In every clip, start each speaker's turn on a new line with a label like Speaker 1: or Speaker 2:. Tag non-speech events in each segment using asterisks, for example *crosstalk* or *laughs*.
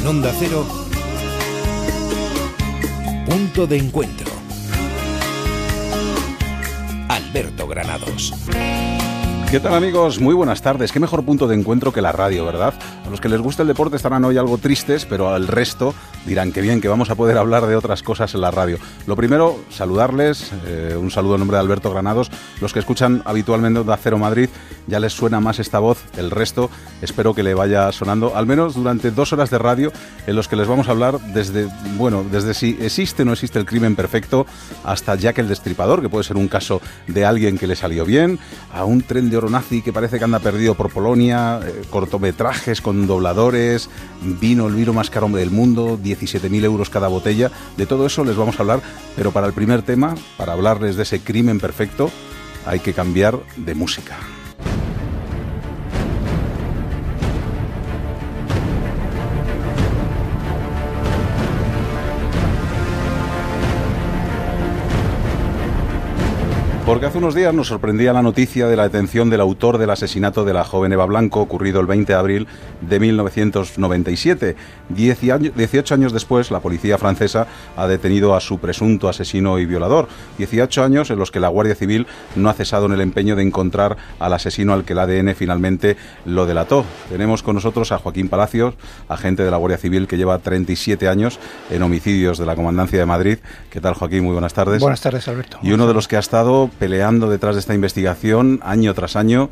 Speaker 1: En Onda Cero, punto de encuentro. Alberto Granados.
Speaker 2: ¿Qué tal amigos? Muy buenas tardes. Qué mejor punto de encuentro que la radio, ¿verdad? A los que les gusta el deporte estarán hoy algo tristes, pero al resto dirán que bien, que vamos a poder hablar de otras cosas en la radio. Lo primero, saludarles, eh, un saludo en nombre de Alberto Granados. Los que escuchan habitualmente de Acero Madrid, ya les suena más esta voz, el resto espero que le vaya sonando, al menos durante dos horas de radio en los que les vamos a hablar desde, bueno, desde si existe o no existe el crimen perfecto hasta Jack el Destripador, que puede ser un caso de alguien que le salió bien, a un tren de oro nazi que parece que anda perdido por Polonia, eh, cortometrajes con dobladores, vino, el vino más caro del mundo, 17.000 euros cada botella. De todo eso les vamos a hablar, pero para el primer tema, para hablarles de ese crimen perfecto, hay que cambiar de música. Porque hace unos días nos sorprendía la noticia de la detención del autor del asesinato de la joven Eva Blanco, ocurrido el 20 de abril de 1997. 18 años después, la policía francesa ha detenido a su presunto asesino y violador. 18 años en los que la Guardia Civil no ha cesado en el empeño de encontrar al asesino al que el ADN finalmente lo delató. Tenemos con nosotros a Joaquín Palacios, agente de la Guardia Civil que lleva 37 años en homicidios de la Comandancia de Madrid. ¿Qué tal, Joaquín? Muy buenas tardes.
Speaker 3: Buenas tardes, Alberto.
Speaker 2: Y uno de los que ha estado peleando detrás de esta investigación año tras año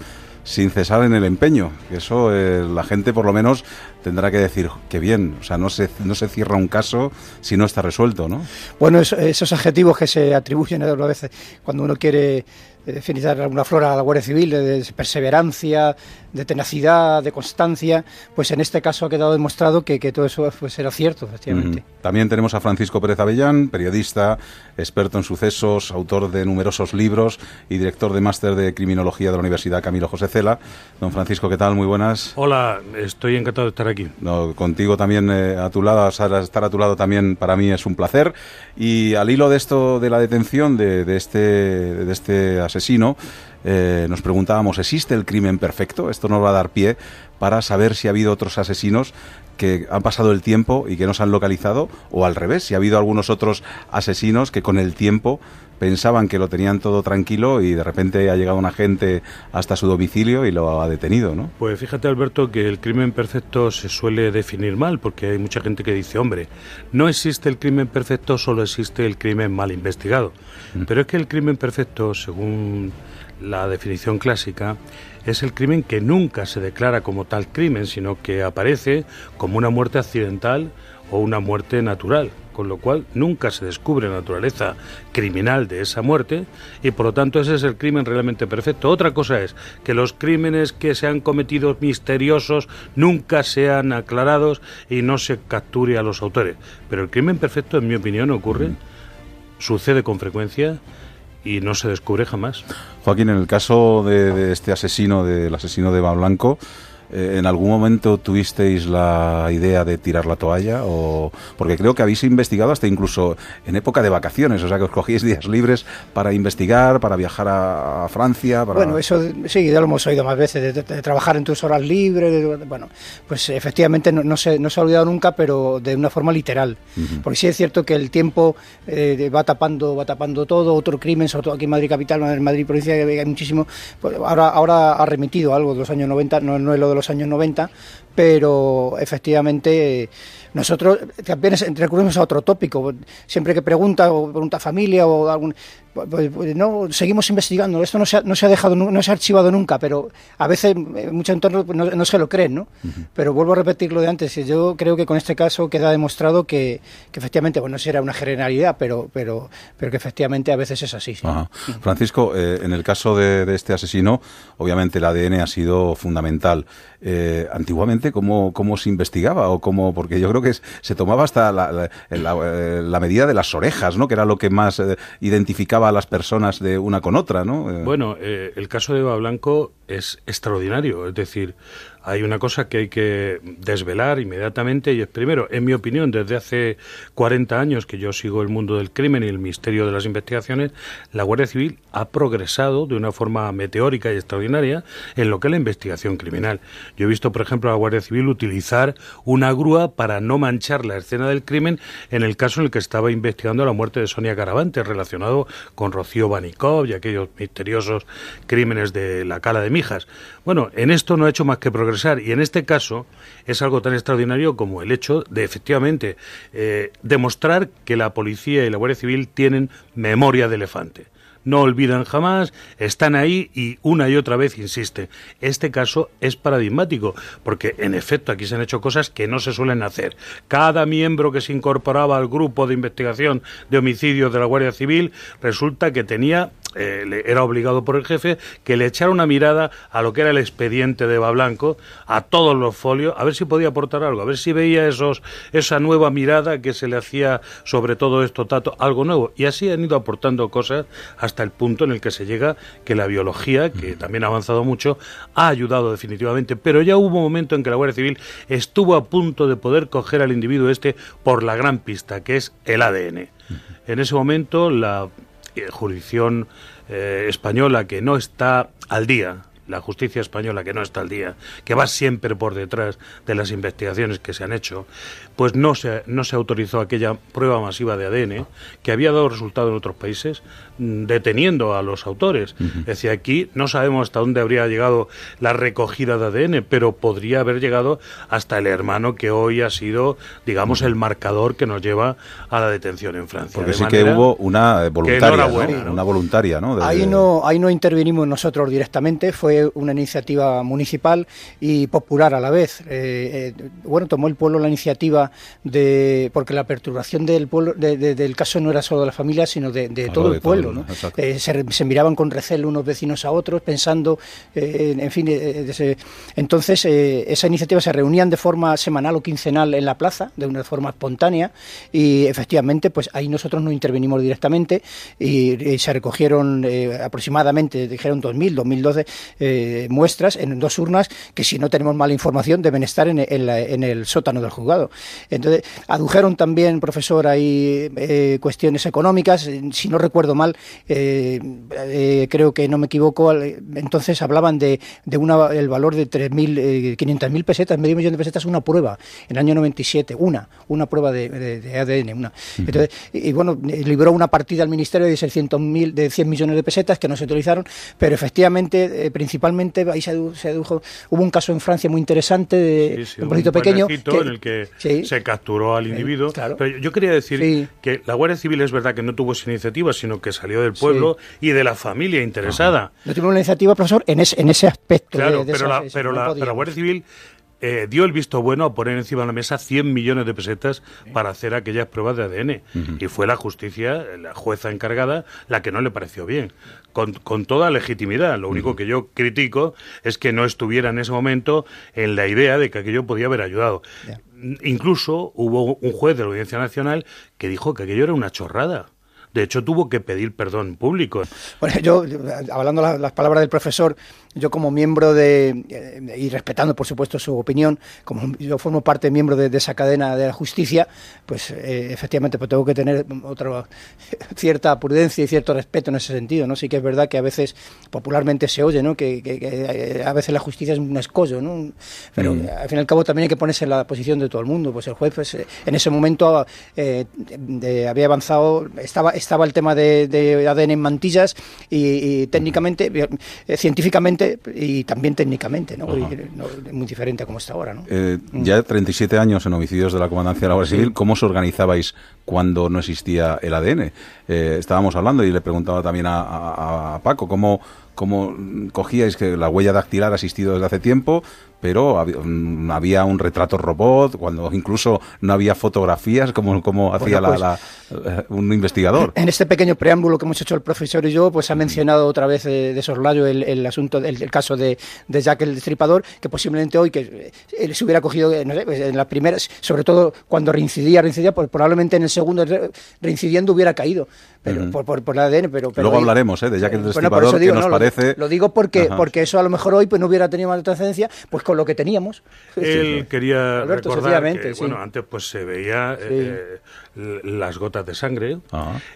Speaker 2: sin cesar en el empeño. Eso eh, la gente por lo menos tendrá que decir que bien, o sea, no se, no se cierra un caso si no está resuelto, ¿no?
Speaker 3: Bueno, esos adjetivos que se atribuyen a veces cuando uno quiere definir alguna flora a la Guardia Civil, de, perseverancia, de tenacidad, de constancia, pues en este caso ha quedado demostrado que, todo eso pues, era cierto, efectivamente.
Speaker 2: También tenemos a Francisco Pérez Avellán, periodista, experto en sucesos, autor de numerosos libros y director de máster de criminología de la Universidad Camilo José Cela. Don Francisco, ¿qué tal? Muy buenas.
Speaker 4: Hola, estoy encantado de estar aquí.
Speaker 2: No, contigo también eh, a tu lado, estar a tu lado también para mí es un placer. Y al hilo de esto de la detención de, de este, de este asesino, eh, nos preguntábamos, ¿existe el crimen perfecto? Esto nos va a dar pie para saber si ha habido otros asesinos que han pasado el tiempo y que no se han localizado, o al revés, si ha habido algunos otros asesinos que con el tiempo pensaban que lo tenían todo tranquilo y de repente ha llegado un agente hasta su domicilio y lo ha detenido, ¿no?
Speaker 4: Pues fíjate, Alberto, que el crimen perfecto se suele definir mal, porque hay mucha gente que dice, hombre, no existe el crimen perfecto, solo existe el crimen mal investigado. Mm. Pero es que el crimen perfecto, según la definición clásica, es el crimen que nunca se declara como tal crimen, sino que aparece como una muerte accidental o una muerte natural, con lo cual nunca se descubre la naturaleza criminal de esa muerte y por lo tanto ese es el crimen realmente perfecto. Otra cosa es que los crímenes que se han cometido misteriosos nunca sean aclarados y no se capture a los autores. Pero el crimen perfecto, en mi opinión, ocurre, sucede con frecuencia y no se descubre jamás.
Speaker 2: Joaquín, en el caso de, este asesino, del asesino de Eva Blanco, ¿En algún momento tuvisteis la idea de tirar la toalla? O, porque creo que habéis investigado hasta incluso en época de vacaciones, o sea que os cogíais días libres para investigar, para viajar a, Francia.
Speaker 3: Bueno, eso sí, ya lo hemos oído más veces, de, trabajar en tus horas libres. bueno, pues efectivamente no, se, no se ha olvidado nunca, pero de una forma literal. Porque sí es cierto que el tiempo eh, va tapando va tapando todo, otro crimen, sobre todo aquí en Madrid Capital, en Madrid Provincia, hay muchísimo. Pues ahora, ahora ha remitido algo de los años 90, no, no es lo de los años 90, pero efectivamente nosotros también recurrimos a otro tópico. Siempre que pregunta o pregunta familia o algún, pues, pues, no, seguimos investigando. Esto no se, ha, no se ha dejado, no se ha archivado nunca, pero a veces en muchos entornos no, se lo creen, ¿no? Pero vuelvo a repetir lo de antes. Yo creo que con este caso queda demostrado que, efectivamente, bueno, si era una generalidad, pero, pero, pero que efectivamente a veces es así.
Speaker 2: Francisco, eh, en el caso de, este asesino, obviamente el ADN ha sido fundamental. Eh, antiguamente, ¿cómo, ¿cómo se investigaba? o cómo Porque yo creo que se tomaba hasta la, la, medida de las orejas, ¿no? Que era lo que más eh, identificaba a las personas de una con otra, ¿no?
Speaker 4: Bueno, el caso de Eva Blanco es extraordinario. Es decir, hay una cosa que hay que desvelar inmediatamente y es primero, en mi opinión, desde hace 40 años que yo sigo el mundo del crimen y el misterio de las investigaciones, la Guardia Civil ha progresado de una forma meteórica y extraordinaria en lo que es la investigación criminal. Yo he visto, por ejemplo, a la Guardia Civil utilizar una grúa para no manchar la escena del crimen en el caso en el que estaba investigando la muerte de Sonia Caravante relacionado con Rocío Banikov y aquellos misteriosos crímenes de la cala de Mijas. Bueno, en esto no ha hecho más que progresar y en este caso es algo tan extraordinario como el hecho de efectivamente eh, demostrar que la policía y la Guardia Civil tienen memoria de elefante no olvidan jamás, están ahí y una y otra vez insisten. Este caso es paradigmático, porque en efecto aquí se han hecho cosas que no se suelen hacer. Cada miembro que se incorporaba al grupo de investigación de homicidios de la Guardia Civil resulta que tenía eh, era obligado por el jefe que le echara una mirada a lo que era el expediente de Eva Blanco, a todos los folios, a ver si podía aportar algo, a ver si veía esos, esa nueva mirada que se le hacía sobre todo esto, Tato, algo nuevo. Y así han ido aportando cosas hasta el punto en el que se llega que la biología, que también ha avanzado mucho, ha ayudado definitivamente. Pero ya hubo un momento en que la Guardia Civil estuvo a punto de poder coger al individuo este por la gran pista, que es el ADN. En ese momento la jurisdicción eh, española que no está al día, la justicia española que no está al día, que va siempre por detrás de las investigaciones que se han hecho, pues no se, no se autorizó aquella prueba masiva de ADN que había dado resultado en otros países, deteniendo a los autores. Es decir, aquí no sabemos hasta dónde habría llegado la recogida de ADN, pero podría haber llegado hasta el hermano que hoy ha sido, digamos, el marcador que nos lleva a la detención en Francia.
Speaker 2: Porque sí que hubo una voluntaria, una voluntaria, ¿no?
Speaker 3: Ahí no, ahí no intervinimos nosotros directamente, fue una iniciativa municipal y popular a la vez. Eh, eh, bueno, tomó el pueblo la iniciativa de porque la perturbación del pueblo del caso no era solo de la familia sino de, todo el pueblo eh, se, miraban con recelo unos vecinos a otros pensando eh, en fin eh, entonces esa iniciativa se reunían de forma semanal o quincenal en la plaza de una forma espontánea y efectivamente pues ahí nosotros no intervenimos directamente y, se recogieron aproximadamente dijeron 2000 2012 muestras en dos urnas que si no tenemos mala información deben estar en, en el sótano del juzgado. Entonces, adujeron también, profesor, ahí cuestiones económicas, si no recuerdo mal, eh, eh, creo que no me equivoco, entonces hablaban de, de una, el valor de 3.000, 500.000 pesetas, medio millón de pesetas, una prueba, en el año 97, una, una prueba de, ADN, una. Entonces, y, bueno, libró una partida al Ministerio de 600.000, de 100 millones de pesetas que no se utilizaron, pero efectivamente, principalmente, ahí se, adujo, hubo un caso en Francia muy interesante, de un poquito pequeño.
Speaker 4: en el que se capturó al individuo. Pero yo quería decir que la Guardia Civil es verdad que no tuvo esa iniciativa, sino que salió del pueblo y de la familia interesada.
Speaker 3: No tuvo una iniciativa, profesor, en, en ese aspecto.
Speaker 4: Claro, pero, la, pero, la, Guardia Civil eh, dio el visto bueno a poner encima de la mesa 100 millones de pesetas para hacer aquellas pruebas de ADN. Y fue la justicia, la jueza encargada, la que no le pareció bien. Con, con toda legitimidad. Lo único que yo critico es que no estuviera en ese momento en la idea de que aquello podía haber ayudado. Incluso hubo un juez de la Audiencia Nacional que dijo que aquello era una chorrada. De hecho, tuvo que pedir perdón público.
Speaker 3: Bueno, yo, hablando las palabras del profesor, yo como miembro de, eh, y respetando por supuesto su opinión, como yo formo parte miembro de, esa cadena de la justicia, pues eh, efectivamente pues tengo que tener otra *laughs* cierta prudencia y cierto respeto en ese sentido, ¿no? Sí que es verdad que a veces popularmente se oye, ¿no? Que, eh, a veces la justicia es un escollo, ¿no? Pero mm. al fin y al cabo también hay que ponerse en la posición de todo el mundo, pues el juez pues, en ese momento había avanzado, estaba, estaba el tema de, ADN en mantillas y técnicamente, científicamente y también técnicamente, ¿no? muy diferente a como está ahora. ¿no?
Speaker 2: Eh, ya 37 años en homicidios de la Comandancia de la Guardia Civil, ¿cómo os organizabais cuando no existía el ADN? Eh, estábamos hablando y le preguntaba también a, Paco, ¿cómo, cómo cogíais que la huella dactilar ha existido desde hace tiempo, pero mm, había, un retrato robot, cuando incluso no había fotografías como, como hacía pues eh, un investigador.
Speaker 3: En este pequeño preámbulo que hemos hecho el profesor y yo, pues ha mencionado otra vez de, de soslayo el, asunto, el, el, caso de, de, Jack el Destripador, que posiblemente hoy que eh, se hubiera cogido, no sé, pues en las primeras, sobre todo cuando reincidía, reincidía, pues probablemente en el segundo reincidiendo hubiera caído pero, por, por, por, el ADN. Pero,
Speaker 2: Luego hablaremos ¿eh? de Jack el Destripador, que nos parece...
Speaker 3: Lo, digo porque, porque eso a lo mejor hoy pues no hubiera tenido más trascendencia, pues con lo que teníamos.
Speaker 4: Él quería recordar que, bueno, antes pues se veía eh, las gotas de sangre.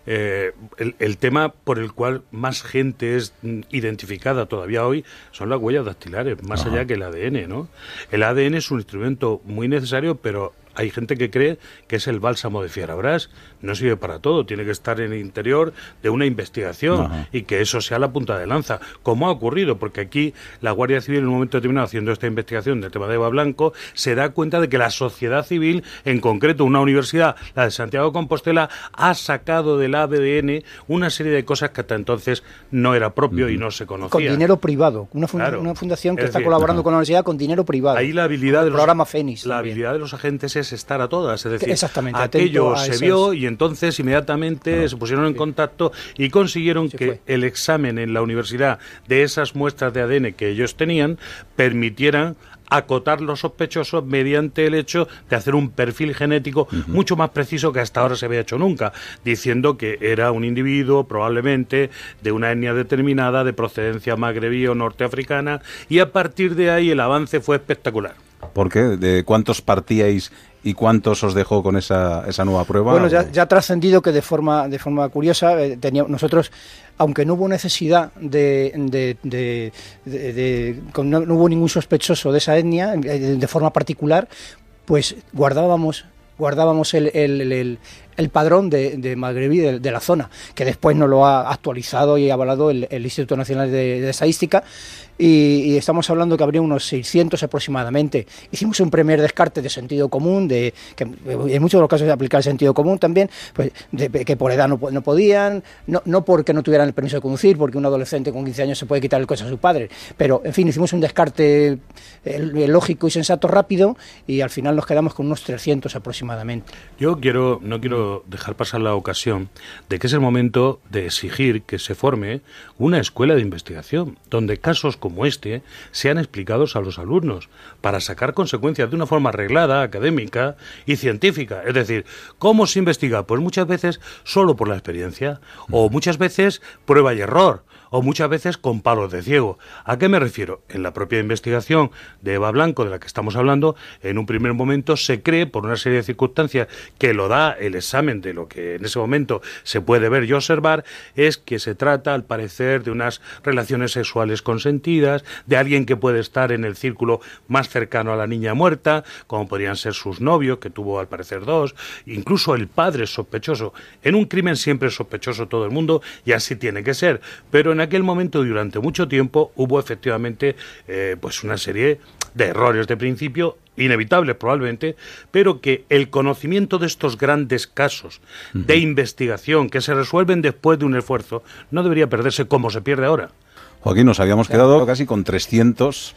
Speaker 4: Eh, el, el, tema por el cual más gente es identificada todavía hoy son las huellas dactilares, más allá que el ADN, ¿no? El ADN es un instrumento muy necesario, pero hay gente que cree que es el bálsamo de Fierabras. No sirve para todo, tiene que estar en el interior de una investigación y que eso sea la punta de lanza, como ha ocurrido, porque aquí la Guardia Civil en un momento determinado haciendo esta investigación del tema de Eva Blanco se da cuenta de que la sociedad civil, en concreto una universidad, la de Santiago de Compostela, ha sacado del ADN una serie de cosas que hasta entonces no era propio y no se conocía.
Speaker 3: Con dinero privado, una, fundación que está colaborando con la universidad con dinero privado.
Speaker 4: Ahí la habilidad del
Speaker 3: programa Fénix.
Speaker 4: La habilidad de los agentes es estar a todas. Es decir, Exactamente, aquello se vio y entonces inmediatamente se pusieron en contacto y consiguieron que el examen en la universidad de esas muestras de ADN que ellos tenían permitieran acotar los sospechosos mediante el hecho de hacer un perfil genético mucho más preciso que hasta ahora se había hecho nunca, diciendo que era un individuo probablemente de una etnia determinada, de procedencia magrebí o norteafricana, y a partir de ahí el avance fue espectacular.
Speaker 2: ¿Por qué? ¿De cuántos partíais ¿Y cuántos os dejó con esa, esa nueva prueba?
Speaker 3: Bueno, ya, ha trascendido que de forma, de forma curiosa, eh, nosotros, aunque no hubo necesidad de, de, no, hubo ningún sospechoso de esa etnia, eh, de, forma particular, pues guardábamos guardábamos el, el, el, padrón de, magrebí de, la zona, que después nos lo ha actualizado y avalado el, Instituto Nacional de, Estadística, y, estamos hablando que habría unos 600 aproximadamente. Hicimos un primer descarte de sentido común, de que en muchos de los casos de aplicar el sentido común también, pues de, que por edad no, no podían, no, no, porque no tuvieran el permiso de conducir, porque un adolescente con 15 años se puede quitar el coche a su padre, pero en fin, hicimos un descarte lógico y sensato rápido y al final nos quedamos con unos 300 aproximadamente.
Speaker 4: Yo quiero, no quiero dejar pasar la ocasión de que es el momento de exigir que se forme una escuela de investigación, donde casos como este sean explicados a los alumnos para sacar consecuencias de una forma arreglada, académica y científica. Es decir, ¿cómo se investiga? Pues muchas veces solo por la experiencia o muchas veces prueba y error o muchas veces con palos de ciego. ¿A qué me refiero? En la propia investigación de Eva Blanco, de la que estamos hablando, en un primer momento se cree, por una serie de circunstancias que lo da el examen de lo que en ese momento se puede ver y observar, es que se trata, al parecer, de unas relaciones sexuales consentidas, de alguien que puede estar en el círculo más cercano a la niña muerta, como podrían ser sus novios, que tuvo al parecer dos, incluso el padre sospechoso. En un crimen siempre es sospechoso todo el mundo y así tiene que ser, pero en aquel momento, durante mucho tiempo, hubo efectivamente eh, pues una serie de errores de principio inevitables probablemente, pero que el conocimiento de estos grandes casos de investigación que se resuelven después de un esfuerzo no debería perderse como se pierde ahora.
Speaker 2: Joaquín, nos habíamos quedado casi con 300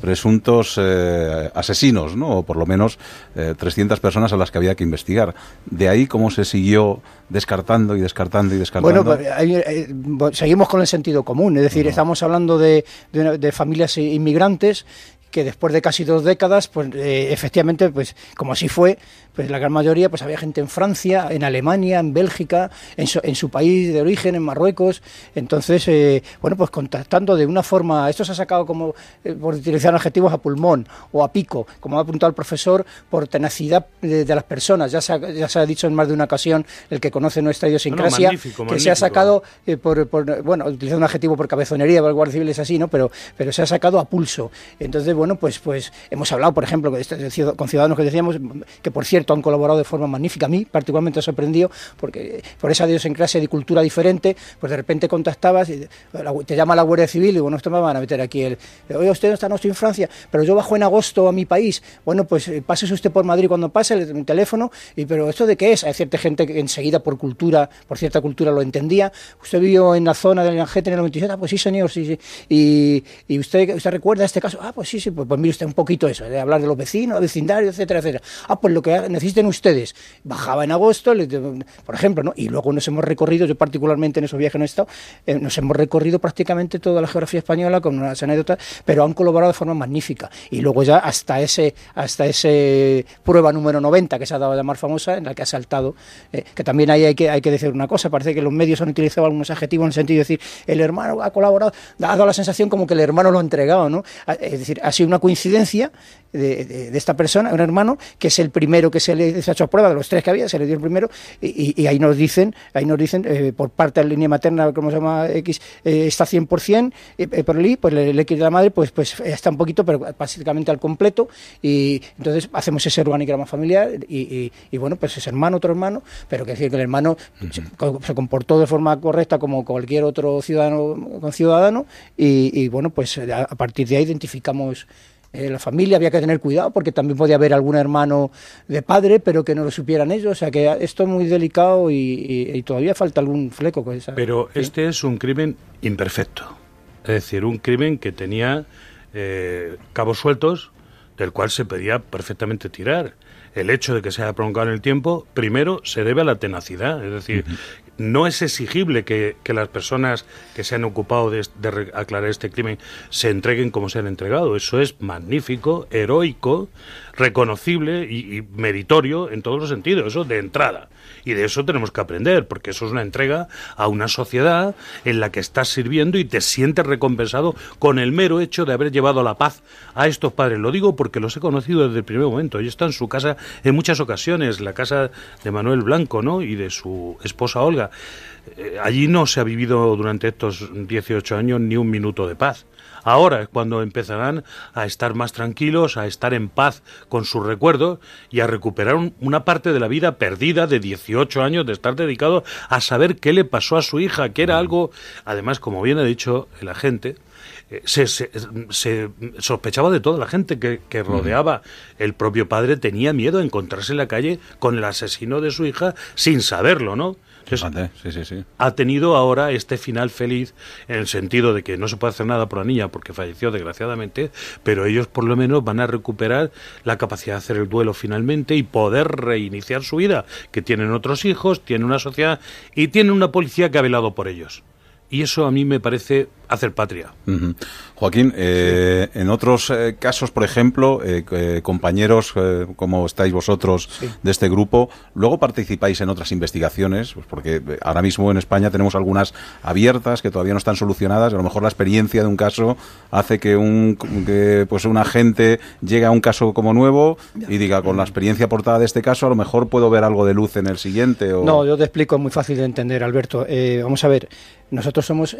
Speaker 2: presuntos eh, asesinos, ¿no? O por lo menos 300 eh, personas a las que había que investigar. De ahí cómo se siguió descartando y descartando y descartando.
Speaker 3: Bueno, pues, seguimos con el sentido común, es decir, estamos hablando de, de familias inmigrantes que después de casi dos décadas, pues eh, efectivamente, pues como así fue, pues la gran mayoría, pues había gente en Francia, en Alemania, en Bélgica, en su, en su país de origen, en Marruecos. Entonces, eh, bueno, pues contactando de una forma, esto se ha sacado como, eh, por utilizar adjetivos, a pulmón o a pico, como ha apuntado el profesor, por tenacidad de, las personas. Ya se, ha, ya se ha dicho en más de una ocasión, el que conoce nuestra idiosincrasia, que se ha sacado, por, bueno, utilizando un adjetivo por cabezonería, el Guardia Civil es así, ¿no? Pero, pero se ha sacado a pulso. Entonces, bueno, pues, pues hemos hablado, por ejemplo, con ciudadanos que decíamos que, por cierto, han colaborado de forma magnífica. A mí, particularmente, me sorprendió, porque por esa clase de cultura diferente, pues de repente contactabas, y te llama la Guardia Civil y bueno, esto me van a meter aquí el. Oye, usted no está, no estoy en Francia, pero yo bajo en agosto a mi país. Bueno, pues eh, pásese usted por Madrid cuando pase el, teléfono, y pero ¿esto de qué es? Hay cierta gente que enseguida por cultura, por cierta cultura lo entendía. Usted vivió en la zona del Angete en el 97, ah, pues sí, señor, sí, sí. Y, usted, usted recuerda este caso, ah, pues sí sí, pues, pues mire usted un poquito eso, de hablar de los vecinos, vecindarios, etcétera, etcétera. Ah, pues lo que necesiten ustedes. Bajaba en agosto, por ejemplo, ¿no? Y luego nos hemos recorrido, yo particularmente en esos viajes no he estado, eh, nos hemos recorrido prácticamente toda la geografía española con unas anécdotas, pero han colaborado de forma magnífica. Y luego ya hasta ese, hasta ese prueba número 90 que se ha dado a llamar famosa, en la que ha saltado, eh, que también ahí hay que, hay que decir una cosa, parece que los medios han utilizado algunos adjetivos en el sentido de decir, el hermano ha colaborado, ha dado la sensación como que el hermano lo ha entregado, ¿no? Es decir, ha sido una coincidencia de, esta persona, un hermano, que es el primero que se le ha hecho prueba de los tres que había, se le dio el primero, y, ahí nos dicen, ahí nos dicen, eh, por parte de la línea materna, como se llama X, eh, está 100%, eh, por el pues el, X de la madre, pues, pues está un poquito, pero básicamente al completo, y entonces hacemos ese organigrama familiar, y, bueno, pues es hermano, otro hermano, pero que decir que el hermano se, comportó de forma correcta como cualquier otro ciudadano con ciudadano, y, bueno, pues a partir de ahí identificamos eh, la familia había que tener cuidado porque también podía haber algún hermano de padre, pero que no lo supieran ellos. O sea que esto es muy delicado y, todavía falta algún fleco. Con esa,
Speaker 4: pero este es un crimen imperfecto. Es decir, un crimen que tenía eh, cabos sueltos del cual se podía perfectamente tirar. El hecho de que se haya prolongado en el tiempo, primero, se debe a la tenacidad. Es decir, no es exigible que, las personas que se han ocupado de, aclarar este crimen se entreguen como se han entregado. Eso es magnífico, heroico, reconocible y, meritorio en todos los sentidos, eso de entrada. Y de eso tenemos que aprender, porque eso es una entrega a una sociedad en la que estás sirviendo y te sientes recompensado con el mero hecho de haber llevado la paz a estos padres. Lo digo porque los he conocido desde el primer momento. Yo estado en su casa en muchas ocasiones, la casa de Manuel Blanco ¿no? y de su esposa Olga. Eh, allí no se ha vivido durante estos 18 años ni un minuto de paz. Ahora es cuando empezarán a estar más tranquilos, a estar en paz con sus recuerdos y a recuperar una parte de la vida perdida de 18 años de estar dedicado a saber qué le pasó a su hija, que era algo, además, como bien ha dicho el agente, eh, se, se, sospechaba de toda la gente que, que rodeaba. El propio padre tenía miedo de encontrarse en la calle con el asesino de su hija sin saberlo, ¿no? Ha tenido ahora este final feliz en el sentido de que no se puede hacer nada por la niña porque falleció desgraciadamente, pero ellos por lo menos van a recuperar la capacidad de hacer el duelo finalmente y poder reiniciar su vida, que tienen otros hijos, tienen una sociedad y tienen una policía que ha velado por ellos. Y eso a mí me parece hacer patria.
Speaker 2: Joaquín, eh, en otros eh, casos, por ejemplo, eh, compañeros como estáis vosotros de este grupo, luego participáis en otras investigaciones, pues porque ahora mismo en España tenemos algunas abiertas que todavía no están solucionadas. A lo mejor la experiencia de un caso hace que un, que, pues un agente llegue a un caso como nuevo y diga, con la experiencia aportada de este caso, a lo mejor puedo ver algo de luz en el siguiente. O...
Speaker 3: No, yo te explico, es muy fácil de entender, Alberto. vamos a ver, nosotros somos,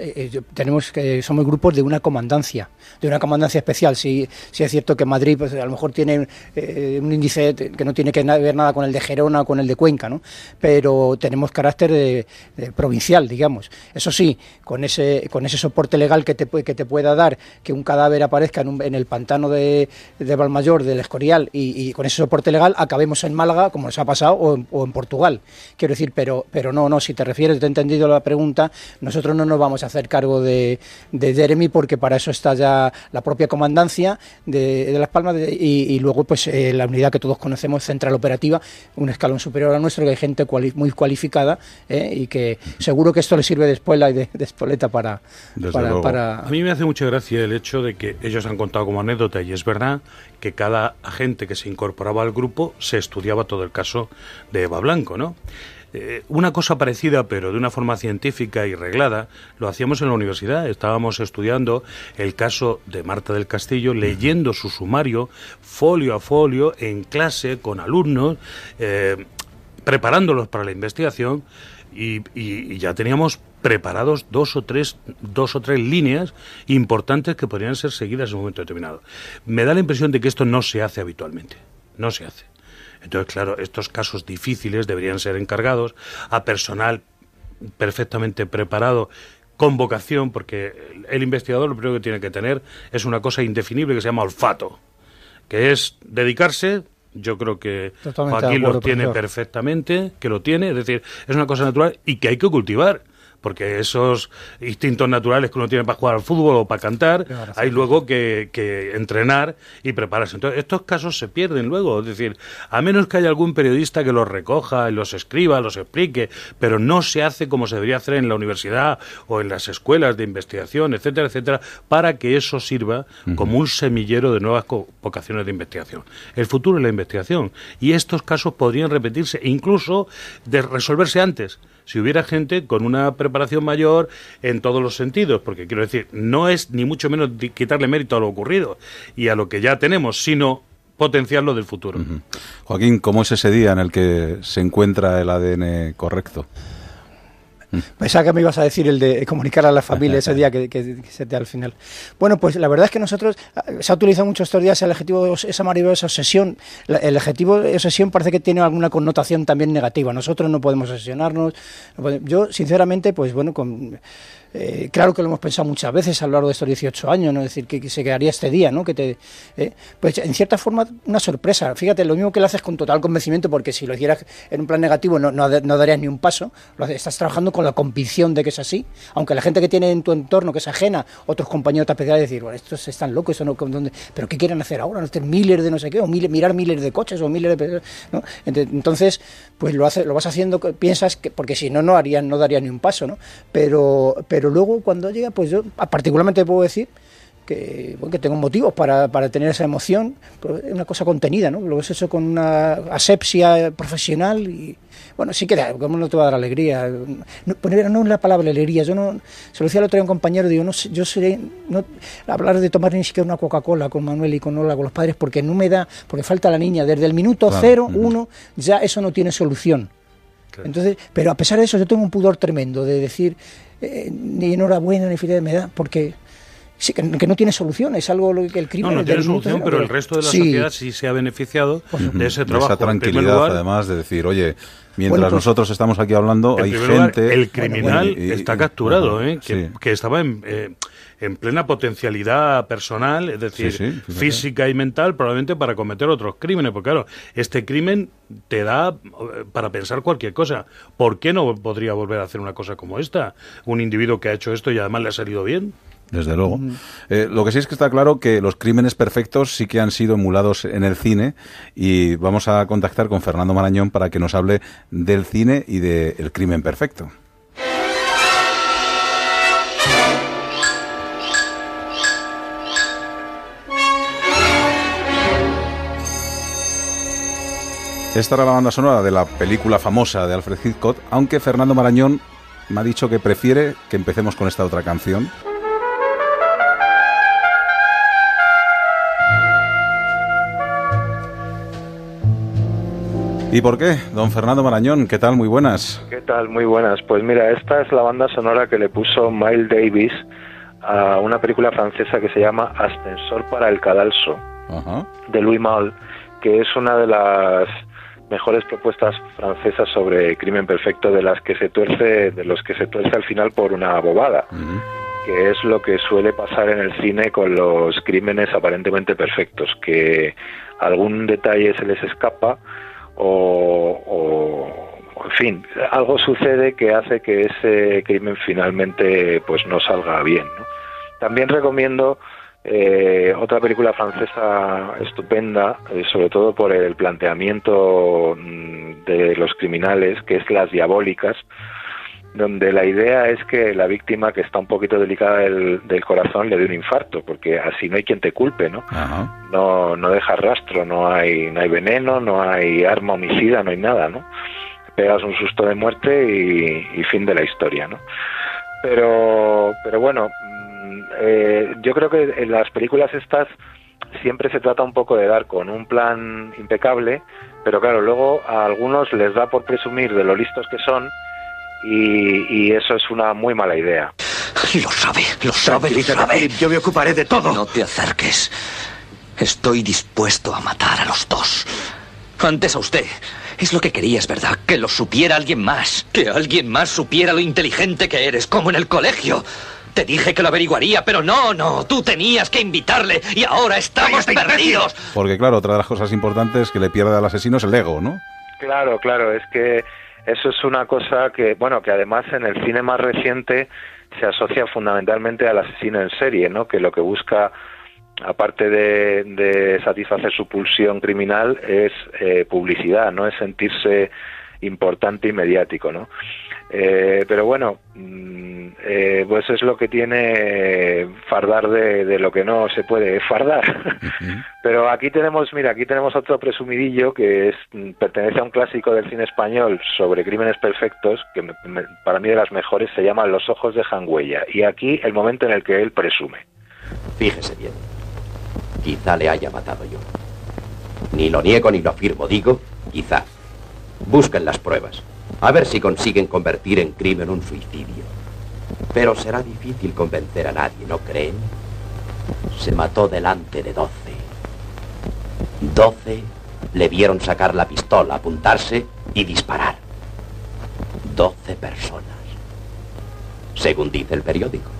Speaker 3: tenemos somos grupos de una comandancia, de una comandancia especial. Si, si es cierto que Madrid pues, a lo mejor tiene eh, un índice que no tiene que ver nada con el de Gerona o con el de Cuenca, ¿no? pero tenemos carácter de, provincial, digamos. Eso sí, con ese, con ese soporte legal que te, que te pueda dar que un cadáver aparezca en, en el pantano de, de Valmayor, del Escorial, y, con ese soporte legal acabemos en Málaga, como nos ha pasado, o en, o en Portugal. Quiero decir, pero, pero no, no, si te refieres, te he entendido la pregunta, nosotros no nos vamos a hacer cargo de, de Jeremy porque para eso está ya la propia comandancia de, Las Palmas y, luego pues eh, la unidad que todos conocemos, central operativa, un escalón superior a nuestro, que hay gente muy cualificada eh, y que seguro que esto le sirve de espuela y de, espoleta para, para,
Speaker 4: A mí me hace mucha gracia el hecho de que ellos han contado como anécdota y es verdad que cada agente que se incorporaba al grupo se estudiaba todo el caso de Eva Blanco, ¿no? Eh, una cosa parecida, pero de una forma científica y reglada, lo hacíamos en la universidad. Estábamos estudiando el caso de Marta del Castillo, leyendo su sumario folio a folio en clase con alumnos, eh, preparándolos para la investigación. Y, y, ya teníamos preparados dos o tres dos o tres líneas importantes que podrían ser seguidas en un momento determinado. Me da la impresión de que esto no se hace habitualmente, no se hace. Entonces, claro, estos casos difíciles deberían ser encargados a personal perfectamente preparado con vocación, porque el investigador lo primero que tiene que tener es una cosa indefinible que se llama olfato, que es dedicarse, yo creo que Joaquín lo tiene perfectamente, que lo tiene, es decir, es una cosa natural y que hay que cultivar porque esos instintos naturales que uno tiene para jugar al fútbol o para cantar, hay luego que, que, entrenar y prepararse. Entonces, estos casos se pierden luego, es decir, a menos que haya algún periodista que los recoja y los escriba, los explique, pero no se hace como se debería hacer en la universidad o en las escuelas de investigación, etcétera, etcétera, para que eso sirva como un semillero de nuevas vocaciones de investigación. El futuro es la investigación. Y estos casos podrían repetirse, incluso de resolverse antes si hubiera gente con una preparación mayor en todos los sentidos, porque quiero decir, no es ni mucho menos quitarle mérito a lo ocurrido y a lo que ya tenemos, sino potenciarlo del futuro.
Speaker 2: Joaquín, ¿cómo es ese día en el que se encuentra el ADN correcto? *laughs*
Speaker 3: Pensaba que me ibas a decir el de comunicar a la familia ese día que, se te al final. Bueno, pues la verdad es que nosotros, ah, se ha utilizado mucho estos días el adjetivo, esa maravillosa obsesión. El adjetivo obsesión parece que tiene alguna connotación también negativa. Nosotros no podemos obsesionarnos. yo, sinceramente, pues bueno, con eh, claro que lo hemos pensado muchas veces a lo largo de estos 18 años, ¿no? Decir, que, se quedaría este día, ¿no? Que te, eh, pues en cierta forma una sorpresa. Fíjate, lo mismo que lo haces con total convencimiento, porque si lo hicieras en un plan negativo no, no, darías ni un paso. Lo estás trabajando con la convicción de que es así. Aunque la gente que tiene en tu entorno, que es ajena, otros compañeros te decir, bueno, estos están locos, eso no, ¿dónde? ¿pero qué quieren hacer ahora? ¿No miles de no sé qué? ¿O mirar miles de coches? ¿O miles de ¿no? Entonces, pues lo, hace, lo vas haciendo, piensas que, porque si no, no, harían, no daría ni un paso, ¿no? Pero luego cuando llega, pues yo particularmente puedo decir que, bueno, que tengo motivos para, para, tener esa emoción, es una cosa contenida, ¿no? Lo has hecho con una asepsia profesional y, bueno, sí que da, ¿cómo no te va a dar alegría? No, no es la palabra alegría, yo no, se lo decía el otro día a un compañero, digo, no yo seré, no, hablar de tomar ni siquiera una Coca-Cola con Manuel y con Ola, con los padres, porque no me da, porque falta la niña, desde el minuto cero, uno, ya eso no tiene solución. Entonces, pero a pesar de eso, yo tengo un pudor tremendo de decir eh, ni enhorabuena ni felicidad me da, porque sí, que, no tiene solución, es algo que el crimen...
Speaker 4: No, no tiene solución, pero el resto de la sociedad sí se ha beneficiado de ese trabajo.
Speaker 2: esa tranquilidad, además, de decir, oye, mientras pues, nosotros estamos aquí hablando, hay gente...
Speaker 4: el criminal está capturado, ¿eh? que, estaba en... Eh, en plena potencialidad personal, es decir, física y mental, probablemente para cometer otros crímenes. Porque claro, este crimen te da eh, para pensar cualquier cosa. ¿Por qué no podría volver a hacer una cosa como esta? Un individuo que ha hecho esto y además le ha salido bien.
Speaker 2: Desde luego. Eh, lo que sí es que está claro que los crímenes perfectos sí que han sido emulados en el cine y vamos a contactar con Fernando Marañón para que nos hable del cine y del crimen perfecto. Esta era la banda sonora de la película famosa de Alfred Hitchcock, aunque Fernando Marañón me ha dicho que prefiere que empecemos con esta otra canción. ¿Y por qué? Don Fernando Marañón, ¿qué tal? Muy buenas.
Speaker 5: ¿Qué tal? Muy buenas. Pues mira, esta es la banda sonora que le puso Miles Davis a una película francesa que se llama Ascensor para el Cadalso, de Louis Malle, que es una de las mejores propuestas francesas sobre crimen perfecto de las que se tuerce, de los que se tuerce al final por una bobada, que es lo que suele pasar en el cine con los crímenes aparentemente perfectos, que algún detalle se les escapa o, en fin, algo sucede que hace que ese crimen finalmente pues no salga bien. También recomiendo eh, otra película francesa estupenda, eh, sobre todo por el planteamiento mm, de los criminales, que es Las Diabólicas, donde la idea es que la víctima que está un poquito delicada del, corazón le dé un infarto, porque así no hay quien te culpe, ¿no? No, no deja rastro, no hay, no hay veneno, no hay arma homicida, no hay nada, ¿no? Pegas un susto de muerte y, y fin de la historia, ¿no? Pero, pero bueno, eh, yo creo que en las películas estas siempre se trata un poco de dar con un plan impecable, pero claro, luego a algunos les da por presumir de lo listos que son y, eso es una muy mala idea.
Speaker 6: Lo sabe, lo sabe, lo sabe.
Speaker 7: Yo me ocuparé de todo.
Speaker 6: No te acerques. Estoy dispuesto a matar a los dos. Antes a usted. Es lo que querías, ¿verdad? Que lo supiera alguien más. Que alguien más supiera lo inteligente que eres, como en el colegio. Te dije que lo averiguaría, pero no, no. Tú tenías que invitarle y ahora estamos perdidos.
Speaker 2: Porque, claro, otra de las cosas importantes que le pierde al asesino es el ego, ¿no?
Speaker 5: Claro, claro. Es que eso es una cosa que, bueno, que además en el cine más reciente se asocia fundamentalmente al asesino en serie, ¿no? Que lo que busca, aparte de, satisfacer su pulsión criminal, es eh, publicidad, no es sentirse importante y mediático, ¿no? Eh, pero bueno, mm, eh, pues es lo que tiene fardar de, lo que no se puede fardar. *laughs* pero aquí tenemos, mira, aquí tenemos otro presumidillo que es mm, pertenece a un clásico del cine español sobre crímenes perfectos, que para mí de las mejores se llama Los ojos de Jangüella. Y aquí el momento en el que él presume.
Speaker 7: Fíjese bien, quizá le haya matado yo. Ni lo niego ni lo afirmo, digo, quizá. Busquen las pruebas. A ver si consiguen convertir en crimen un suicidio. Pero será difícil convencer a nadie, ¿no creen? Se mató delante de doce. Doce le vieron sacar la pistola, apuntarse y disparar. Doce personas. Según dice el periódico.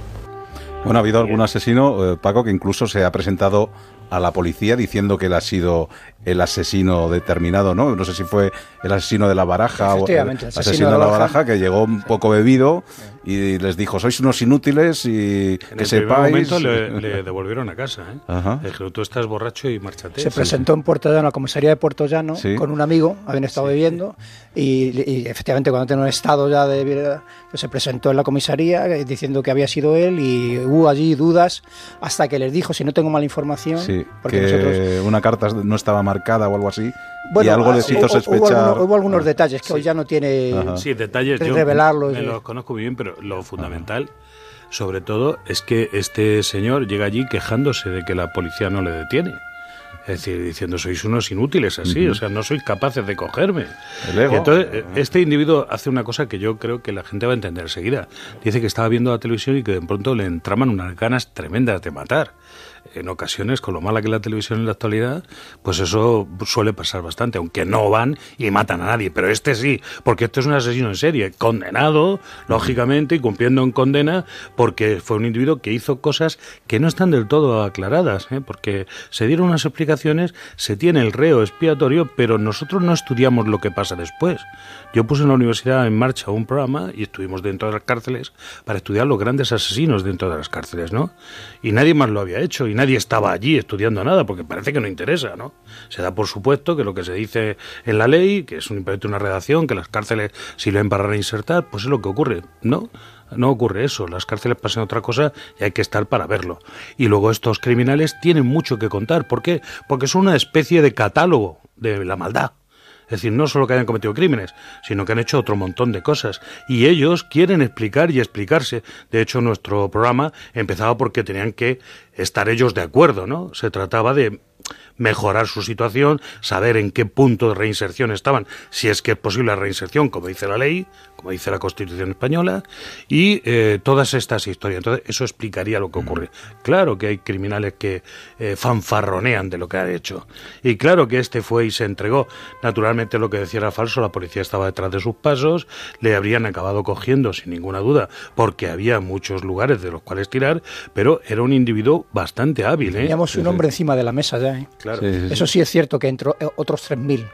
Speaker 2: Bueno, ha habido algún asesino, eh, Paco, que incluso se ha presentado a la policía diciendo que él ha sido el asesino determinado, ¿no? No sé si fue el asesino de la baraja o el asesino, de la baraja, que llegó un poco bebido y les dijo, sois unos inútiles y
Speaker 4: en
Speaker 2: que
Speaker 4: el
Speaker 2: sepáis...
Speaker 4: momento *laughs* le, devolvieron a casa, ¿eh? Ajá. dijeron, tú estás borracho y márchate.
Speaker 3: Se presentó en Puerto Llano, la comisaría de Puerto Llano, con un amigo, habían estado bebiendo, y, efectivamente cuando tenía un estado ya de... Pues se presentó en la comisaría eh, diciendo que había sido él y hubo allí dudas hasta que les dijo, si no tengo mala información...
Speaker 2: porque que una carta no estaba marcada o algo así, y algo les hizo
Speaker 3: sospechar... Hubo, algunos, detalles que hoy ya no tiene...
Speaker 4: Sí, detalles, yo revelarlos. Me los conozco bien, pero lo fundamental, sobre todo, es que este señor llega allí quejándose de que la policía no le detiene. Es decir, diciendo, sois unos inútiles así, o sea, no sois capaces de cogerme. entonces, este individuo hace una cosa que yo creo que la gente va a entender enseguida. Dice que estaba viendo la televisión y que de pronto le entraman unas ganas tremendas de matar en ocasiones, con lo mala que la televisión en la actualidad, pues eso suele pasar bastante, aunque no van y matan a nadie. Pero este sí, porque este es un asesino en serie, condenado, lógicamente, y cumpliendo en condena, porque fue un individuo que hizo cosas que no están del todo aclaradas, ¿eh? porque se dieron unas explicaciones, se tiene el reo expiatorio, pero nosotros no estudiamos lo que pasa después. Yo puse en la universidad en marcha un programa y estuvimos dentro de las cárceles para estudiar los grandes asesinos dentro de las cárceles, ¿no? Y nadie más lo había hecho y nadie estaba allí estudiando nada porque parece que no interesa, ¿no? Se da por supuesto que lo que se dice en la ley, que es un de una redacción, que las cárceles sirven para reinsertar, pues es lo que ocurre, ¿no? No ocurre eso, las cárceles pasan otra cosa y hay que estar para verlo. Y luego estos criminales tienen mucho que contar. ¿Por qué? Porque son una especie de catálogo de la maldad. Es decir, no solo que hayan cometido crímenes, sino que han hecho otro montón de cosas. Y ellos quieren explicar y explicarse. De hecho, nuestro programa empezaba porque tenían que estar ellos de acuerdo, ¿no? Se trataba de mejorar su situación, saber en qué punto de reinserción estaban, si es que es posible la reinserción, como dice la ley, como dice la Constitución española, y eh, todas estas historias. Entonces, eso explicaría lo que ocurre. Claro que hay criminales que eh, fanfarronean de lo que han hecho. Y claro que este fue y se entregó. Naturalmente, lo que decía era falso, la policía estaba detrás de sus pasos, le habrían acabado cogiendo sin ninguna duda, porque había muchos lugares de los cuales tirar, pero era un individuo bastante hábil. ¿eh?
Speaker 3: Teníamos un hombre encima de la mesa ya. ¿Eh? Eso sí es cierto que entró eh, otros 3.000.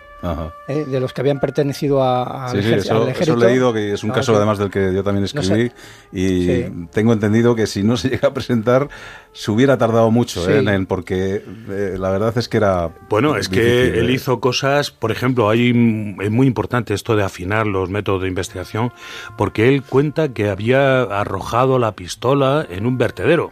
Speaker 3: ¿eh? de los que habían pertenecido a,
Speaker 2: sí, sí, eso, he leído, que es un ah, caso además del que yo también escribí, y tengo entendido que si no se *laughs* llega a presentar, se hubiera tardado mucho en, porque la verdad es que era...
Speaker 4: Bueno, es que él hizo cosas, por ejemplo, hay, es muy importante esto de afinar los métodos de investigación, porque él cuenta que había arrojado la pistola en un vertedero.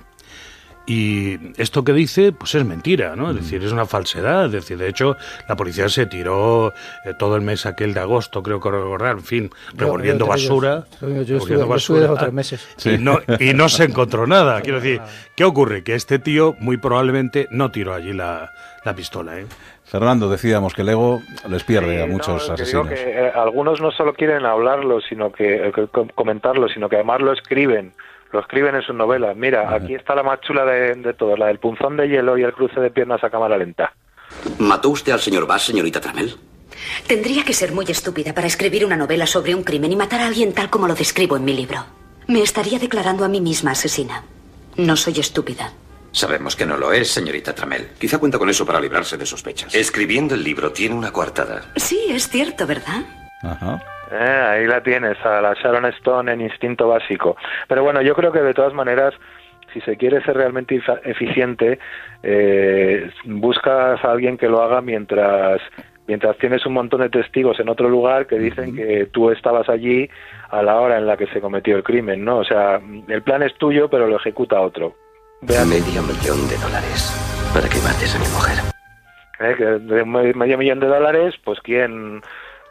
Speaker 4: Y esto que dice, pues es mentira, ¿no? Es decir, es una falsedad. Es decir, de hecho, la policía se tiró eh, todo el mes aquel de agosto, creo que recordar, en fin, revolviendo basura.
Speaker 3: Yo, estuve, basura tres meses.
Speaker 4: Y, no, y no se encontró nada. Quiero decir, ¿qué ocurre? Que este tío muy probablemente no tiró allí la, la pistola, ¿eh?
Speaker 2: Fernando, decíamos que el ego les pierde a muchos asesinos.
Speaker 5: Que, eh, algunos no solo quieren hablarlo, sino que, eh, comentarlo, sino que además lo escriben lo escriben en sus novelas. Mira, aquí está la más chula de, de todos, la del punzón de hielo y el cruce de piernas a cámara lenta.
Speaker 7: ¿Mató usted al señor Bass, señorita Tramel?
Speaker 8: Tendría que ser muy estúpida para escribir una novela sobre un crimen y matar a alguien tal como lo describo en mi libro. Me estaría declarando a mí misma asesina. No soy estúpida.
Speaker 7: Sabemos que no lo es, señorita Tramel. Quizá cuenta con eso para librarse de sospechas.
Speaker 9: Escribiendo el libro tiene una coartada.
Speaker 8: Sí, es cierto, ¿verdad?
Speaker 2: Ajá.
Speaker 5: Eh, ahí la tienes, a la Sharon Stone en Instinto Básico. Pero bueno, yo creo que de todas maneras, si se quiere ser realmente eficiente, eh, buscas a alguien que lo haga mientras mientras tienes un montón de testigos en otro lugar que dicen que tú estabas allí a la hora en la que se cometió el crimen, ¿no? O sea, el plan es tuyo, pero lo ejecuta otro.
Speaker 6: Vean. Medio millón de dólares para que mates a mi mujer.
Speaker 5: ¿Eh? Que de medio millón de dólares, pues quién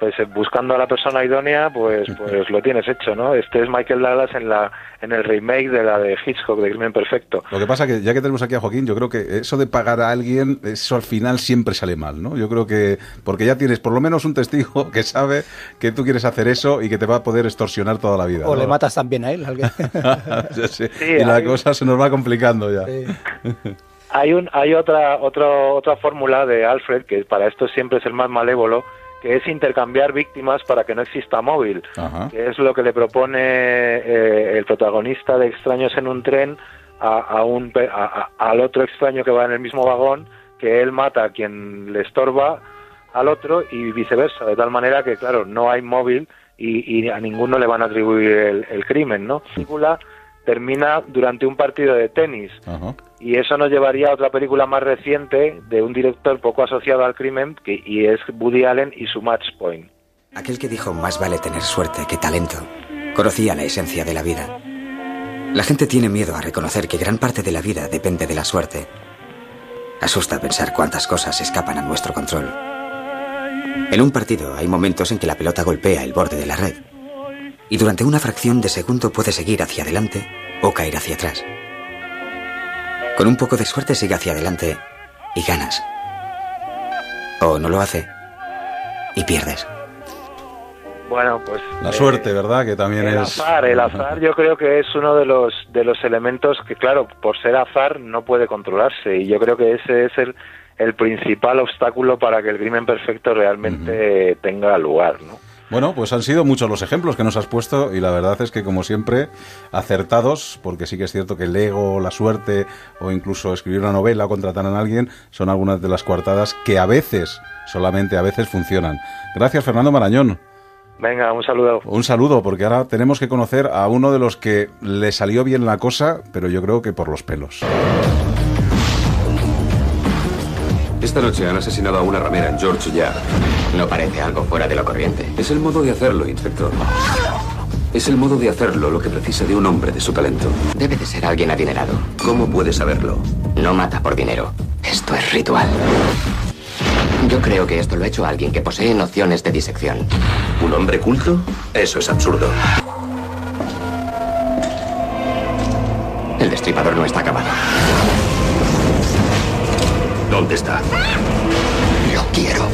Speaker 5: pues eh, buscando a la persona idónea, pues pues lo tienes hecho, ¿no? Este es Michael Douglas en la en el remake de la de Hitchcock de Crimen Perfecto.
Speaker 2: Lo que pasa que ya que tenemos aquí a Joaquín, yo creo que eso de pagar a alguien, eso al final siempre sale mal, ¿no? Yo creo que porque ya tienes por lo menos un testigo *laughs* que sabe que tú quieres hacer eso y que te va a poder extorsionar toda la vida.
Speaker 3: O le matas también a él. *laughs*
Speaker 2: y la cosa se nos va complicando ya.
Speaker 5: Hay un hay otra otra otra fórmula de Alfred que para esto siempre es el más malévolo que es intercambiar víctimas para que no exista móvil, que es lo que le propone eh, el protagonista de Extraños en un tren a, un, al otro extraño que va en el mismo vagón, que él mata a quien le estorba al otro y viceversa, de tal manera que, claro, no hay móvil y, a ninguno le van a atribuir el, el crimen, ¿no? La termina durante un partido de tenis. Y eso nos llevaría a otra película más reciente de un director poco asociado al crimen, que, y es Woody Allen y su Match Point.
Speaker 9: Aquel que dijo más vale tener suerte que talento, conocía la esencia de la vida. La gente tiene miedo a reconocer que gran parte de la vida depende de la suerte. Asusta pensar cuántas cosas escapan a nuestro control. En un partido hay momentos en que la pelota golpea el borde de la red y durante una fracción de segundo puede seguir hacia adelante o caer hacia atrás. Con un poco de suerte sigue hacia adelante y ganas. O no lo hace y pierdes.
Speaker 5: Bueno, pues
Speaker 2: la suerte, ¿verdad? Que también
Speaker 5: el
Speaker 2: es
Speaker 5: azar. El azar, yo creo que es uno de los de los elementos que, claro, por ser azar no puede controlarse y yo creo que ese es el el principal obstáculo para que el crimen perfecto realmente tenga lugar, ¿no?
Speaker 2: Bueno, pues han sido muchos los ejemplos que nos has puesto y la verdad es que como siempre acertados, porque sí que es cierto que el ego, la suerte o incluso escribir una novela o contratar a alguien son algunas de las coartadas que a veces, solamente a veces funcionan. Gracias Fernando Marañón.
Speaker 5: Venga, un saludo.
Speaker 2: Un saludo, porque ahora tenemos que conocer a uno de los que le salió bien la cosa, pero yo creo que por los pelos.
Speaker 10: Esta noche han asesinado a una ramera en George Yard.
Speaker 11: No parece algo fuera de lo corriente.
Speaker 10: Es el modo de hacerlo, inspector. Es el modo de hacerlo lo que precisa de un hombre de su talento.
Speaker 11: Debe de ser alguien adinerado.
Speaker 10: ¿Cómo puede saberlo?
Speaker 11: No mata por dinero. Esto es ritual. Yo creo que esto lo ha hecho alguien que posee nociones de disección.
Speaker 10: ¿Un hombre culto? Eso es absurdo.
Speaker 11: El destripador no está acabado.
Speaker 10: ¿Dónde está?
Speaker 11: Lo quiero.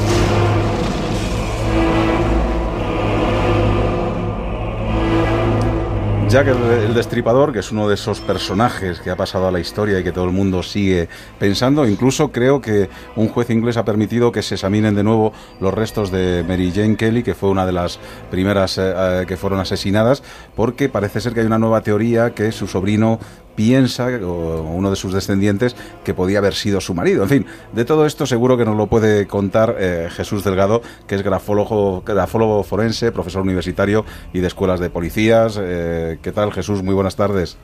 Speaker 2: Jack el, Destripador, que es uno de esos personajes que ha pasado a la historia y que todo el mundo sigue pensando, incluso creo que un juez inglés ha permitido que se examinen de nuevo los restos de Mary Jane Kelly, que fue una de las primeras eh, eh, que fueron asesinadas, porque parece ser que hay una nueva teoría que su sobrino piensa, o uno de sus descendientes, que podía haber sido su marido. En fin, de todo esto seguro que nos lo puede contar eh, Jesús Delgado, que es grafólogo, grafólogo forense, profesor universitario y de escuelas de policías. Eh, ¿Qué tal, Jesús? Muy buenas tardes.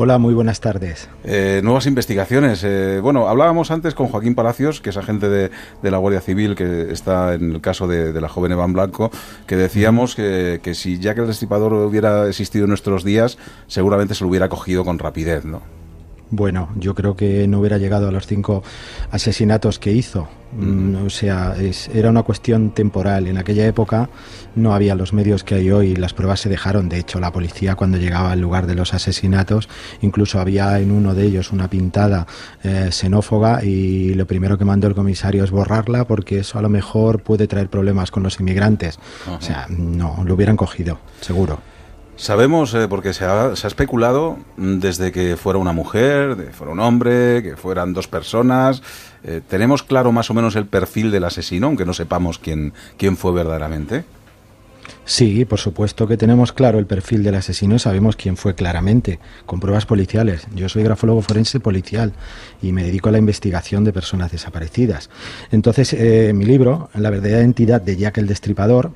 Speaker 12: Hola, muy buenas tardes.
Speaker 2: Eh, nuevas investigaciones. Eh, bueno, hablábamos antes con Joaquín Palacios, que es agente de, la Guardia Civil, que está en el caso de, la joven Evan Blanco, que decíamos que, que si ya que el Destripador hubiera existido en nuestros días, seguramente se lo hubiera cogido con rapidez, ¿no?
Speaker 12: Bueno, yo creo que no hubiera llegado a los cinco asesinatos que hizo. Mm, o sea, era una cuestión temporal. En aquella época no había los medios que hay hoy. Las pruebas se dejaron. De hecho, la policía cuando llegaba al lugar de los asesinatos, incluso había en uno de ellos una pintada eh, xenófoga y lo primero que mandó el comisario es borrarla porque eso a lo mejor puede traer problemas con los inmigrantes. O sea, no, lo hubieran cogido, seguro.
Speaker 2: Sabemos, eh, porque se ha, especulado desde que fuera una mujer, de fuera un hombre, que fueran dos personas. Eh, ¿Tenemos claro más o menos el perfil del asesino, aunque no sepamos quién, quién fue verdaderamente?
Speaker 12: Sí, por supuesto que tenemos claro el perfil del asesino y sabemos quién fue claramente, con pruebas policiales. Yo soy grafólogo forense policial y me dedico a la investigación de personas desaparecidas. Entonces, eh, mi libro, La verdadera identidad de Jack el Destripador,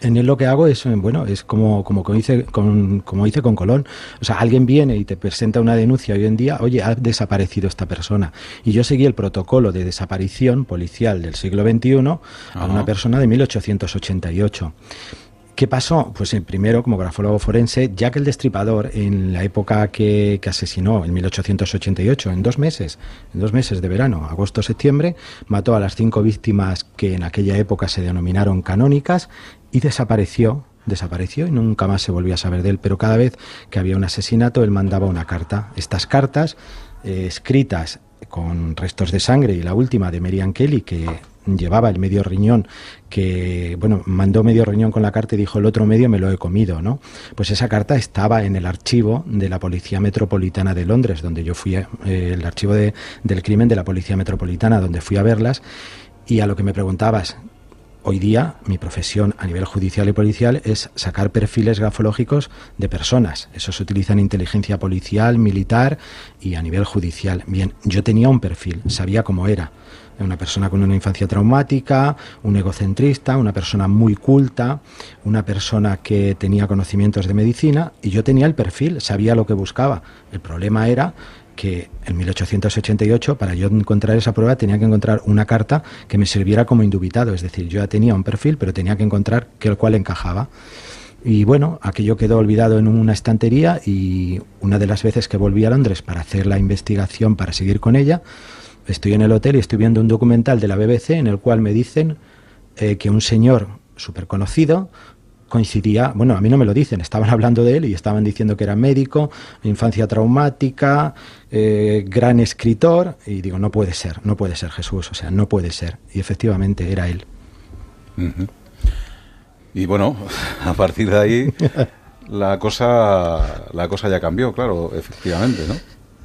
Speaker 12: en él lo que hago es, bueno, es como, como, hice con, como hice con Colón. O sea, alguien viene y te presenta una denuncia hoy en día, oye, ha desaparecido esta persona. Y yo seguí el protocolo de desaparición policial del siglo XXI a una persona de 1888. ¿Qué pasó? Pues el primero, como grafólogo forense, Jack el Destripador, en la época que, que, asesinó, en 1888, en dos meses, en dos meses de verano, agosto-septiembre, mató a las cinco víctimas que en aquella época se denominaron canónicas y desapareció desapareció y nunca más se volvió a saber de él, pero cada vez que había un asesinato él mandaba una carta. Estas cartas, eh, escritas con restos de sangre y la última de Merian Kelly, que llevaba el medio riñón, que, bueno, mandó medio riñón con la carta y dijo el otro medio me lo he comido, ¿no? Pues esa carta estaba en el archivo de la Policía Metropolitana de Londres, donde yo fui, eh, el archivo de, del crimen de la Policía Metropolitana, donde fui a verlas, y a lo que me preguntabas, Hoy día mi profesión a nivel judicial y policial es sacar perfiles grafológicos de personas. Eso se utiliza en inteligencia policial, militar y a nivel judicial. Bien, yo tenía un perfil, sabía cómo era. Una persona con una infancia traumática, un egocentrista, una persona muy culta, una persona que tenía conocimientos de medicina y yo tenía el perfil, sabía lo que buscaba. El problema era que en 1888, para yo encontrar esa prueba, tenía que encontrar una carta que me sirviera como indubitado. Es decir, yo ya tenía un perfil, pero tenía que encontrar que el cual encajaba. Y bueno, aquello quedó olvidado en una estantería y una de las veces que volví a Londres para hacer la investigación, para seguir con ella, estoy en el hotel y estoy viendo un documental de la BBC en el cual me dicen eh, que un señor súper conocido coincidía, bueno, a mí no me lo dicen, estaban *laughs* hablando de él y estaban diciendo que era médico, infancia traumática, eh, gran escritor, y digo, no puede ser, no puede ser Jesús, o sea, no puede ser. Y efectivamente era él.
Speaker 2: Y bueno, *laughs* a partir de ahí *laughs* la cosa, la cosa ya cambió, claro, efectivamente, ¿no?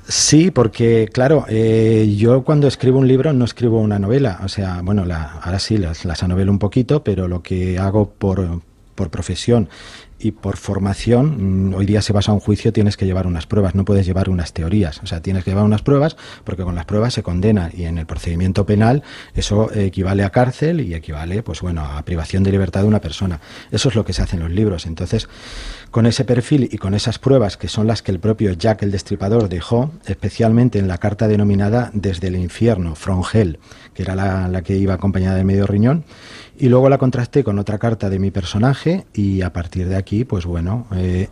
Speaker 12: Sí, porque claro, eh, yo cuando escribo un libro no escribo una novela, o sea, bueno, la, ahora sí las, las anovelo un poquito, pero lo que hago por, por profesión y por formación, mm, hoy día se vas a un juicio, tienes que llevar unas pruebas, no puedes llevar unas teorías. O sea, tienes que llevar unas pruebas porque con las pruebas se condena y en el procedimiento penal eso equivale a cárcel y equivale, pues bueno, a privación de libertad de una persona. Eso es lo que se hace en los libros. Entonces, con ese perfil y con esas pruebas que son las que el propio Jack el Destripador dejó, especialmente en la carta denominada Desde el infierno, From Hell, que era la, que iba acompañada del medio riñón, y luego la contrasté con otra carta de mi personaje y a partir de aquí, pues bueno, eh,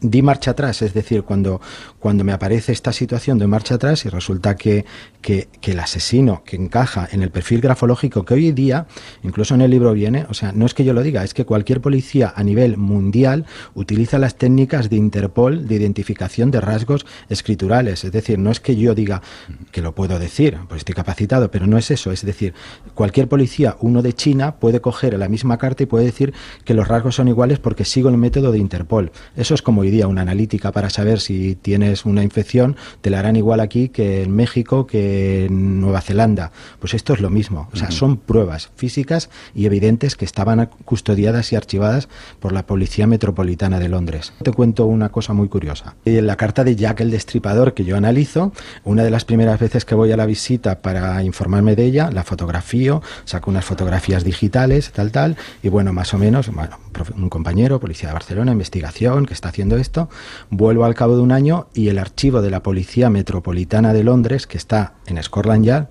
Speaker 12: di marcha atrás, es decir, cuando, cuando me aparece esta situación de marcha atrás y resulta que, que, el asesino que encaja en el perfil grafológico que hoy día, incluso en el libro viene, o sea, no es que yo lo diga, es que cualquier policía a nivel mundial utiliza las técnicas de Interpol de identificación de rasgos escriturales, es decir, no es que yo diga que lo puedo decir, pues estoy capacitado, pero no es eso, es decir, cualquier policía, uno de China, puede coger la misma carta y puede decir que los rasgos son iguales porque sigo el método de Interpol. Eso es como día una analítica para saber si tienes una infección, te la harán igual aquí que en México, que en Nueva Zelanda. Pues esto es lo mismo. O sea, son pruebas físicas y evidentes que estaban custodiadas y archivadas por la Policía Metropolitana de Londres. Te cuento una cosa muy curiosa. En la carta de Jack el Destripador que yo analizo, una de las primeras veces que voy a la visita para informarme de ella, la fotografío, saco unas fotografías digitales, tal, tal, y bueno, más o menos, bueno, un compañero, policía de Barcelona, investigación, que está haciendo esto, vuelvo al cabo de un año y el archivo de la Policía Metropolitana de Londres, que está en Scotland Yard,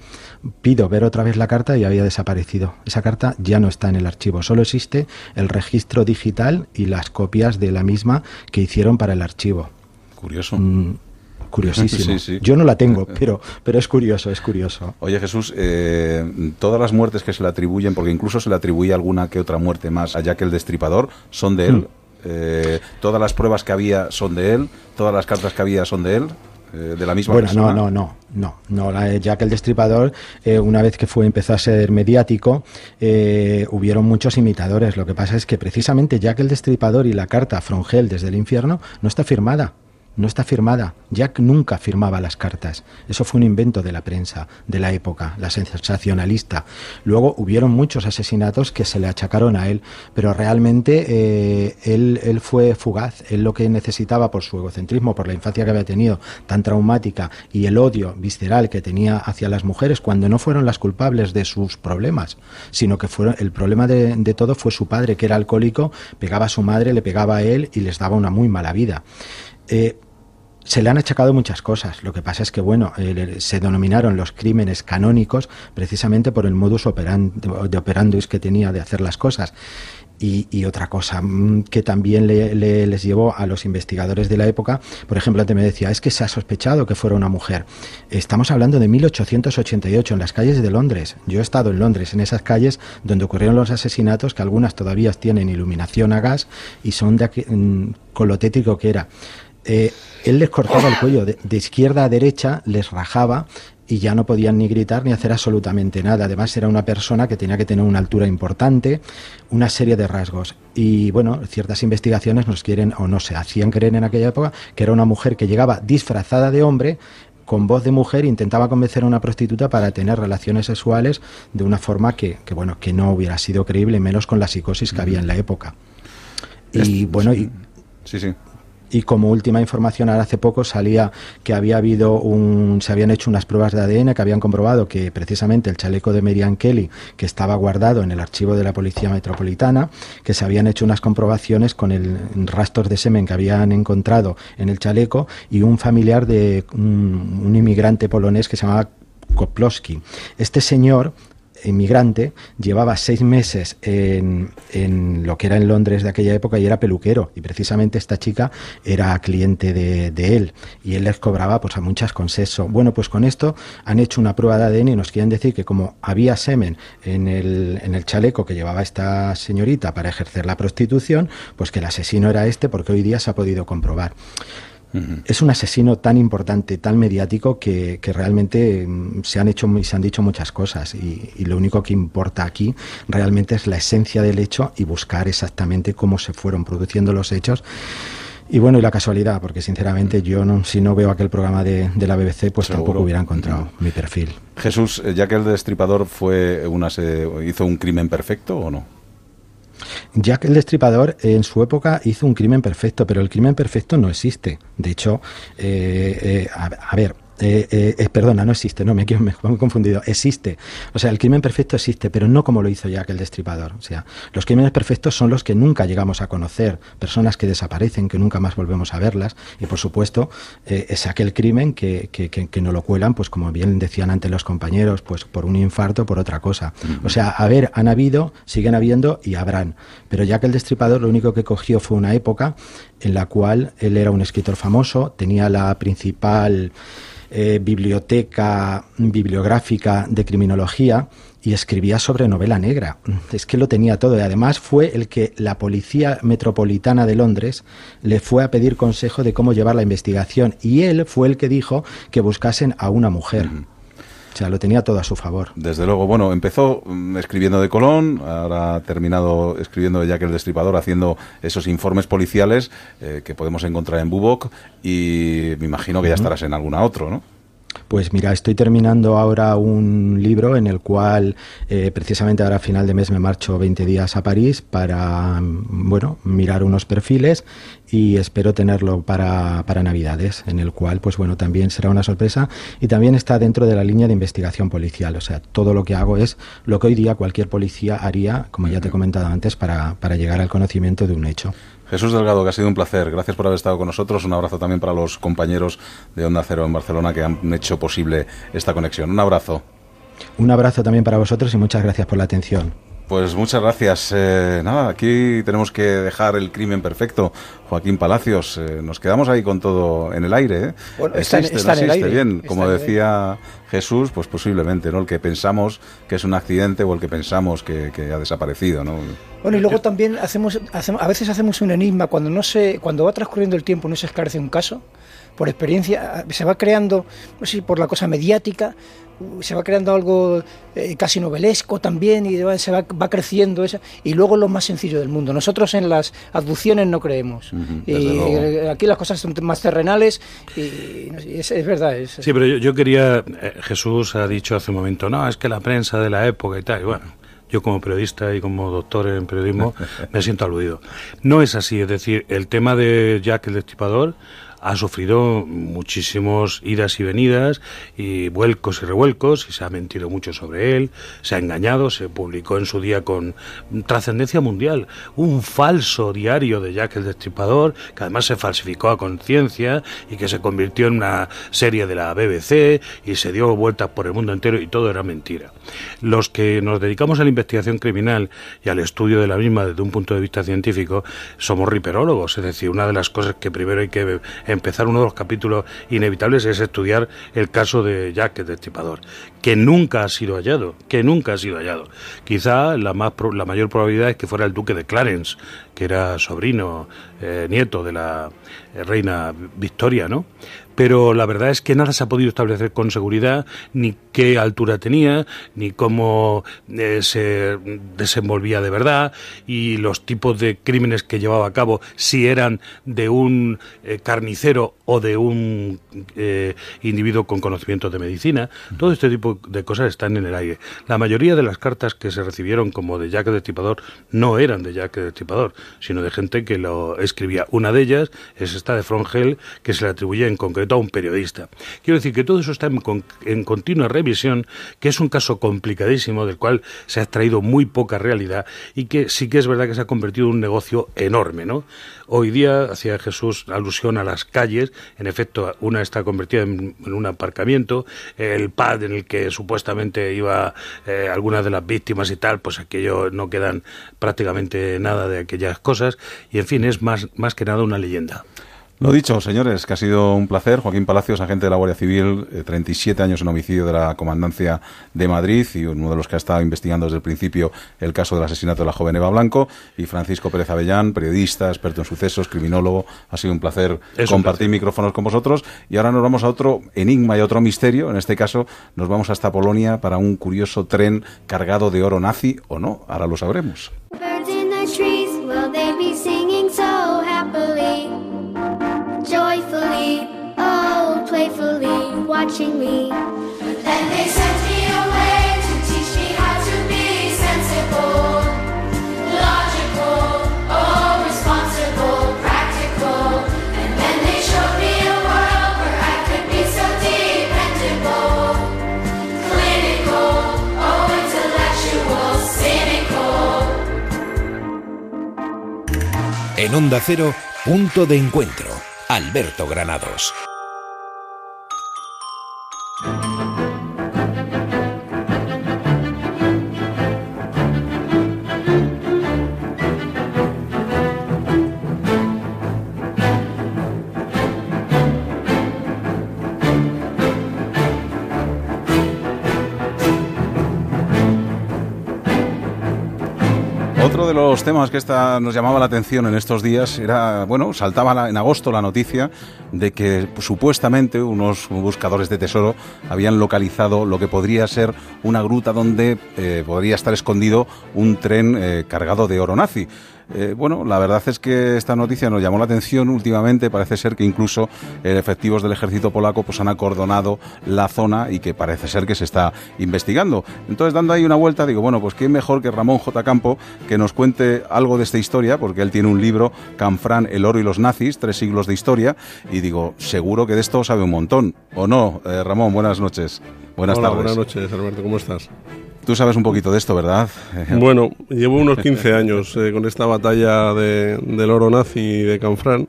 Speaker 12: pido ver otra vez la carta y había desaparecido. Esa carta ya no está en el archivo, solo existe el registro digital y las copias de la misma que hicieron para el archivo.
Speaker 2: Curioso.
Speaker 12: Mm, curiosísimo. *laughs* Yo no la tengo, pero, pero es curioso, es curioso.
Speaker 2: Oye Jesús, eh, todas las muertes que se le atribuyen, porque incluso se le atribuye alguna que otra muerte más a Jack el Destripador, son de él. Mm. Eh, todas las pruebas que había son de él, todas las cartas que había son de él. Eh, de la misma
Speaker 12: bueno,
Speaker 2: persona.
Speaker 12: no, no, no, no, no. Jack el Destripador, una vez que fue empezó a ser mediático, hubieron muchos imitadores. Lo que pasa es que precisamente Jack el Destripador y la carta Frongel desde el infierno no está firmada no está firmada. Jack nunca firmaba las cartas. Eso fue un invento de la prensa de la época, la sensacionalista. Luego hubieron muchos asesinatos que se le achacaron a él, pero realmente eh, él, él fue fugaz. Él lo que necesitaba por su egocentrismo, por la infancia que había tenido tan traumática y el odio visceral que tenía hacia las mujeres, cuando no fueron las culpables de sus problemas, sino que fueron, el problema de, de todo fue su padre, que era alcohólico, pegaba a su madre, le pegaba a él y les daba una muy mala vida. Eh, se le han achacado muchas cosas. Lo que pasa es que, bueno, eh, se denominaron los crímenes canónicos precisamente por el modus operandi, de operandus que tenía de hacer las cosas. Y, otra cosa mm, que también le, les llevó a los investigadores de la época, por ejemplo, antes me decía, es que se ha sospechado que fuera una mujer. Estamos hablando de 1888 en las calles de Londres. Yo he estado en Londres, en esas calles donde ocurrieron los asesinatos, que algunas todavía tienen iluminación a gas y son de mm, con lo tétrico que era. Eh, él les cortaba el cuello de, izquierda a derecha, les rajaba y ya no podían ni gritar ni hacer absolutamente nada. Además era una persona que tenía que tener una altura importante, una serie de rasgos. Y bueno, ciertas investigaciones nos quieren o no se hacían creer en aquella época que era una mujer que llegaba disfrazada de hombre con voz de mujer intentaba convencer a una prostituta para tener relaciones sexuales de una forma que, que bueno que no hubiera sido creíble menos con la psicosis que había en la época y bueno y
Speaker 2: sí sí
Speaker 12: y como última información hace poco salía que había habido un se habían hecho unas pruebas de ADN que habían comprobado que precisamente el chaleco de Merian Kelly que estaba guardado en el archivo de la policía metropolitana que se habían hecho unas comprobaciones con el rastros de semen que habían encontrado en el chaleco y un familiar de un, un inmigrante polonés que se llamaba Koplowski. Este señor inmigrante, llevaba seis meses en, en, lo que era en Londres de aquella época y era peluquero. Y precisamente esta chica era cliente de, de él y él les cobraba pues a muchas con sexo. Bueno, pues con esto han hecho una prueba de ADN y nos quieren decir que como había semen en el, en el chaleco que llevaba esta señorita para ejercer la prostitución, pues que el asesino era este porque hoy día se ha podido comprobar. Es un asesino tan importante, tan mediático, que, realmente mm, se han hecho y se han dicho muchas cosas. Y, lo único que importa aquí realmente es la esencia del hecho y buscar exactamente cómo se fueron produciendo los hechos. Y bueno, y la casualidad, porque sinceramente yo no, si no veo aquel programa de, la BBC, pues tampoco hubiera encontrado mi perfil.
Speaker 2: Jesús, ya que el destripador fue una, hizo un crimen perfecto o no?
Speaker 12: Jack el Destripador en su época hizo un crimen perfecto, pero el crimen perfecto no existe. De hecho, eh, eh, a, ver, eh, eh, eh, perdona, no existe, no, me, me, he confundido, existe. O sea, el crimen perfecto existe, pero no como lo hizo Jack el Destripador. O sea, los crímenes perfectos son los que nunca llegamos a conocer, personas que desaparecen, que nunca más volvemos a verlas, y por supuesto, es aquel crimen que, que, que, no lo cuelan, pues como bien decían antes los compañeros, pues por un infarto, por otra cosa. O sea, a ver, han habido, siguen habiendo y habrán. Pero Jack el Destripador lo único que cogió fue una época en la cual él era un escritor famoso, tenía la principal eh, biblioteca bibliográfica de criminología y escribía sobre novela negra. Es que lo tenía todo y además fue el que la Policía Metropolitana de Londres le fue a pedir consejo de cómo llevar la investigación y él fue el que dijo que buscasen a una mujer. Sea, lo tenía todo a su favor.
Speaker 2: Desde luego, bueno, empezó mm, escribiendo de Colón, ahora ha terminado escribiendo de Jack el Destripador, haciendo esos informes policiales eh, que podemos encontrar en Bubok y me imagino que ya estarás en alguna otro, ¿no?
Speaker 12: Pues mira, estoy terminando ahora un libro en el cual eh, precisamente ahora a final de mes me marcho 20 días a París para, bueno, mirar unos perfiles y espero tenerlo para, para Navidades, en el cual, pues bueno, también será una sorpresa y también está dentro de la línea de investigación policial. O sea, todo lo que hago es lo que hoy día cualquier policía haría, como ya te he comentado antes, para, para llegar al conocimiento de un hecho.
Speaker 2: Jesús Delgado, que ha sido un placer. Gracias por haber estado con nosotros. Un abrazo también para los compañeros de Onda Cero en Barcelona que han hecho posible esta conexión. Un abrazo.
Speaker 12: Un abrazo también para vosotros y muchas gracias por la atención.
Speaker 2: Pues muchas gracias. Eh, nada, aquí tenemos que dejar el crimen perfecto. Joaquín Palacios, eh, nos quedamos ahí con todo en el aire. ¿eh?
Speaker 3: Bueno, está, existe, en el aire.
Speaker 2: bien. Como decía Jesús, pues posiblemente, ¿no? El que pensamos que es un accidente o el que pensamos que, ha desaparecido, ¿no?
Speaker 3: Bueno, y luego también hacemos, hacemos, a veces hacemos un enigma cuando no se, cuando va transcurriendo el tiempo no se esclarece un caso por experiencia, se va creando, no sé si por la cosa mediática, se va creando algo eh, casi novelesco también y se va, va creciendo esa, y luego lo más sencillo del mundo. Nosotros en las abducciones no creemos. y aquí las cosas son más terrenales y, es, verdad.
Speaker 4: sí, pero yo, quería, eh, Jesús ha dicho hace un momento, no, es que la prensa de la época y tal, y bueno, yo como periodista y como doctor en periodismo *laughs* me siento aludido. No es así, es decir, el tema de Jack el Destripador ha sufrido muchísimos idas y venidas y vuelcos y revuelcos y se ha mentido mucho sobre él, se ha engañado, se publicó en su día con trascendencia mundial un falso diario de Jack el Destripador que además se falsificó a conciencia y que se convirtió en una serie de la BBC y se dio vueltas por el mundo entero y todo era mentira. Los que nos dedicamos a la investigación criminal y al estudio de la misma desde un punto de vista científico somos riperólogos, es decir, una de las cosas que primero hay que empezar uno de los capítulos inevitables es estudiar el caso de Jack el Destripador, que nunca ha sido hallado, que nunca ha sido hallado. Quizá la, más, la mayor probabilidad es que fuera el duque de Clarence, que era sobrino, eh, nieto de la reina Victoria, ¿no? Pero la verdad es que nada se ha podido establecer con seguridad, ni qué altura tenía, ni cómo eh, se desenvolvía de verdad, y los tipos de crímenes que llevaba a cabo, si eran de un eh, carnicero o de un eh, individuo con conocimientos de medicina. Todo este tipo de cosas están en el aire. La mayoría de las cartas que se recibieron como de Jack Destripador no eran de Jack Destripador, sino de gente que lo escribía. Una de ellas es esta de Frongel, que se le atribuye en concreto a un periodista. Quiero decir que todo eso está en, continua revisión, que es un caso complicadísimo del cual se ha extraído muy poca realidad y que sí que es verdad que se ha convertido en un negocio enorme, ¿no? Hoy día hacía Jesús alusión a las calles, en efecto, una está convertida en, un aparcamiento, el pad en el que supuestamente iba eh, algunas de las víctimas y tal, pues aquello no quedan prácticamente nada de aquellas cosas y en fin, es más, más que nada una leyenda.
Speaker 2: Lo dicho, señores, que ha sido un placer. Joaquín Palacios, agente de la Guardia Civil, 37 eh, años en homicidio de la Comandancia de Madrid y uno de los que ha estado investigando desde el principio el caso del asesinato de la joven Eva Blanco. Y Francisco Pérez Avellán, periodista, experto en sucesos, criminólogo. Ha sido un placer compartir micrófonos con vosotros. Y ahora nos vamos a otro enigma y otro misterio. En este caso, nos vamos hasta Polonia para un curioso tren cargado de oro nazi o no. Ahora lo sabremos. Watching me. Then they sent me away to teach me how to be sensible, logical, oh, responsible, practical. And then they showed me a world where I could be so dependable, clinical, oh, intellectual, cynical. En Onda Cero, punto de encuentro Alberto Granados. Thank you. Los temas que esta nos llamaba la atención en estos días era, bueno, saltaba en agosto la noticia de que supuestamente unos buscadores de tesoro habían localizado lo que podría ser una gruta donde eh, podría estar escondido un tren eh, cargado de oro nazi. Eh, bueno, la verdad es que esta noticia nos llamó la atención últimamente. Parece ser que incluso eh, efectivos del ejército polaco pues han acordonado la zona y que parece ser que se está investigando. Entonces, dando ahí una vuelta, digo, bueno, pues qué mejor que Ramón J. Campo que nos cuente algo de esta historia, porque él tiene un libro, Canfrán, el oro y los nazis, tres siglos de historia, y digo, seguro que de esto sabe un montón. ¿O no? Eh, Ramón, buenas noches. Buenas
Speaker 13: Hola,
Speaker 2: tardes.
Speaker 13: Buenas noches, Alberto, ¿cómo estás?
Speaker 2: Tú sabes un poquito de esto, ¿verdad? *laughs*
Speaker 13: Bueno, llevo unos 15 años eh, con esta batalla de, del oro nazi de Canfrán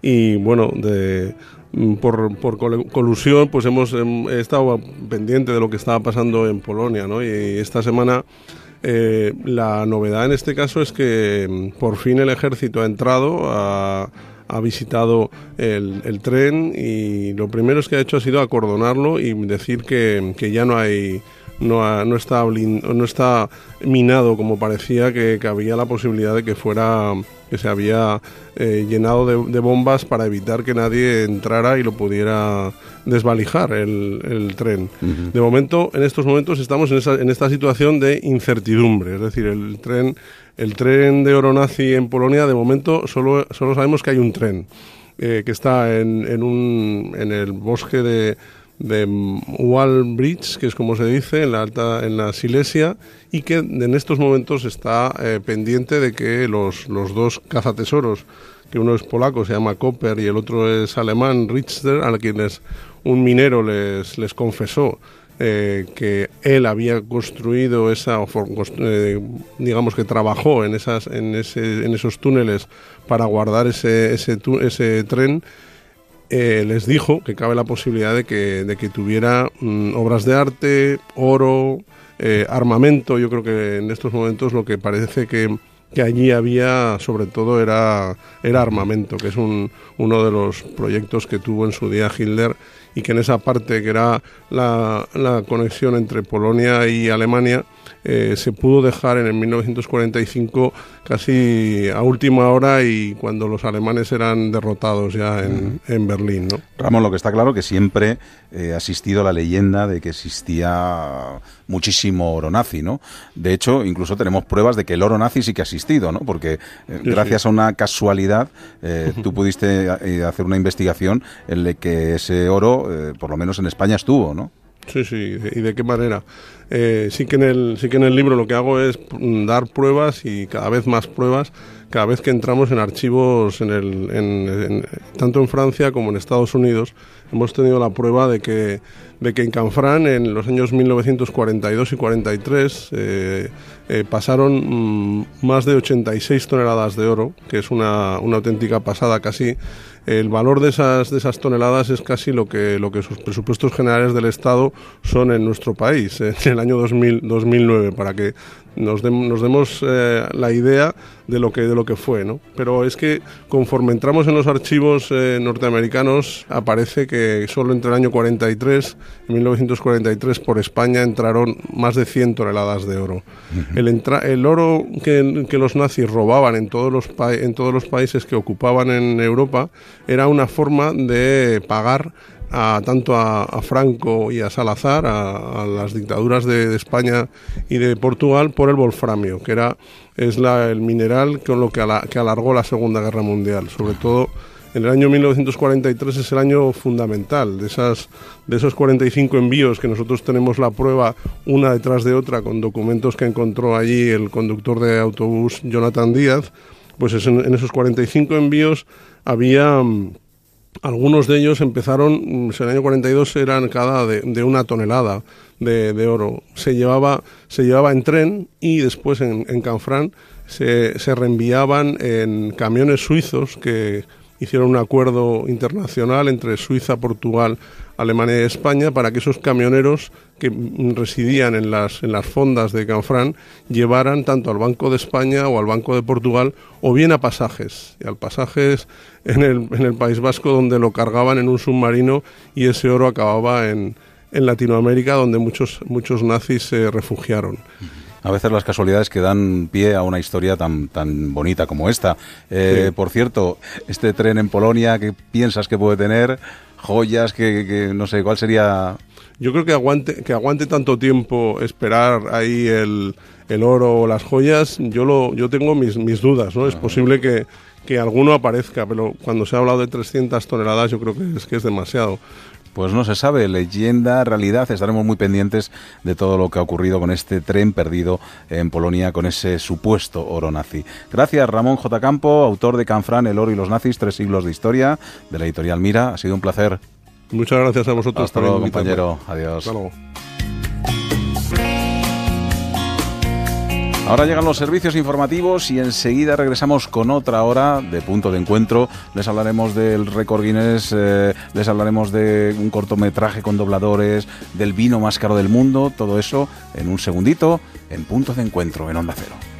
Speaker 13: y bueno, mm, por, colusión pues hemos estado pendiente de lo que estaba pasando en Polonia, ¿no? Y esta semana eh, la novedad en este caso es que mm, por fin el ejército ha entrado ha visitado el, tren y lo primero que ha hecho ha sido acordonarlo y decir que ya no hay no, no, está, no está minado como parecía que, había la posibilidad de que fuera que se había eh, llenado de, bombas para evitar que nadie entrara y lo pudiera desvalijar el, tren. De momento, en estos momentos estamos en, esa, en esta situación de incertidumbre, es decir, el tren, el tren de oro nazi en Polonia, de momento solo, solo sabemos que hay un tren. Eh, que está en, en, un, en el bosque de, de Wallbridge, que es como se dice, en la alta, en la Silesia, y que en estos momentos está eh, pendiente de que los, los dos cazatesoros, que uno es polaco, se llama Copper, y el otro es alemán, Richter, a quienes un minero les, les confesó eh, que él había construido esa, eh, digamos que trabajó en, esas, en, ese, en esos túneles para guardar ese, ese tren, eh, les dijo que cabe la posibilidad de que, de que tuviera mm, obras de arte, oro, eh, armamento. Yo creo que en estos momentos lo que parece que, que allí había sobre todo era, era armamento, que es un, uno de los proyectos que tuvo en su día Hitler y que en esa parte que era la, la conexión entre Polonia y Alemania, eh, se pudo dejar en el 1945 casi a última hora y cuando los alemanes eran derrotados ya en, en Berlín. ¿no?
Speaker 2: Ramón, lo que está claro que siempre eh, ha existido la leyenda de que existía muchísimo oro nazi, ¿no? De hecho, incluso tenemos pruebas de que el oro nazi sí que ha existido, ¿no? Porque eh, gracias a una casualidad *laughs* tú pudiste hacer una investigación en la que ese oro, por lo menos en España, estuvo, ¿no?
Speaker 13: Sí, sí, y de qué manera. Eh, sí, que en el, sí que en el libro lo que hago es dar pruebas y cada vez más pruebas cada vez que entramos en archivos en el, tanto en Francia como en Estados Unidos. Hemos tenido la prueba de que, de que en Canfrán en los años 1942 y 43 eh, eh, pasaron mm, más de 86 toneladas de oro, que es una, una auténtica pasada casi el valor de esas, de esas toneladas es casi lo que, lo que sus presupuestos generales del Estado son en nuestro país, en el año 2000, 2009, para que nos, nos demos eh, la idea de lo que de lo que fue, ¿no? Pero es que conforme entramos en los archivos eh, norteamericanos aparece que solo entre el año 43 y 1943 por España entraron más de 100 toneladas de oro. el, el oro que, que, los nazis robaban en todos los en todos los países que ocupaban en Europa era una forma de pagar a, tanto a, Franco y a Salazar, a, las dictaduras de, España y de Portugal, por el wolframio, que era es la, el mineral con lo que, que alargó la Segunda Guerra Mundial. Sobre todo en el año 1943 es el año fundamental de, esas, de esos 45 envíos que nosotros tenemos la prueba una detrás de otra con documentos que encontró allí el conductor de autobús Jonathan Díaz. Pues en, en esos 45 envíos había mm, algunos de ellos empezaron, en el año 42 eran cada de, una tonelada de, oro. Se llevaba, se llevaba en tren y después en, en Canfrán se, se reenviaban en camiones suizos que hicieron un acuerdo internacional entre Suiza, Portugal, Alemania y España para que esos camioneros que residían en las, en las fondas de Canfrán llevaran tanto al Banco de España o al Banco de Portugal o bien a pasajes, y al pasajes en el, en el País Vasco donde lo cargaban en un submarino y ese oro acababa en, en Latinoamérica donde muchos, muchos nazis se refugiaron.
Speaker 2: A veces las casualidades que dan pie a una historia tan, tan bonita como esta. Eh, por cierto, este tren en Polonia, ¿qué piensas que puede tener? Joyas, que, no sé, ¿cuál sería
Speaker 13: yo creo que aguante, que aguante tanto tiempo esperar ahí el, el oro o las joyas, yo lo, yo tengo mis, mis dudas, ¿no? Es posible que, que alguno aparezca, pero cuando se ha hablado de 300 toneladas yo creo que es que es demasiado.
Speaker 2: Pues no se sabe, leyenda, realidad, estaremos muy pendientes de todo lo que ha ocurrido con este tren perdido en Polonia con ese supuesto oro nazi. Gracias Ramón J. Campo, autor de Canfrán, El oro y los nazis, tres siglos de historia, de la editorial Mira. Ha sido un placer.
Speaker 13: Muchas gracias a vosotros.
Speaker 2: Hasta luego, compañero. Adiós. Ahora llegan los servicios informativos y enseguida regresamos con otra hora de punto de encuentro. Les hablaremos del récord Guinness, eh, les hablaremos de un cortometraje con dobladores, del vino más caro del mundo, todo eso en un segundito en punto de encuentro en Onda Cero.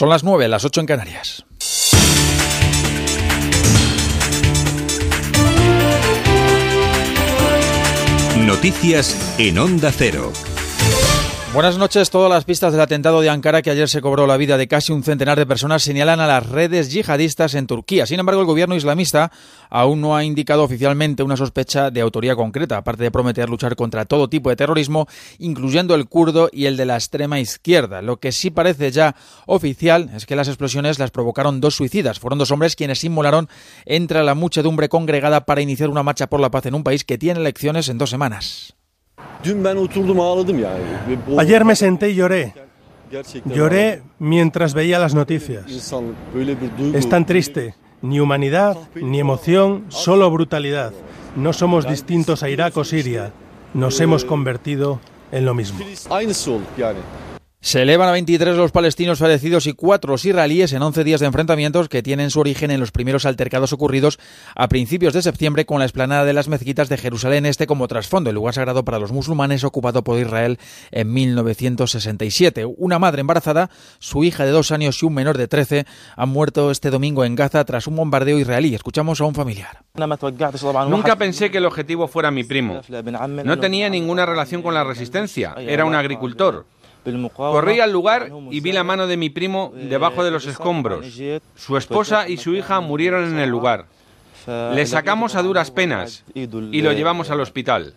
Speaker 14: Son las 9, las 8 en Canarias.
Speaker 1: Noticias en Onda Cero.
Speaker 14: Buenas noches. Todas las pistas del atentado de Ankara que ayer se cobró la vida de casi un centenar de personas señalan a las redes yihadistas en Turquía. Sin embargo, el gobierno islamista aún no ha indicado oficialmente una sospecha de autoría concreta, aparte de prometer luchar contra todo tipo de terrorismo, incluyendo el kurdo y el de la extrema izquierda. Lo que sí parece ya oficial es que las explosiones las provocaron dos suicidas. Fueron dos hombres quienes inmolaron entre la muchedumbre congregada para iniciar una marcha por la paz en un país que tiene elecciones en dos semanas.
Speaker 15: Ayer me senté y lloré. Lloré mientras veía las noticias. Es tan triste. Ni humanidad, ni emoción, solo brutalidad. No somos distintos a Irak o Siria. Nos hemos convertido en lo mismo.
Speaker 14: Se elevan a 23 los palestinos fallecidos y cuatro los israelíes en 11 días de enfrentamientos que tienen su origen en los primeros altercados ocurridos a principios de septiembre con la explanada de las mezquitas de Jerusalén Este como trasfondo, el lugar sagrado para los musulmanes ocupado por Israel en 1967. Una madre embarazada, su hija de dos años y un menor de 13 han muerto este domingo en Gaza tras un bombardeo israelí. Escuchamos a un familiar.
Speaker 16: Nunca pensé que el objetivo fuera mi primo. No tenía ninguna relación con la resistencia. Era un agricultor. Corrí al lugar y vi la mano de mi primo debajo de los escombros. Su esposa y su hija murieron en el lugar. Le sacamos a duras penas y lo llevamos al hospital.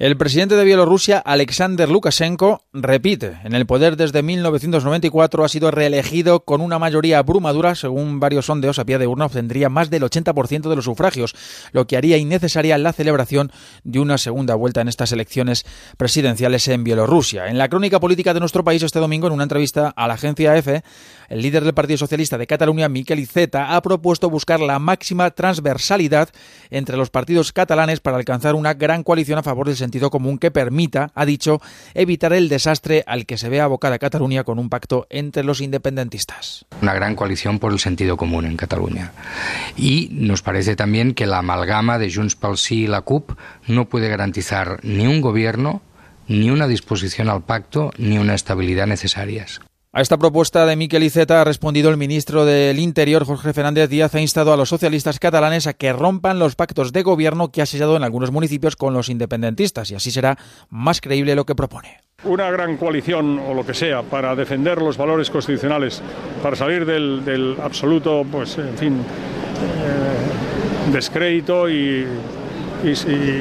Speaker 14: El presidente de Bielorrusia, Alexander Lukashenko, repite, en el poder desde 1994 ha sido reelegido con una mayoría abrumadora, según varios sondeos a pie de urna obtendría más del 80% de los sufragios, lo que haría innecesaria la celebración de una segunda vuelta en estas elecciones presidenciales en Bielorrusia. En la crónica política de nuestro país este domingo, en una entrevista a la agencia EFE, el líder del Partido Socialista de Cataluña, Miquel Iceta, ha propuesto buscar la máxima transversalidad entre los partidos catalanes para alcanzar una gran coalición a favor del sentido común que permita, ha dicho, evitar el desastre al que se ve abocada Cataluña con un pacto entre los independentistas.
Speaker 17: Una gran coalición por el sentido común en Cataluña. Y nos parece también que la amalgama de Junts pel Sí y la CUP no puede garantizar ni un gobierno, ni una disposición al pacto, ni una estabilidad necesarias.
Speaker 14: A esta propuesta de Miquel Iceta ha respondido el ministro del Interior, Jorge Fernández Díaz, ha instado a los socialistas catalanes a que rompan los pactos de gobierno que ha sellado en algunos municipios con los independentistas y así será más creíble lo que propone.
Speaker 18: Una gran coalición o lo que sea para defender los valores constitucionales, para salir del, absoluto, pues, en fin, eh, descrédito y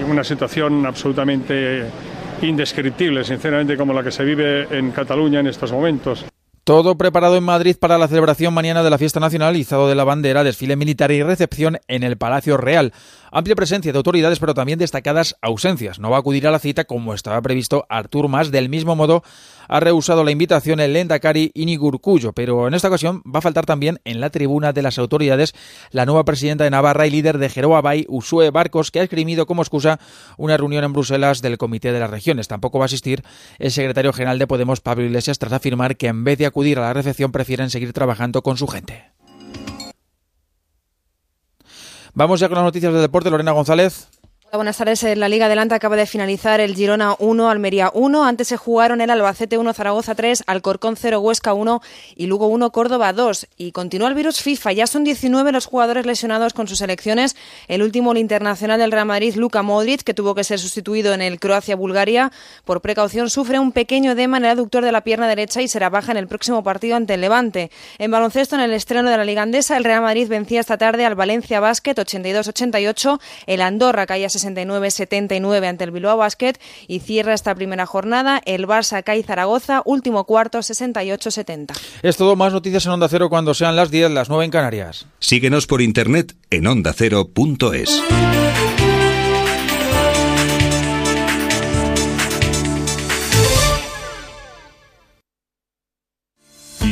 Speaker 18: una situación absolutamente indescriptible, sinceramente, como la que se vive en Cataluña en estos momentos.
Speaker 14: Todo preparado en Madrid para la celebración mañana de la fiesta nacional, izado de la bandera, desfile militar y recepción en el Palacio Real. Amplia presencia de autoridades, pero también destacadas ausencias. No va a acudir a la cita como estaba previsto Artur Mas. Del mismo modo, ha rehusado la invitación el Lendakari Inigurcuyo, pero en esta ocasión va a faltar también en la tribuna de las autoridades la nueva presidenta de Navarra y líder de Jeroa Bay, Usue Barcos, que ha escribido como excusa una reunión en Bruselas del Comité de las Regiones. Tampoco va a asistir el secretario general de Podemos, Pablo Iglesias, tras afirmar que en vez de acudir a la recepción prefieren seguir trabajando con su gente. Vamos ya con las noticias del deporte. Lorena González.
Speaker 19: Buenas tardes. La Liga Adelante acaba de finalizar el Girona 1, Almería 1. Antes se jugaron el Albacete 1, Zaragoza 3, Alcorcón 0, Huesca 1 y Lugo 1, Córdoba 2. Y continúa el virus FIFA. Ya son 19 los jugadores lesionados con sus selecciones. El último, el internacional del Real Madrid, Luka Modric, que tuvo que ser sustituido en el Croacia-Bulgaria. Por precaución, sufre un pequeño edema en el aductor de la pierna derecha y será baja en el próximo partido ante el Levante. En baloncesto, en el estreno de la Liga Andesa, el Real Madrid vencía esta tarde al Valencia Basket 82-88. El Andorra caía 69-79 ante el Bilbao Basket y cierra esta primera jornada el Barça CAI Zaragoza, último cuarto 68-70.
Speaker 14: Es todo, más noticias en Onda Cero cuando sean las 10, las 9 en Canarias.
Speaker 1: Síguenos por internet en ondacero.es.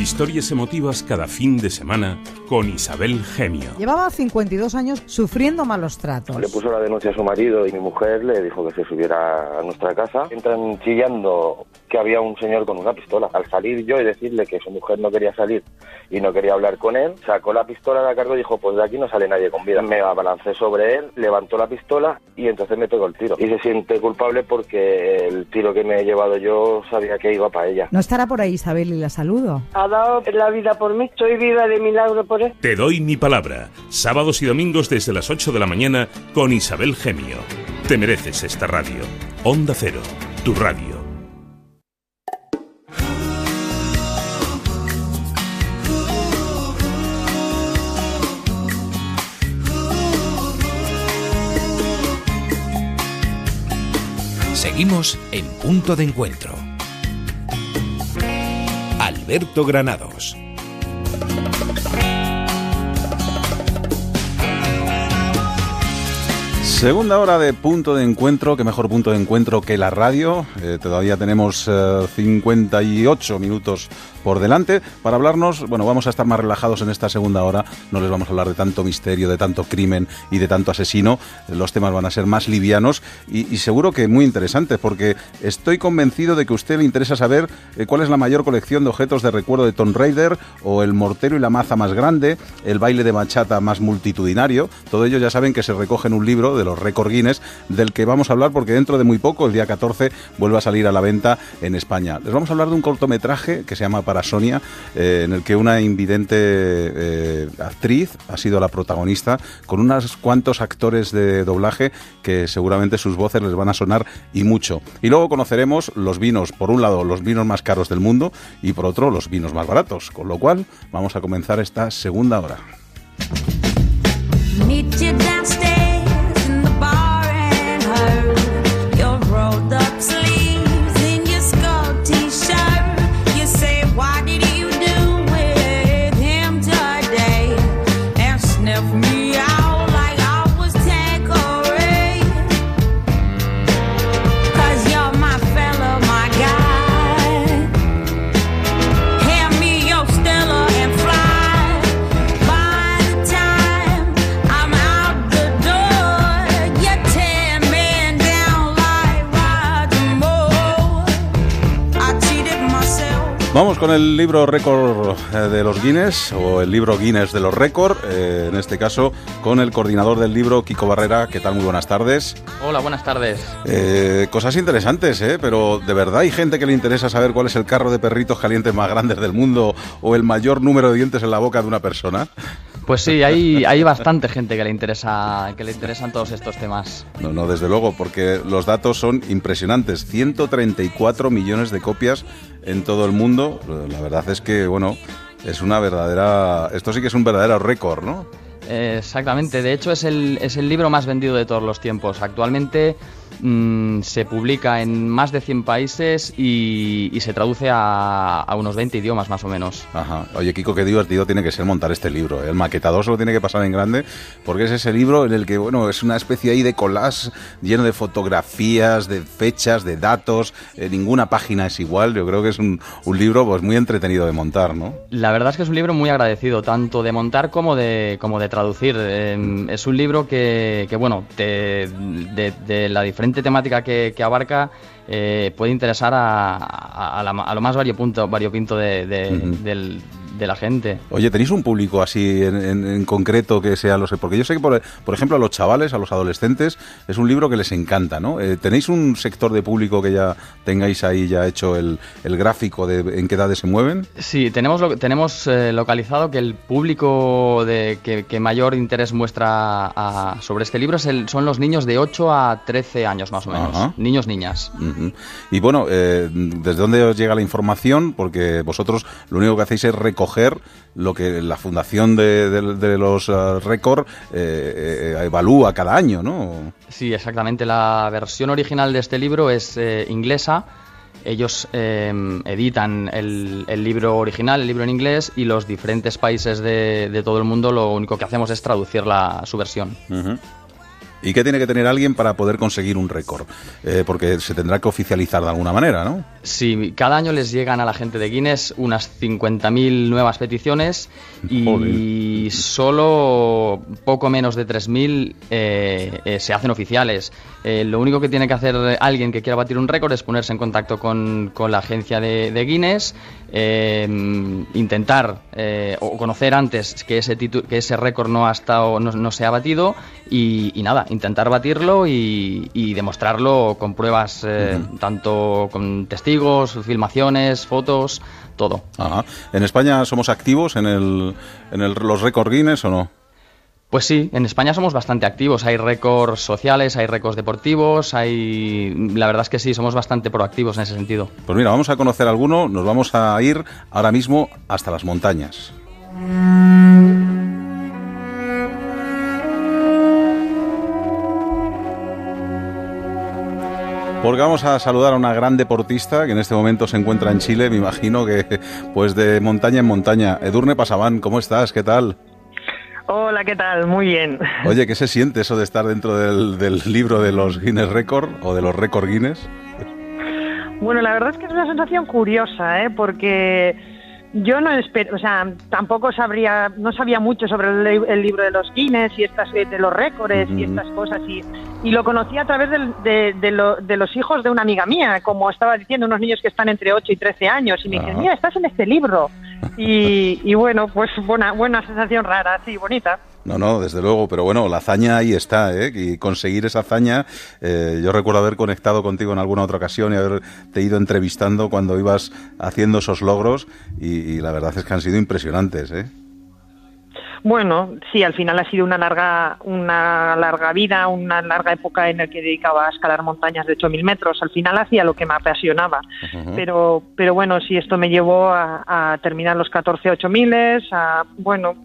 Speaker 1: Historias emotivas cada fin de semana con Isabel Gemio.
Speaker 20: Llevaba 52 años sufriendo malos tratos.
Speaker 5: Le puso la denuncia a su marido y mi mujer le dijo que se subiera a nuestra casa. Entran chillando
Speaker 21: que había un señor con una pistola. Al salir yo y decirle que su mujer no quería salir y no quería hablar con él, sacó la pistola de la carga y dijo, pues de aquí no sale nadie con vida. Me abalancé sobre él, levantó la pistola y entonces me pegó el tiro. Y se siente culpable porque el tiro que me he llevado yo sabía que iba para ella.
Speaker 20: ¿No estará por ahí Isabel y la saludo?
Speaker 22: Ha dado la vida por mí, soy viva de milagro por él.
Speaker 1: Te doy mi palabra. Sábados y domingos desde las 8 de la mañana con Isabel Gemio. Te mereces esta radio. Onda Cero, tu radio. Seguimos en punto de encuentro. Alberto Granados.
Speaker 2: Segunda hora de punto de encuentro, qué mejor punto de encuentro que la radio. Eh, todavía tenemos eh, 58 minutos por delante para hablarnos. Bueno, vamos a estar más relajados en esta segunda hora. No les vamos a hablar de tanto misterio, de tanto crimen y de tanto asesino. Los temas van a ser más livianos y, seguro que muy interesantes porque estoy convencido de que a usted le interesa saber eh, cuál es la mayor colección de objetos de recuerdo de Tomb Raider o el mortero y la maza más grande, el baile de bachata más multitudinario. Todo ello ya saben que se recoge en un libro de los récord Guinness del que vamos a hablar porque dentro de muy poco, el día 14, vuelve a salir a la venta en España. Les vamos a hablar de un cortometraje que se llama Para Sonia, eh, en el que una invidente eh, actriz ha sido la protagonista con unos cuantos actores de doblaje que seguramente sus voces les van a sonar y mucho. Y luego conoceremos los vinos, por un lado los vinos más caros del mundo y por otro los vinos más baratos, con lo cual vamos a comenzar esta segunda hora. Vamos con el libro récord eh, de los Guinness, o el libro Guinness de los récord, eh, en este caso con el coordinador del libro, Kiko Barrera. ¿Qué tal? Muy buenas tardes.
Speaker 23: Hola, buenas tardes.
Speaker 2: Eh, cosas interesantes, ¿eh? Pero ¿de verdad hay gente que le interesa saber cuál es el carro de perritos calientes más grande del mundo o el mayor número de dientes en la boca de una persona?
Speaker 23: Pues sí, hay, hay bastante gente que le interesa que le interesan todos estos temas.
Speaker 2: No, no, desde luego, porque los datos son impresionantes. 134 millones de copias en todo el mundo. La verdad es que, bueno, es una verdadera... Esto sí que es un verdadero récord, ¿no?
Speaker 23: Exactamente, de hecho es el, es el libro más vendido de todos los tiempos. Actualmente mm, se publica en más de 100 países y, y se traduce a, a unos 20 idiomas más o menos.
Speaker 2: Ajá. Oye, Kiko, qué divertido tiene que ser montar este libro. ¿eh? El maquetador se lo tiene que pasar en grande porque es ese libro en el que, bueno, es una especie ahí de collage lleno de fotografías, de fechas, de datos. eh, ninguna página es igual. Yo creo que es un, un libro pues muy entretenido de montar, ¿no?
Speaker 23: La verdad es que es un libro muy agradecido, tanto de montar como de, como de traducir. Eh, es un libro que, que, bueno, te- de, de la diferente temática que, que abarca, eh, puede interesar a, a- a la- a lo más variopinto, variopinto de, de- del- de la gente.
Speaker 2: Oye, ¿tenéis un público así en, en- en concreto que sea los... Porque yo sé que, por, por ejemplo, a los chavales, a los adolescentes, es un libro que les encanta, ¿no? Eh, ¿Tenéis un sector de público que ya tengáis ahí ya hecho el, el gráfico de en qué edades se mueven?
Speaker 23: Sí, tenemos, lo- tenemos eh, localizado que el público de, que, que mayor interés muestra a- sobre este libro es el- son los niños de 8 a 13 años más o menos.
Speaker 2: Ajá.
Speaker 23: Niños, niñas.
Speaker 2: Y bueno, eh, ¿desde dónde os llega la información? Porque vosotros lo único que hacéis es recoger lo que la fundación de, de- de los eh, récord eh, eh, evalúa cada año, ¿no?
Speaker 23: Sí, exactamente. La versión original de este libro es eh, inglesa. Ellos editan el, el libro original, el libro en inglés, y los diferentes países de, de todo el mundo lo único que hacemos es traducir la, su versión.
Speaker 2: ¿Y qué tiene que tener alguien para poder conseguir un récord? Eh, porque se tendrá que oficializar de alguna manera, ¿no?
Speaker 23: Sí, cada año les llegan a la gente de Guinness unas 50.000 nuevas peticiones y solo poco menos de 3.000 eh, eh, se hacen oficiales. Eh, lo único que tiene que hacer alguien que quiera batir un récord es ponerse en contacto con, con la agencia de, de Guinness, eh, intentar eh, o conocer antes que ese, que ese récord no, ha estado, no, no se ha batido y, y nada, intentar batirlo y, y demostrarlo con pruebas eh, tanto con testigos, filmaciones, fotos, todo.
Speaker 2: Ajá. ¿En España somos activos en, el, en el- los récords Guinness o no?
Speaker 23: Pues sí, en España somos bastante activos. Hay récords sociales, hay récords deportivos, hay. La verdad es que sí, somos bastante proactivos en ese sentido.
Speaker 2: Pues mira, vamos a conocer alguno, nos vamos a ir ahora mismo hasta las montañas. Porque vamos a saludar a una gran deportista que en este momento se encuentra en Chile, me imagino que pues de montaña en montaña. Edurne Pasaban, ¿cómo estás? ¿Qué tal?
Speaker 24: Hola, ¿qué tal? Muy bien.
Speaker 2: Oye, ¿qué se siente eso de estar dentro del, del libro de los Guinness Record o de los Record Guinness?
Speaker 24: Bueno, la verdad es que es una sensación curiosa, ¿eh? Porque yo no espero, o sea, tampoco sabría, no sabía mucho sobre el, li- el libro de los Guinness y estas, eh, de los récords y estas cosas y, y lo conocí a través del- de, de lo- de los hijos de una amiga mía, como estaba diciendo, unos niños que están entre 8 y 13 años y me dijeron, mira, estás en este libro. *laughs* Y, y bueno, pues buena, buena sensación rara, sí, bonita.
Speaker 2: No, no, desde luego, pero bueno, la hazaña ahí está, ¿eh? Y conseguir esa hazaña, eh, yo recuerdo haber conectado contigo en alguna otra ocasión y haberte ido entrevistando cuando ibas haciendo esos logros y, y la verdad es que han sido impresionantes, ¿eh?
Speaker 24: Bueno, sí, al final ha sido una larga, una larga vida, una larga época en la que dedicaba a escalar montañas de 8.000 metros. Al final hacía lo que me apasionaba. Pero, pero bueno, sí, esto me llevó a, a terminar los 14 8000, a, bueno,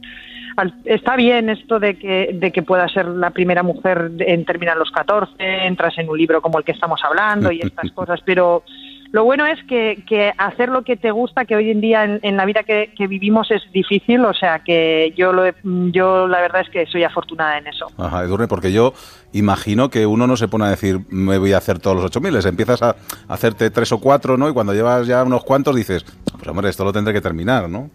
Speaker 24: está bien esto de que, de que pueda ser la primera mujer en terminar los 14, entras en un libro como el que estamos hablando y estas *laughs* cosas, pero lo bueno es que, que hacer lo que te gusta, que hoy en día en, en la vida que, que vivimos es difícil, o sea que yo, lo, he- yo la verdad es que soy afortunada en eso.
Speaker 2: Ajá, Edurne, porque yo imagino que uno no se pone a decir, me voy a hacer todos los 8000, empiezas a hacerte tres o cuatro, ¿no? Y cuando llevas ya unos cuantos dices, pues hombre, esto lo tendré que terminar, ¿no?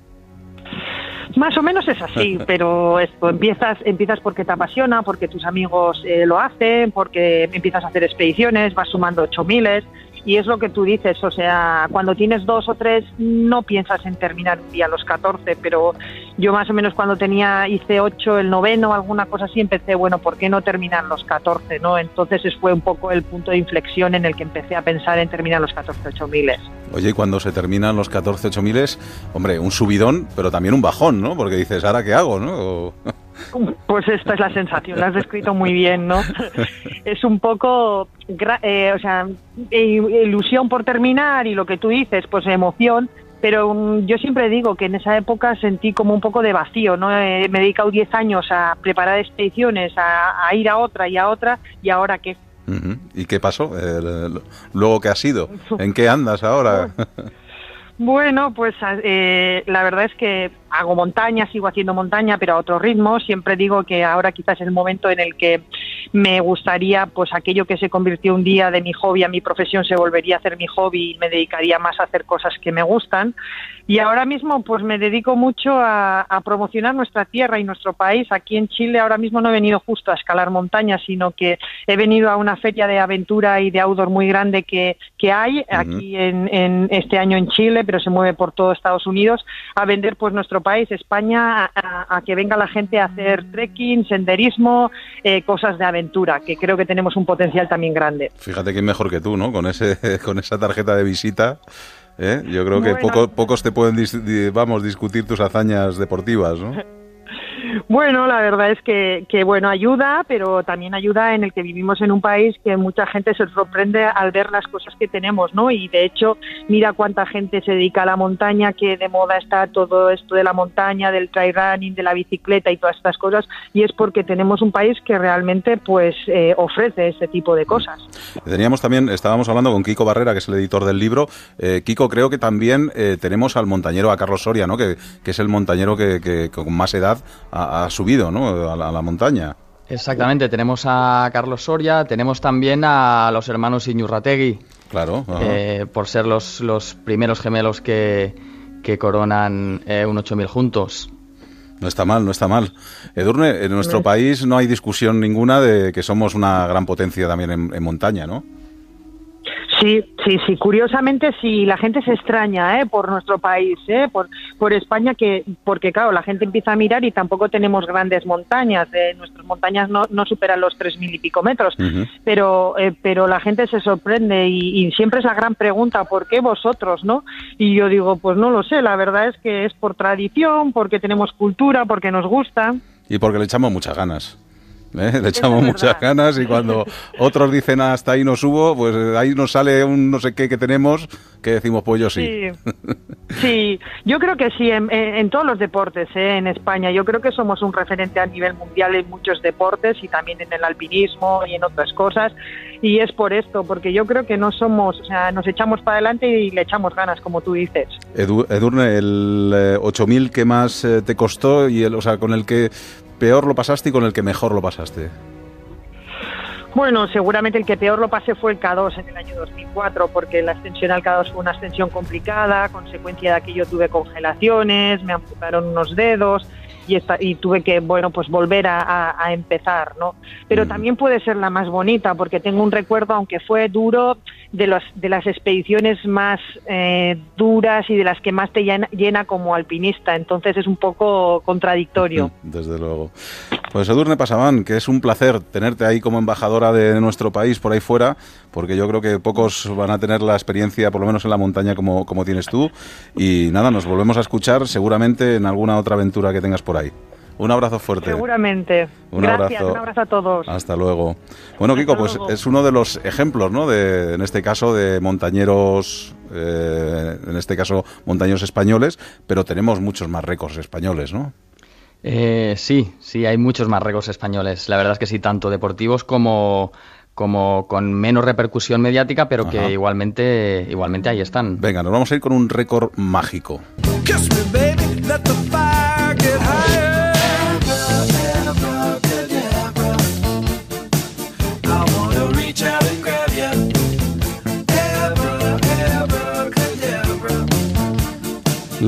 Speaker 24: Más o menos es así, *laughs* pero esto empiezas empiezas porque te apasiona, porque tus amigos eh, lo hacen, porque empiezas a hacer expediciones, vas sumando ocho miles y es lo que tú dices, o sea, cuando tienes dos o tres no piensas en terminar un día los 14, pero yo más o menos cuando tenía hice ocho, el noveno, alguna cosa así, empecé, bueno, ¿por qué no terminar los 14, no? Entonces fue un poco el punto de inflexión en el que empecé a pensar en terminar los 14 ocho miles.
Speaker 2: Oye, y cuando se terminan los 14 8000, hombre, un subidón, pero también un bajón, ¿no? Porque dices, ¿ahora qué hago, no? *laughs*
Speaker 24: Pues esta es la sensación, la has descrito muy bien, ¿no? *laughs* es un poco, eh, o sea, eh, ilusión por terminar y lo que tú dices, pues emoción, pero mm, yo siempre digo que en esa época sentí como un poco de vacío, ¿no? Eh, me he dedicado 10 años a preparar expediciones, a, a ir a otra y a otra, y ahora qué.
Speaker 2: ¿Y qué pasó? Eh, luego, ¿qué ha sido? *laughs* ¿En qué andas ahora?
Speaker 24: Bueno, pues eh, la verdad es que hago montaña, sigo haciendo montaña, pero a otro ritmo. Siempre digo que ahora quizás es el momento en el que me gustaría, pues aquello que se convirtió un día de mi hobby a mi profesión se volvería a hacer mi hobby y me dedicaría más a hacer cosas que me gustan. Y ahora mismo, pues me dedico mucho a, a promocionar nuestra tierra y nuestro país. Aquí en Chile ahora mismo no he venido justo a escalar montañas, sino que he venido a una feria de aventura y de outdoor muy grande que, que hay aquí en, en este año en Chile, pero se mueve por todo Estados Unidos, a vender pues nuestro país, España, a, que venga la gente a hacer trekking, senderismo, eh, cosas de aventura, que creo que tenemos un potencial también grande.
Speaker 2: Fíjate quién mejor que tú, ¿no? Con, ese, *laughs* con esa tarjeta de visita. ¿eh? Yo creo que
Speaker 24: Bueno.
Speaker 2: poco- pocos te pueden, dis- vamos, discutir tus hazañas deportivas, ¿no? *laughs*
Speaker 24: Bueno, la verdad es que, que, bueno, ayuda, pero también ayuda en el que vivimos en un país que mucha gente se sorprende al ver las cosas que tenemos, ¿no? Y de hecho, mira cuánta gente se dedica a la montaña, que de moda está todo esto de la montaña, del trail running, de la bicicleta y todas estas cosas, y es porque tenemos un país que realmente, pues, eh, ofrece ese tipo de cosas.
Speaker 2: Teníamos también, estábamos hablando con Kiko Barrera, que es el editor del libro. Eh, Kiko, creo que también eh, tenemos al montañero, a Carlos Soria, ¿no? Que, que es el montañero que, que con más edad ha, ha subido, ¿no? A la, a la montaña.
Speaker 23: Exactamente, tenemos a Carlos Soria, tenemos también a los hermanos Iñurrategui.
Speaker 2: Claro.
Speaker 23: eh, por ser los, los primeros gemelos que, que coronan eh, un 8000 juntos.
Speaker 2: No está mal, no está mal. Edurne, en nuestro país no hay discusión ninguna de que somos una gran potencia también en, en montaña, ¿no?
Speaker 24: Sí, sí, sí. Curiosamente, sí, la gente se extraña ¿eh? por nuestro país, ¿eh? por, por España, que porque claro, la gente empieza a mirar y tampoco tenemos grandes montañas. eh, nuestras montañas no, no superan los tres mil y pico metros, pero eh, pero la gente se sorprende y, y siempre es la gran pregunta, ¿por qué vosotros, no? Y yo digo, pues no lo sé. La verdad es que es por tradición, porque tenemos cultura, porque nos gusta.
Speaker 2: Y porque le echamos muchas ganas. ¿Eh? Le *laughs* echamos
Speaker 24: es
Speaker 2: muchas ganas y cuando *laughs* otros dicen "Ah, hasta ahí no subo, pues eh, ahí nos sale un no sé qué que tenemos que decimos pues yo sí.
Speaker 24: Sí, *laughs* sí, yo creo que sí, en, todos los deportes ¿eh? en España. Yo creo que somos un referente a nivel mundial en muchos deportes y también en el alpinismo y en otras cosas. Y es por esto, porque yo creo que no somos, o sea, nos echamos para adelante y le echamos ganas, como tú dices.
Speaker 2: Edu- Edurne, el eh, 8000 que más eh, te costó y el, o sea, con el que peor lo pasaste y con el que mejor lo pasaste.
Speaker 24: Bueno, seguramente el que peor lo pasé fue el K2 en el año 2004, porque la extensión al K2 fue una extensión complicada, consecuencia de aquello tuve congelaciones, me amputaron unos dedos y, esta- y tuve que, bueno, pues volver a, a- a empezar, ¿no? Pero también puede ser la más bonita, porque tengo un recuerdo, aunque fue duro, de, los, de las expediciones más eh, duras y de las que más te llena, llena como alpinista, entonces es un poco contradictorio. *laughs*
Speaker 2: Desde luego. Pues Edurne Pasaban, que es un placer tenerte ahí como embajadora de nuestro país por ahí fuera, porque yo creo que pocos van a tener la experiencia, por lo menos en la montaña, como, como tienes tú. Y nada, nos volvemos a escuchar seguramente en alguna otra aventura que tengas por ahí. Un abrazo fuerte.
Speaker 24: Seguramente.
Speaker 2: Un
Speaker 24: Gracias,
Speaker 2: abrazo.
Speaker 24: un abrazo a todos.
Speaker 2: Hasta luego. Bueno, Kiko, pues
Speaker 24: luego.
Speaker 2: es uno de los ejemplos, ¿no? De, en este caso, de montañeros, eh, en este caso, montañeros españoles, pero tenemos muchos más récords españoles, ¿no?
Speaker 23: Eh, sí, sí, hay muchos más récords españoles. La verdad es que sí, tanto deportivos como, como con menos repercusión mediática, pero
Speaker 2: Ajá.
Speaker 23: que igualmente, igualmente ahí están.
Speaker 2: Venga, nos vamos a ir con un récord mágico.
Speaker 25: Kiss me, baby,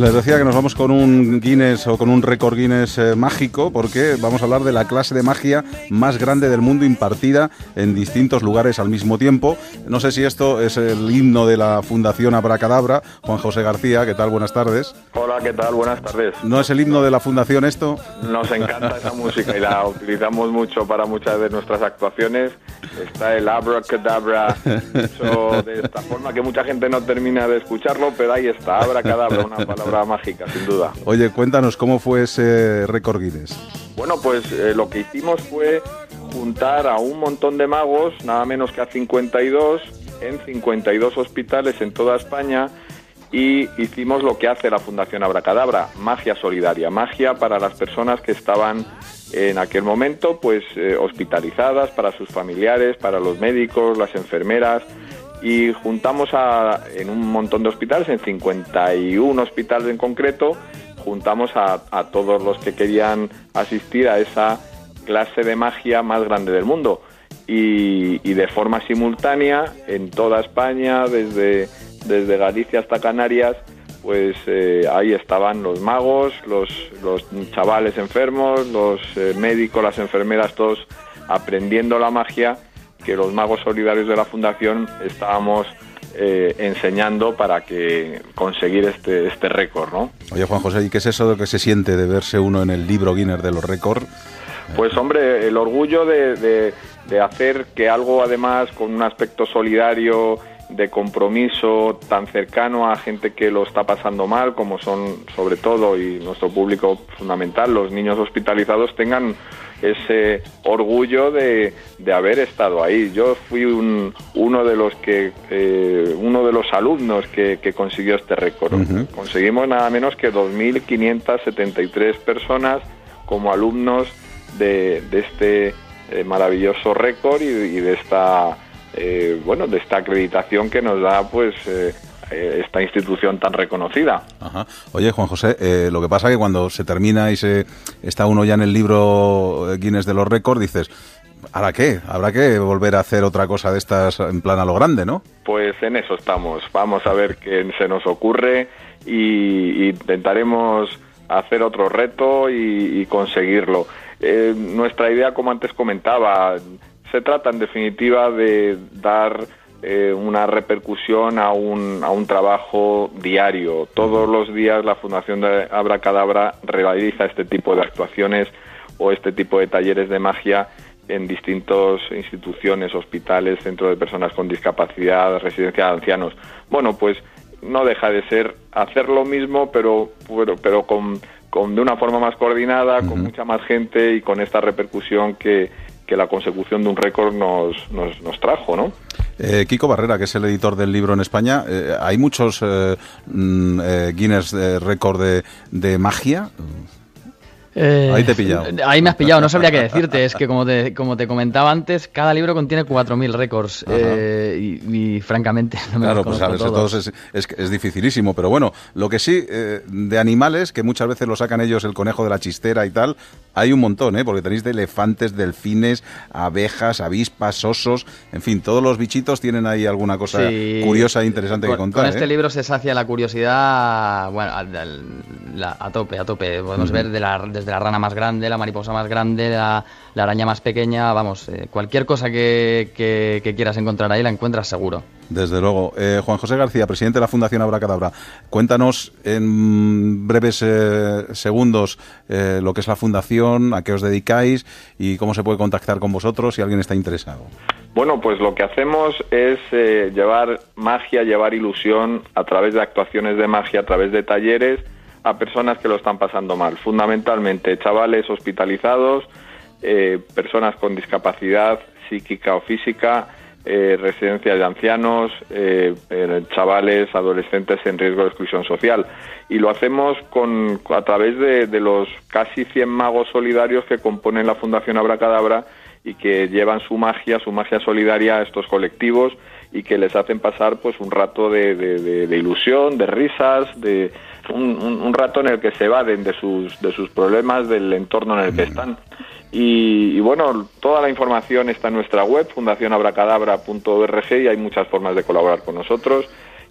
Speaker 2: Les decía que nos vamos con un Guinness o con un récord Guinness eh, mágico porque vamos a hablar de la clase de magia más grande del mundo impartida en distintos lugares al mismo tiempo. No sé si esto es el himno de la Fundación Abracadabra. Juan José García, ¿qué tal? Buenas tardes.
Speaker 21: Hola, ¿qué tal? Buenas tardes.
Speaker 2: ¿No es el himno de la Fundación esto?
Speaker 21: Nos encanta esa música y la utilizamos mucho para muchas de nuestras actuaciones. Está el abracadabra hecho de esta forma que mucha gente no termina de escucharlo, pero ahí está, abracadabra, una palabra mágica, sin duda.
Speaker 2: Oye, cuéntanos cómo fue ese récord Guinness.
Speaker 21: Bueno, pues eh, lo que hicimos fue juntar a un montón de magos, nada menos que a 52, en 52 hospitales en toda España y hicimos lo que hace la Fundación Abracadabra, magia solidaria, magia para las personas que estaban en aquel momento pues eh, hospitalizadas, para sus familiares, para los médicos, las enfermeras y juntamos a, en un montón de hospitales, en 51 hospitales en concreto, juntamos a, a todos los que querían asistir a esa clase de magia más grande del mundo. Y, de forma simultánea, en toda España, desde, desde Galicia hasta Canarias, pues eh, ahí estaban los magos, los, los chavales enfermos, los eh, médicos, las enfermeras, todos aprendiendo la magia que los magos solidarios de la Fundación estábamos eh, enseñando para que conseguir este, este récord, ¿no?
Speaker 2: Oye, Juan José, ¿y qué es eso de que se siente de verse uno en el libro Guinness de los récords?
Speaker 21: Pues hombre, el orgullo de, de- de hacer que algo además con un aspecto solidario, de compromiso tan cercano a gente que lo está pasando mal, como son sobre todo y nuestro público fundamental, los niños hospitalizados, tengan ese orgullo de, de haber estado ahí. Yo fui un- uno de los que eh, uno de los alumnos que, que consiguió este récord. Conseguimos nada menos que 2.573 personas como alumnos de, de este eh, maravilloso récord y, y de esta eh, bueno de esta acreditación que nos da pues esta institución tan reconocida.
Speaker 2: Ajá. Oye, Juan José, eh, lo que pasa que cuando se termina y se está uno ya en el libro Guinness de los récords, dices, ¿ahora qué? Habrá que volver a hacer otra cosa de estas en plan a lo grande, ¿no?
Speaker 21: Pues en eso estamos. Vamos a ver qué se nos ocurre y, y intentaremos hacer otro reto y, y conseguirlo. Eh, nuestra idea, como antes comentaba, se trata en definitiva de dar eh, una repercusión a un, a un trabajo diario. Todos los días la Fundación de Abracadabra realiza este tipo de actuaciones o este tipo de talleres de magia en distintas instituciones, hospitales, centros de personas con discapacidad, residencia de ancianos. Bueno, pues no deja de ser hacer lo mismo, pero, pero, pero con, con de una forma más coordinada, con mucha más gente y con esta repercusión que, que la consecución de un récord nos, nos, nos trajo, ¿no?
Speaker 2: Eh, Kiko Barrera, que es el editor del libro en España, eh, ¿hay muchos eh, mm, eh, Guinness de récord de, de magia?
Speaker 23: Eh,
Speaker 2: Ahí te he pillado.
Speaker 23: Ahí me has pillado, no sabría qué decirte. Es que, como te, como te comentaba antes, cada libro contiene 4.000 récords. eh, y, y, francamente, no me
Speaker 2: Claro, pues a ver,
Speaker 23: todos.
Speaker 2: todos es, es, es dificilísimo, pero bueno, lo que sí, eh, de animales, que muchas veces lo sacan ellos, el conejo de la chistera y tal, hay un montón, ¿eh? porque tenéis de elefantes, delfines, abejas, avispas, osos, en fin, todos los bichitos tienen ahí alguna cosa
Speaker 23: Sí.
Speaker 2: curiosa e interesante
Speaker 23: con,
Speaker 2: que contar.
Speaker 23: Con este libro se sacia la curiosidad, bueno, a, tope, a tope. Podemos ver de la- desde la rana más grande, la mariposa más grande, la, la araña más pequeña, vamos, eh, cualquier cosa que, que- que quieras encontrar ahí la encuentras seguro.
Speaker 2: Desde luego. Eh, Juan José García, presidente de la Fundación Abracadabra, cuéntanos en breves eh, segundos eh, lo que es la Fundación, a qué os dedicáis y cómo se puede contactar con vosotros si alguien está interesado.
Speaker 21: Bueno, pues lo que hacemos es eh, llevar magia, llevar ilusión a través de actuaciones de magia, a través de talleres a personas que lo están pasando mal. Fundamentalmente chavales hospitalizados, eh, personas con discapacidad psíquica o física, eh, residencias de ancianos, eh, eh, chavales, adolescentes en riesgo de exclusión social. Y lo hacemos con, a través de, los casi 100 magos solidarios que componen la Fundación Abracadabra y que llevan su magia, su magia solidaria a estos colectivos y que les hacen pasar pues un rato de- de ilusión, de risas, de un, un- un rato en el que se evaden de sus, de sus problemas, del entorno en el que están. Y, y bueno, toda la información está en nuestra web, fundacionabracadabra.org y hay muchas formas de colaborar con nosotros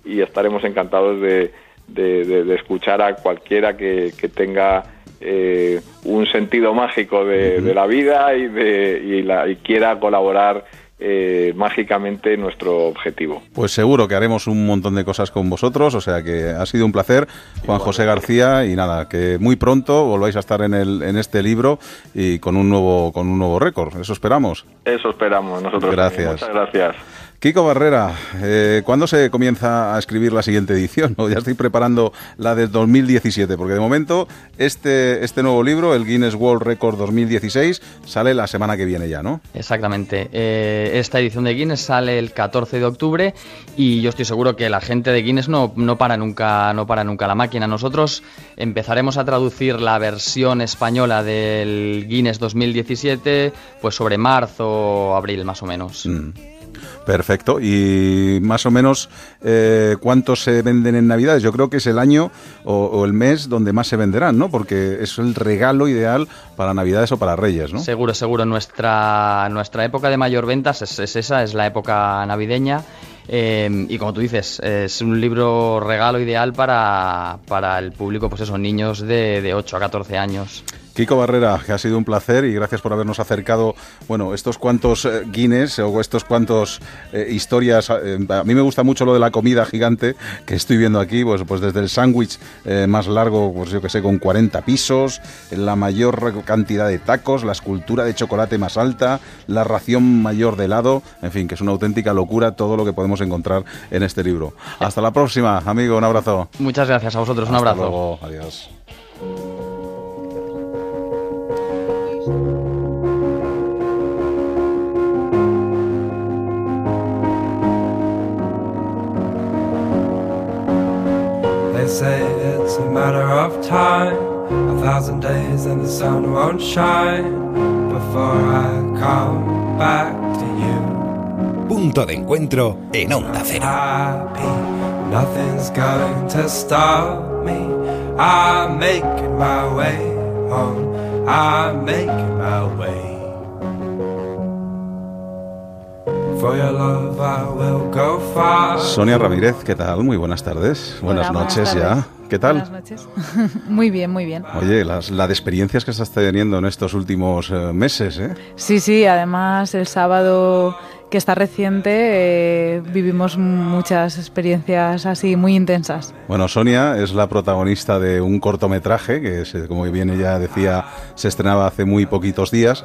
Speaker 21: y estaremos encantados de, de- de- de escuchar a cualquiera que, que tenga eh, un sentido mágico de, de la vida y, de, y, la- y quiera colaborar eh, mágicamente en nuestro objetivo.
Speaker 2: Pues seguro que haremos un montón de cosas con vosotros, o sea que ha sido un placer, Juan José García, y nada, que muy pronto volváis a estar en, el, en este libro y con un nuevo, con un nuevo récord, eso esperamos.
Speaker 21: Eso esperamos nosotros.
Speaker 2: Gracias.
Speaker 21: Muchas gracias.
Speaker 2: Kiko Barrera, eh, ¿cuándo se comienza a escribir la siguiente edición? *laughs* ¿O ya estoy preparando la de 2017? Porque de momento este, este nuevo libro, el Guinness World Record 2016, sale la semana que viene ya, ¿no?
Speaker 23: Exactamente. Eh, esta edición de Guinness sale el 14 de octubre y yo estoy seguro que la gente de Guinness no, no para nunca, no para nunca la máquina. Nosotros empezaremos a traducir la versión española del Guinness 2017 pues sobre marzo o abril más o menos.
Speaker 2: Mm. Perfecto. Y más o menos, eh, ¿cuántos se venden en Navidades? Yo creo que es el año o, el mes donde más se venderán, ¿no? Porque es el regalo ideal para Navidades o para Reyes, ¿no?
Speaker 23: Seguro, seguro. Nuestra, nuestra época de mayor ventas es, es esa, es la época navideña. Eh, y como tú dices, es un libro regalo ideal para, para el público, pues eso, niños de, de 8 a 14 años.
Speaker 2: Kiko Barrera, que ha sido un placer y gracias por habernos acercado, bueno, estos cuantos eh, Guinness o estos cuantos eh, historias. eh, a mí me gusta mucho lo de la comida gigante que estoy viendo aquí, pues, pues desde el sándwich eh, más largo, pues yo que sé, con 40 pisos, la mayor cantidad de tacos, la escultura de chocolate más alta, la ración mayor de helado, en fin, que es una auténtica locura todo lo que podemos encontrar en este libro. Hasta la próxima, amigo, un abrazo.
Speaker 23: Muchas gracias a vosotros, un
Speaker 2: Hasta
Speaker 23: abrazo.
Speaker 2: luego, adiós.
Speaker 25: They say it's a matter of time, a thousand days and the sun won't shine before I come back to you.
Speaker 26: Punto de encuentro en Onda Cero.
Speaker 25: Happy Nothing's going to stop me. I'm making my way home. My way. For your love, I will go far.
Speaker 2: Sonia Ramírez, ¿qué tal? Muy buenas tardes. Buenas
Speaker 27: Hola, buenas
Speaker 2: noches ya.
Speaker 27: tardes.
Speaker 2: ¿Qué tal?
Speaker 27: Buenas noches. *laughs* muy bien, muy bien.
Speaker 2: Oye, las, la de experiencias que estás teniendo en estos últimos eh, meses, ¿eh?
Speaker 27: Sí, sí, además el sábado que está reciente eh, vivimos muchas experiencias así muy intensas.
Speaker 2: Bueno, Sonia es la protagonista de un cortometraje que, se- como bien ella decía, se estrenaba hace muy poquitos días,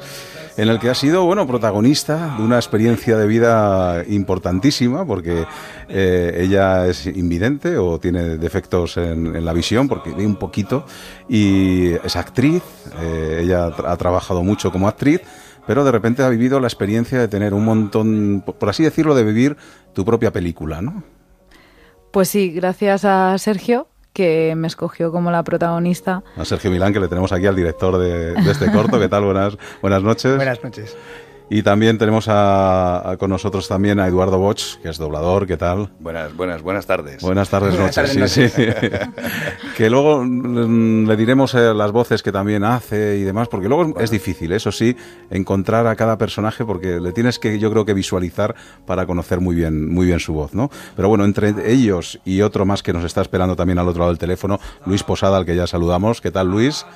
Speaker 2: en el que ha sido, bueno, protagonista de una experiencia de vida importantísima, porque eh, ella es invidente o tiene defectos en, en la visión, porque ve un poquito, y es actriz, eh, ella ha trabajado mucho como actriz, pero de repente ha vivido la experiencia de tener un montón, por- así decirlo, de vivir tu propia película, ¿no?
Speaker 27: Pues sí, gracias a Sergio que me escogió como la protagonista.
Speaker 2: A Sergio Milán, que le tenemos aquí al director de, de este corto. ¿Qué tal? Buenas, buenas noches.
Speaker 28: Buenas noches.
Speaker 2: Y también tenemos a, a- con nosotros también a Eduardo Boch, que es doblador. ¿Qué tal?
Speaker 29: Buenas, buenas, buenas tardes.
Speaker 2: Buenas tardes,
Speaker 29: Buenas
Speaker 2: noches.
Speaker 29: tardes,
Speaker 2: sí,
Speaker 29: noches.
Speaker 2: sí. *laughs* que luego mm, le diremos eh, las voces que también hace y demás, porque luego es- es difícil, eso sí, encontrar a cada personaje, porque le tienes que, yo creo que visualizar para conocer muy bien, muy bien su voz, ¿no? Pero bueno, entre ellos y otro más que nos está esperando también al otro lado del teléfono, Luis Posada, al que ya saludamos. ¿Qué tal, Luis?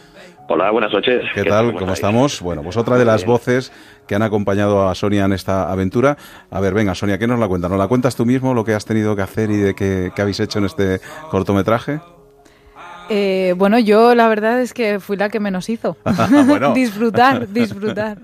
Speaker 30: Hola, buenas noches.
Speaker 2: ¿Qué tal? ¿Cómo estamos? Bueno, pues otra de las voces que han acompañado a Sonia en esta aventura. A ver, venga, Sonia, ¿qué nos la cuentas? ¿Nos la cuentas tú mismo lo que has tenido que hacer y de qué, qué habéis hecho en este cortometraje?
Speaker 27: Eh, bueno, yo la verdad es que fui la que menos hizo. *laughs*
Speaker 2: Bueno. *laughs*
Speaker 27: disfrutar, disfrutar.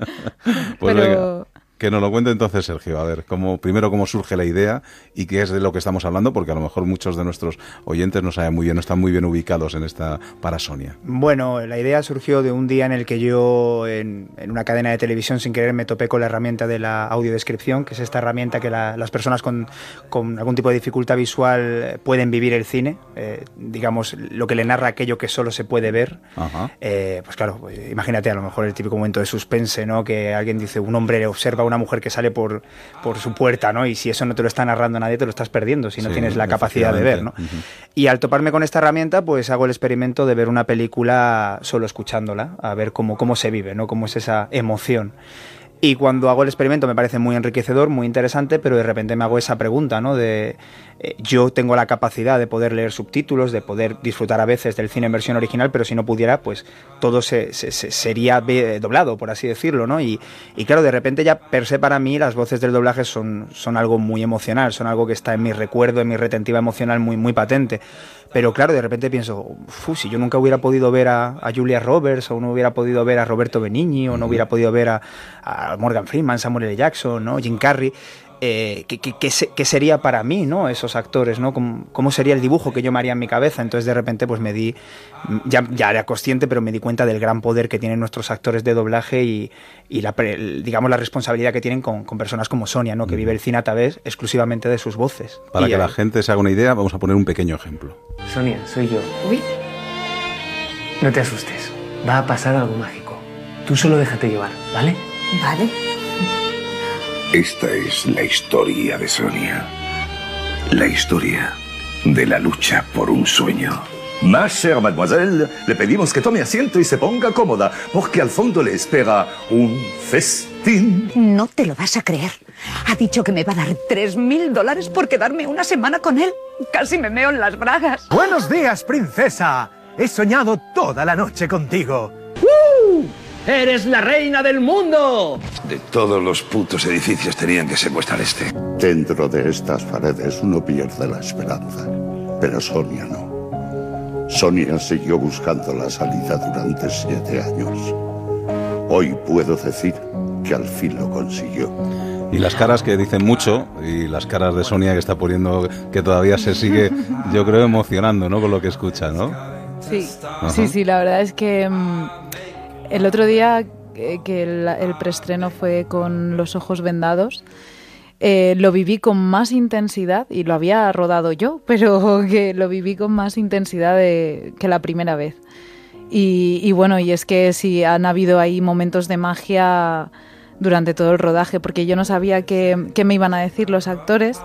Speaker 2: Pues
Speaker 27: Pero
Speaker 2: venga, que nos lo cuente entonces Sergio. A ver, cómo, primero cómo surge la idea y qué es de lo que estamos hablando, porque a lo mejor muchos de nuestros oyentes no saben muy bien, no están muy bien ubicados en esta para Sonia.
Speaker 28: Bueno, la idea surgió de un día en el que yo en, en una cadena de televisión sin querer me topé con la herramienta de la audiodescripción, que es esta herramienta que la- las personas con, con algún tipo de dificultad visual eh, pueden vivir el cine, eh, digamos, lo que le narra aquello que solo se puede ver.
Speaker 2: Ajá.
Speaker 28: Eh, pues claro, pues imagínate a lo mejor el típico momento de suspense, ¿no? Que alguien dice, un hombre observa una mujer que sale por, por su puerta, ¿no? Y si eso no te lo está narrando nadie, te lo estás perdiendo, si no
Speaker 2: Sí,
Speaker 28: tienes la capacidad de ver, ¿no? Y al toparme con esta herramienta, pues hago el experimento de ver una película solo escuchándola, a ver cómo, cómo se vive, ¿no? Cómo es esa emoción. Y cuando hago el experimento me parece muy enriquecedor, muy interesante, pero de repente me hago esa pregunta, ¿no? De eh, yo tengo la capacidad de poder leer subtítulos, de poder disfrutar a veces del cine en versión original, pero si no pudiera, pues todo se, se- se- sería ve- doblado, por así decirlo, ¿no? Y, y claro, de repente ya per se para mí las voces del doblaje son, son algo muy emocional, son algo que está en mi recuerdo, en mi retentiva emocional muy, muy patente. Pero claro, de repente pienso, "Fu, si yo nunca hubiera podido ver a, a Julia Roberts, o no hubiera podido ver a Roberto Benigni, o no hubiera podido ver a, a Morgan Freeman, Samuel L. Jackson, ¿no? Jim Carrey, eh, ¿qué, qué- qué se- qué sería para mí, ¿no? Esos actores, ¿no? ¿Cómo, cómo sería el dibujo que yo me haría en mi cabeza? Entonces de repente pues me di, ya, ya era consciente, pero me di cuenta del gran poder que tienen nuestros actores de doblaje y, y la, digamos, la responsabilidad que tienen con, con personas como Sonia, ¿no? Que vive el cine a través exclusivamente de sus voces.
Speaker 2: Para
Speaker 28: Y,
Speaker 2: que
Speaker 28: eh,
Speaker 2: la gente se haga una idea, vamos a poner un pequeño ejemplo.
Speaker 31: Sonia, soy yo.
Speaker 32: Uy.
Speaker 31: No te asustes. Va a pasar algo mágico. Tú solo déjate llevar, ¿vale?
Speaker 32: Vale.
Speaker 33: Esta es la historia de Sonia. La historia de la lucha por un sueño.
Speaker 34: Ma chère mademoiselle, le pedimos que tome asiento y se ponga cómoda, porque al fondo le espera un festín.
Speaker 8: No te lo vas a creer. Ha dicho que me va a dar tres mil dólares por quedarme una semana con él. Casi me meo en las bragas.
Speaker 35: Buenos días, princesa. He soñado toda la noche contigo.
Speaker 31: ¡Eres la reina del mundo!
Speaker 33: De todos los putos edificios tenían que secuestrar este.
Speaker 36: Dentro de estas paredes uno pierde la esperanza, pero Sonia no. Sonia siguió buscando la salida durante siete años. Hoy puedo decir que al fin lo consiguió.
Speaker 2: Y las caras que dicen mucho, y las caras de Sonia que está poniendo, que todavía se sigue, yo creo, emocionando, ¿no? Con lo que escucha, ¿no?
Speaker 27: Sí,
Speaker 2: Ajá.
Speaker 27: sí, sí, la verdad es que mm, el otro día eh, que el, preestreno fue con los ojos vendados, eh, lo viví con más intensidad y lo había rodado yo, *laughs* pero que lo viví con más intensidad que la primera vez. Y, y bueno, y es que sí, han habido ahí momentos de magia durante todo el rodaje, porque yo no sabía qué, qué me iban a decir los actores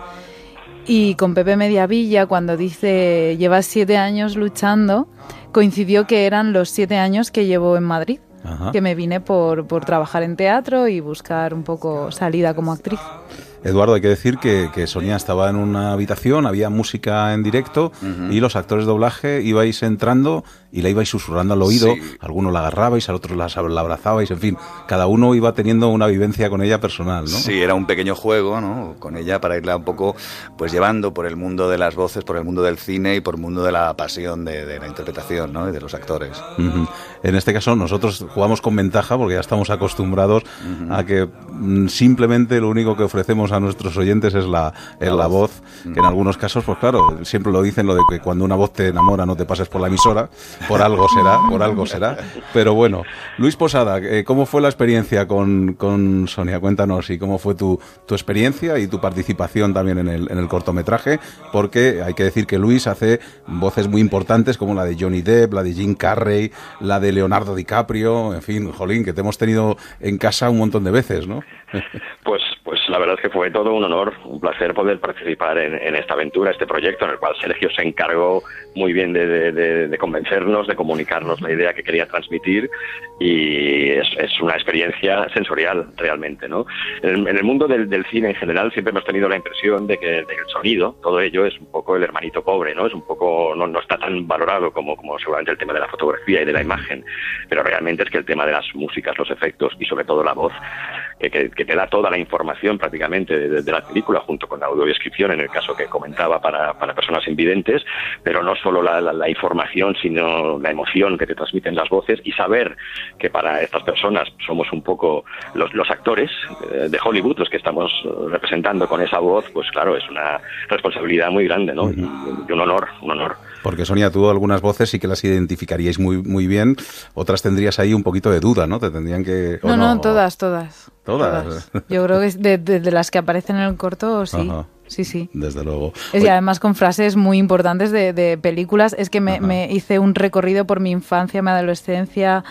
Speaker 27: Y con Pepe Mediavilla, cuando dice llevas siete años luchando, coincidió que eran los siete años que llevo en Madrid.
Speaker 2: Ajá.
Speaker 27: Que me vine por, por trabajar en teatro y buscar un poco salida como actriz.
Speaker 2: Eduardo, hay que decir que, que Sonia estaba en una habitación, había música en directo y los actores de doblaje ibais entrando y la ibais susurrando al oído.
Speaker 29: Sí.
Speaker 2: Alguno la agarrabais, al otro la, la abrazabais, en fin, cada uno iba teniendo una vivencia con ella personal, ¿no?
Speaker 29: Sí, era un pequeño juego, ¿no? Con ella para irla un poco, pues llevando por el mundo de las voces, por el mundo del cine y por el mundo de la pasión de, de la interpretación, ¿no? Y de los actores.
Speaker 2: En este caso nosotros jugamos con ventaja porque ya estamos acostumbrados a que mm, simplemente lo único que ofrecemos a nuestros oyentes es la, es la voz, que en algunos casos, pues claro, siempre lo dicen lo de que cuando una voz te enamora no te pases por la emisora, por algo será, por algo será. Pero bueno, Luis Posada, eh, ¿cómo fue la experiencia con, con Sonia? Cuéntanos y cómo fue tu, tu experiencia y tu participación también en el, en el cortometraje, porque hay que decir que Luis hace voces muy importantes como la de Johnny Depp, la de Jim Carrey, la de Leonardo DiCaprio, en fin, jolín, que te hemos tenido en casa un montón de veces, ¿no?
Speaker 30: Pues, pues la verdad es que fue todo un honor, un placer poder participar en, esta aventura, este proyecto en el cual Sergio se encargó muy bien de, convencernos, de comunicarnos la idea que quería transmitir y es, una experiencia sensorial realmente, ¿no? En el, mundo del, del cine en general siempre hemos tenido la impresión de que, de que el sonido, todo ello es un poco el hermanito pobre, ¿no? Es un poco, no, no está tan valorado como, como seguramente el tema de la fotografía y de la imagen, pero realmente es que el tema de las músicas, los efectos y sobre todo la voz que, que- que te da toda la información prácticamente de, de la película junto con la audiodescripción en el caso que comentaba para, para personas invidentes, pero no solo la, la- la información, sino la emoción que te transmiten las voces y saber que para estas personas somos un poco los, los actores eh, de Hollywood, los que estamos representando con esa voz, pues claro, es una responsabilidad muy grande, ¿no? Y, y un honor, un honor.
Speaker 2: Porque Sonia, tú algunas voces sí que las identificaríais muy, muy bien, otras tendrías ahí un poquito de duda, ¿no? Te tendrían que... ¿o
Speaker 27: No, no, todas, todas.
Speaker 2: Todas.
Speaker 27: Yo creo que de, de- de las que aparecen en el corto, sí.
Speaker 2: Ajá.
Speaker 27: Sí, sí.
Speaker 2: Desde luego.
Speaker 27: Es, y además con frases muy importantes de, de películas. Es que me, me hice un recorrido por mi infancia, mi adolescencia.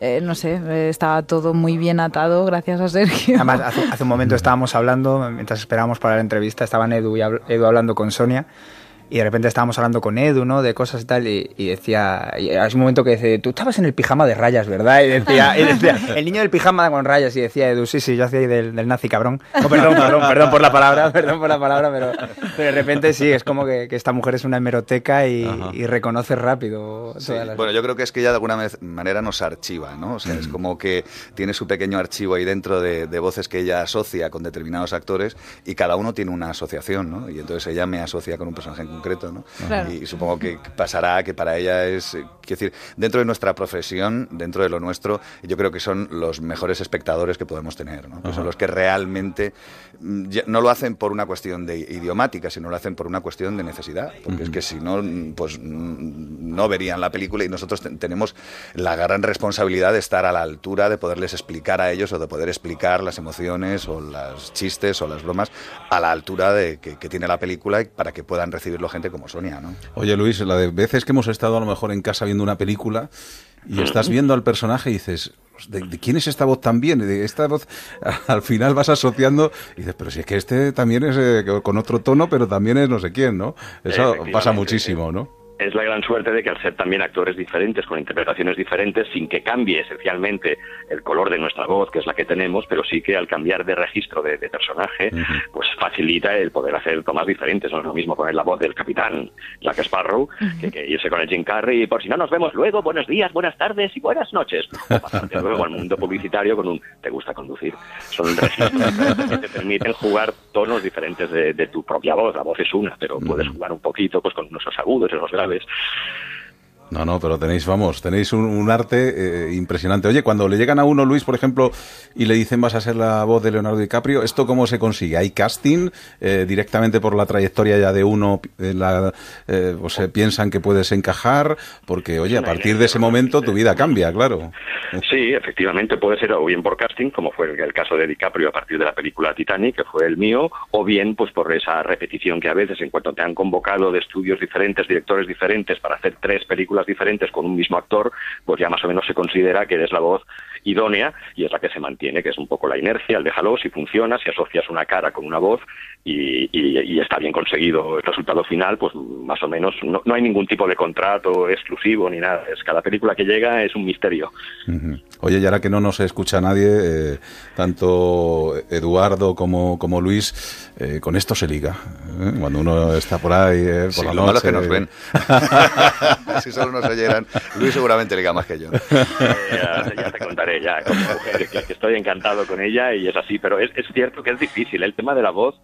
Speaker 27: eh, no sé, eh, estaba todo muy bien atado gracias a Sergio.
Speaker 28: Además, hace, hace un momento estábamos hablando, mientras esperábamos para la entrevista, estaban Edu y habl- Edu hablando con Sonia. Y de repente estábamos hablando con Edu, ¿no? De cosas y tal. Y, y decía. Y hay un momento que dice: Tú estabas en el pijama de rayas, ¿verdad? Y decía: y decía, El niño del pijama con rayas. Y decía Edu: Sí, sí, yo hacía ahí del, del nazi cabrón. Oh, perdón, perdón, perdón por la palabra, *laughs* perdón por la palabra. Pero, pero de repente sí, es como que, que esta mujer es una hemeroteca y, y reconoce rápido
Speaker 29: Sí,
Speaker 28: todas las.
Speaker 29: Bueno, yo creo que es que ella de alguna manera nos archiva, ¿no? O sea, es como que tiene su pequeño archivo ahí dentro de, de voces que ella asocia con determinados actores y cada uno tiene una asociación, ¿no? Y entonces ella me asocia con un personaje en concreto, ¿no?
Speaker 27: Claro.
Speaker 29: Y supongo que pasará que para ella es, eh, quiero decir, dentro de nuestra profesión, dentro de lo nuestro, yo creo que son los mejores espectadores que podemos tener, ¿no? Que son los que realmente no lo hacen por una cuestión de idiomática, sino lo hacen por una cuestión de necesidad, porque es que si no, mm, pues mm, no verían la película y nosotros ten- tenemos la gran responsabilidad de estar a la altura de poderles explicar a ellos o de poder explicar las emociones o los chistes o las bromas a la altura de que, que tiene la película y para que puedan recibirlo gente como Sonia, ¿no?
Speaker 2: Oye Luis, la de veces que hemos estado a lo mejor en casa viendo una película y estás viendo al personaje y dices, ¿de, de quién es esta voz también? De esta voz, *laughs* al final vas asociando y dices, pero si es que este también es eh, con otro tono, pero también es no sé quién, ¿no? Eso pasa muchísimo, ¿no?
Speaker 30: Es la gran suerte de que al ser también actores diferentes, con interpretaciones diferentes, sin que cambie esencialmente el color de nuestra voz, que es la que tenemos, pero sí que al cambiar de registro de, de personaje, pues facilita el poder hacer tomas diferentes. No es lo mismo poner la voz del capitán Jack Sparrow que, que irse con el Jim Carrey y por si no nos vemos luego, buenos días, buenas tardes y buenas noches. O pasarte luego al mundo publicitario con un te gusta conducir. Son registros que te permiten jugar tonos diferentes de, de tu propia voz. La voz es una, pero puedes jugar un poquito pues con nuestros agudos y los graves.
Speaker 2: No, no, pero tenéis, vamos, tenéis un, un arte eh, impresionante. Oye, cuando le llegan a uno, Luis, por ejemplo, y le dicen vas a ser la voz de Leonardo DiCaprio, ¿esto cómo se consigue? ¿Hay casting eh, directamente por la trayectoria ya de uno? eh, la, eh, o se piensan que puedes encajar? Porque, oye, a partir de ese momento tu vida cambia, claro.
Speaker 30: Sí, efectivamente, puede ser o bien por casting, como fue el, el caso de DiCaprio a partir de la película Titanic, que fue el mío, o bien pues por esa repetición que a veces, en cuanto te han convocado de estudios diferentes, directores diferentes, para hacer tres películas diferentes con un mismo actor, pues ya más o menos se considera que eres la voz idónea y es la que se mantiene, que es un poco la inercia, el déjalo, si funciona, si asocias una cara con una voz y, y- y está bien conseguido el resultado final, pues más o menos no, no hay ningún tipo de contrato exclusivo ni nada. Es cada película que llega es un misterio.
Speaker 2: Oye, y ahora que no nos escucha nadie, eh, tanto Eduardo como, como Luis, eh, con esto se liga. ¿eh? Cuando uno está por ahí, eh, por
Speaker 29: Sí,
Speaker 2: la
Speaker 29: lo malo es
Speaker 2: noche.
Speaker 29: que nos ven. *laughs* si solo nos oyeran, Luis seguramente liga más que yo. *laughs*
Speaker 30: ya, ya te contaré ya como mujer que, que estoy encantado con ella y es así pero es, es cierto que es difícil el tema de la voz